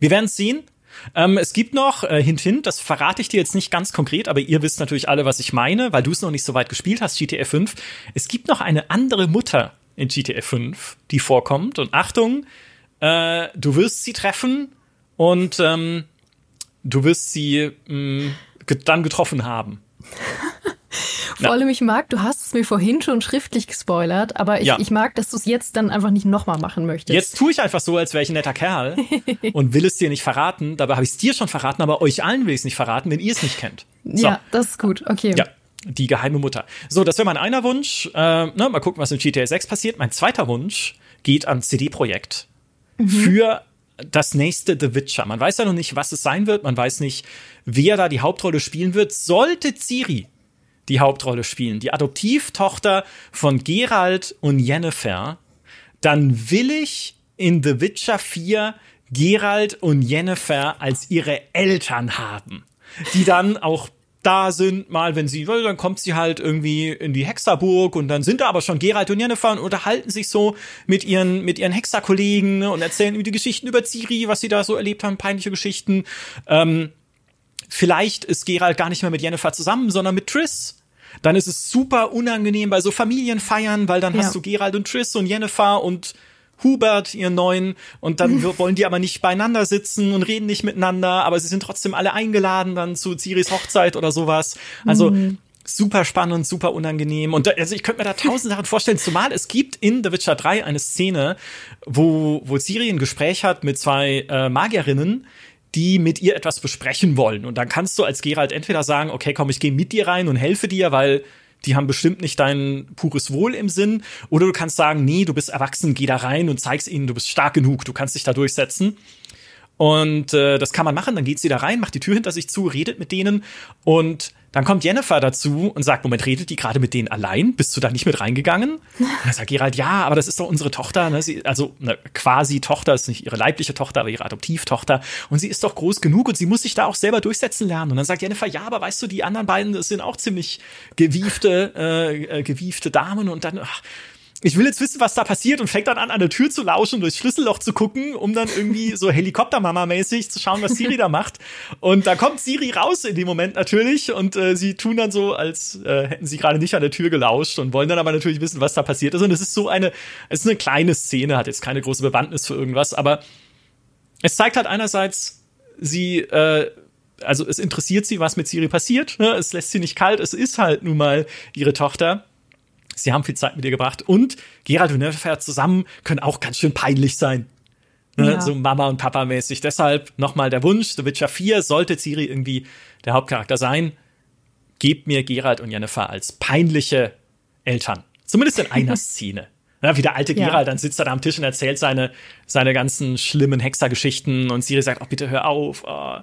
Wir werden es sehen. Ähm, es gibt noch, äh, hint, hint, das verrate ich dir jetzt nicht ganz konkret, aber ihr wisst natürlich alle, was ich meine, weil du es noch nicht so weit gespielt hast, GTA 5. Es gibt noch eine andere Mutter in GTA 5, die vorkommt. Und Achtung, äh, du wirst sie treffen und ähm, du wirst sie mh, mm, dann getroffen haben. Vor allem, ich mag, du hast es mir vorhin schon schriftlich gespoilert, aber ich, ja. ich mag, dass du es jetzt dann einfach nicht nochmal machen möchtest. Jetzt tue ich einfach so, als wäre ich ein netter Kerl und will es dir nicht verraten. Dabei habe ich es dir schon verraten, aber euch allen will ich es nicht verraten, wenn ihr es nicht kennt. So. Ja, das ist gut. Okay. Ja. Die geheime Mutter. So, das wäre mein einer Wunsch. Äh, ne, mal gucken, was in GTA 6 passiert. Mein zweiter Wunsch geht an CD-Projekt. Mhm. Für das nächste The Witcher. Man weiß ja noch nicht, was es sein wird. Man weiß nicht, wer da die Hauptrolle spielen wird. Sollte Ciri die Hauptrolle spielen, die Adoptivtochter von Gerald und Jennifer, dann will ich in The Witcher 4 Gerald und Jennifer als ihre Eltern haben, die dann auch da sind, mal wenn sie will, dann kommt sie halt irgendwie in die Hexerburg und dann sind da aber schon Gerald und Jennifer und unterhalten sich so mit ihren mit ihren Hexerkollegen und erzählen über die Geschichten über Ciri, was sie da so erlebt haben, peinliche Geschichten. Ähm, vielleicht ist Gerald gar nicht mehr mit Jennifer zusammen, sondern mit Triss. Dann ist es super unangenehm bei so Familienfeiern, weil dann ja. hast du Gerald und Triss und Jennifer und Hubert, ihren neuen, und dann wollen die aber nicht beieinander sitzen und reden nicht miteinander, aber sie sind trotzdem alle eingeladen dann zu Ciris Hochzeit oder sowas. Also mhm. super spannend, super unangenehm. Und da, also ich könnte mir da tausend Sachen vorstellen, zumal es gibt in The Witcher 3 eine Szene, wo, wo Ciri ein Gespräch hat mit zwei äh, Magierinnen, die mit ihr etwas besprechen wollen. Und dann kannst du als Gerald entweder sagen, okay, komm, ich gehe mit dir rein und helfe dir, weil die haben bestimmt nicht dein pures Wohl im Sinn. Oder du kannst sagen, nee, du bist erwachsen, geh da rein und zeig's ihnen, du bist stark genug, du kannst dich da durchsetzen. Und äh, das kann man machen, dann geht sie da rein, macht die Tür hinter sich zu, redet mit denen und dann kommt Jennifer dazu und sagt, Moment, redet die gerade mit denen allein? Bist du da nicht mit reingegangen? Und dann sagt Gerald, ja, aber das ist doch unsere Tochter. Ne? Sie, also eine quasi Tochter, ist nicht ihre leibliche Tochter, aber ihre Adoptivtochter. Und sie ist doch groß genug und sie muss sich da auch selber durchsetzen lernen. Und dann sagt Jennifer, ja, aber weißt du, die anderen beiden, sind auch ziemlich gewiefte, äh, äh gewiefte Damen. Und dann, ach, ich will jetzt wissen, was da passiert und fängt dann an, an der Tür zu lauschen, durchs Schlüsselloch zu gucken, um dann irgendwie so Helikoptermama-mäßig zu schauen, was Siri da macht. Und da kommt Siri raus in dem Moment natürlich und äh, sie tun dann so, als äh, hätten sie gerade nicht an der Tür gelauscht und wollen dann aber natürlich wissen, was da passiert ist. Und es ist so eine, es ist eine kleine Szene, hat jetzt keine große Bewandtnis für irgendwas, aber es zeigt halt einerseits, sie, äh, also es interessiert sie, was mit Siri passiert. Ne? Es lässt sie nicht kalt. Es ist halt nun mal ihre Tochter. Sie haben viel Zeit mit ihr gebracht und Gerald und Jennifer zusammen können auch ganz schön peinlich sein. Ne? Ja. So Mama und Papa mäßig. Deshalb nochmal der Wunsch, The Witcher 4 sollte Ciri irgendwie der Hauptcharakter sein. gebt mir Gerald und Jennifer als peinliche Eltern. Zumindest in einer Szene. Ja, wie der alte ja. Gerald, dann sitzt er da am Tisch und erzählt seine, seine ganzen schlimmen Hexergeschichten und Siri sagt, oh, bitte hör auf. Oh,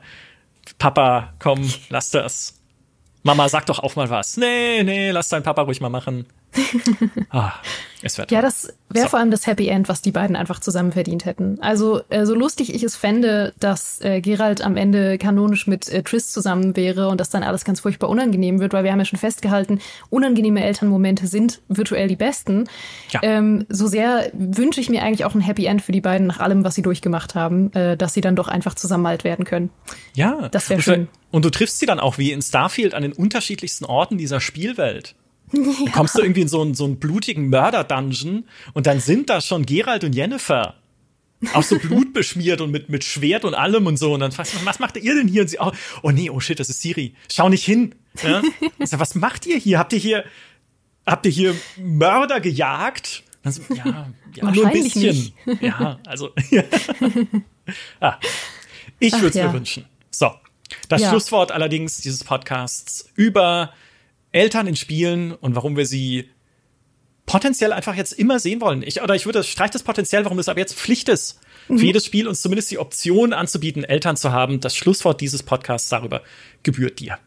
Papa, komm, lass das. Mama, sag doch auch mal was. Nee, nee, lass deinen Papa ruhig mal machen. ah, es wird ja, das wäre so. vor allem das Happy End, was die beiden einfach zusammen verdient hätten. Also, äh, so lustig ich es fände, dass äh, Gerald am Ende kanonisch mit äh, Triss zusammen wäre und dass dann alles ganz furchtbar unangenehm wird, weil wir haben ja schon festgehalten, unangenehme Elternmomente sind virtuell die besten. Ja. Ähm, so sehr wünsche ich mir eigentlich auch ein Happy End für die beiden nach allem, was sie durchgemacht haben, äh, dass sie dann doch einfach zusammen alt werden können. Ja. Das wäre schön. Und du triffst sie dann auch wie in Starfield an den unterschiedlichsten Orten dieser Spielwelt. Ja. Dann kommst du irgendwie in so einen, so einen blutigen Mörder-Dungeon und dann sind da schon Gerald und Jennifer. Auch so blutbeschmiert und mit, mit Schwert und allem und so. Und dann fragst du, was macht ihr denn hier? Und sie, oh, oh nee, oh shit, das ist Siri. Schau nicht hin. Ja? Sag, was macht ihr hier? Habt ihr hier, habt ihr hier Mörder gejagt? So, ja, ja nur ein bisschen. Nicht. Ja, also. Ja. ah, ich würde es ja. mir wünschen. So. Das ja. Schlusswort allerdings dieses Podcasts über Eltern in Spielen und warum wir sie potenziell einfach jetzt immer sehen wollen. Ich, oder ich würde, streich das potenziell, warum es aber jetzt Pflicht ist, mhm. für jedes Spiel uns zumindest die Option anzubieten, Eltern zu haben. Das Schlusswort dieses Podcasts darüber gebührt dir.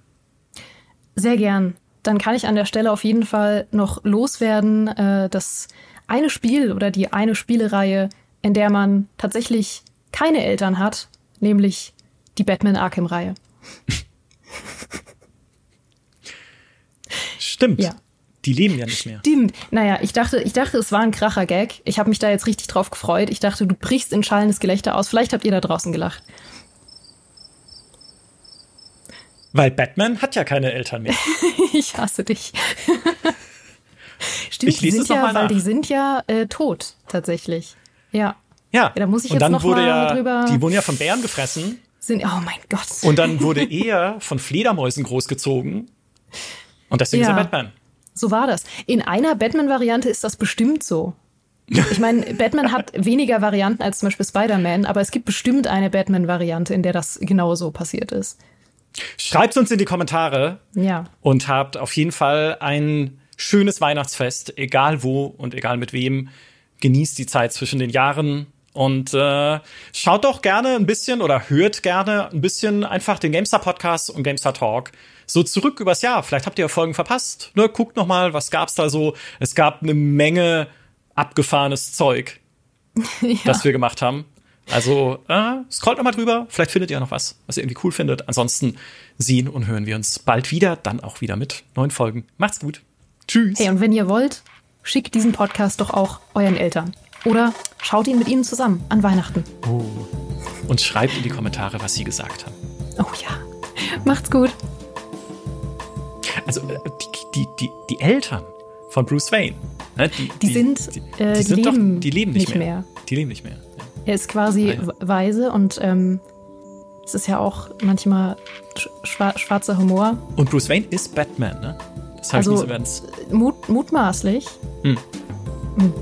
Sehr gern. Dann kann ich an der Stelle auf jeden Fall noch loswerden, äh, dass eine Spiel oder die eine Spielereihe, in der man tatsächlich keine Eltern hat, nämlich die Batman Arkham-Reihe. Stimmt. Ja. Die leben ja nicht mehr. Stimmt. Naja, ich dachte, ich dachte, es war ein kracher Gag. Ich habe mich da jetzt richtig drauf gefreut. Ich dachte, du brichst in schallendes Gelächter aus. Vielleicht habt ihr da draußen gelacht. Weil Batman hat ja keine Eltern mehr. ich hasse dich. Stimmt, ich lese die sind ja, weil die sind ja äh, tot, tatsächlich. Ja. Ja. ja da muss ich und jetzt dann noch wurde mal ja, drüber. Die wurden ja von Bären gefressen. Sind, oh mein Gott. Und dann wurde er von Fledermäusen großgezogen. Und deswegen ja. ist er Batman. So war das. In einer Batman-Variante ist das bestimmt so. Ich meine, Batman hat weniger Varianten als zum Beispiel Spider-Man, aber es gibt bestimmt eine Batman-Variante, in der das genauso passiert ist. Schreibt uns in die Kommentare. Ja. Und habt auf jeden Fall ein schönes Weihnachtsfest, egal wo und egal mit wem. Genießt die Zeit zwischen den Jahren und äh, schaut doch gerne ein bisschen oder hört gerne ein bisschen einfach den GameStar Podcast und GameStar Talk so zurück übers Jahr. Vielleicht habt ihr Folgen verpasst. Ne? Guckt noch mal, was gab's da so? Es gab eine Menge abgefahrenes Zeug, ja. das wir gemacht haben. Also äh, scrollt noch mal drüber. Vielleicht findet ihr noch was, was ihr irgendwie cool findet. Ansonsten sehen und hören wir uns bald wieder. Dann auch wieder mit neuen Folgen. Macht's gut. Tschüss. Hey, und wenn ihr wollt, schickt diesen Podcast doch auch euren Eltern. Oder schaut ihn mit ihnen zusammen an Weihnachten. Oh. Und schreibt in die Kommentare, was sie gesagt haben. Oh ja. Macht's gut. Also äh, die, die, die, die Eltern von Bruce Wayne, ne, die, die, sind, die, äh, die sind leben, doch, die leben nicht, nicht mehr. mehr. Die leben nicht mehr. Ja. Er ist quasi ja. weise und ähm, es ist ja auch manchmal schwar schwarzer Humor. Und Bruce Wayne ist Batman, ne? Das heißt, also, mut mutmaßlich. Hm. Hm. Mhm.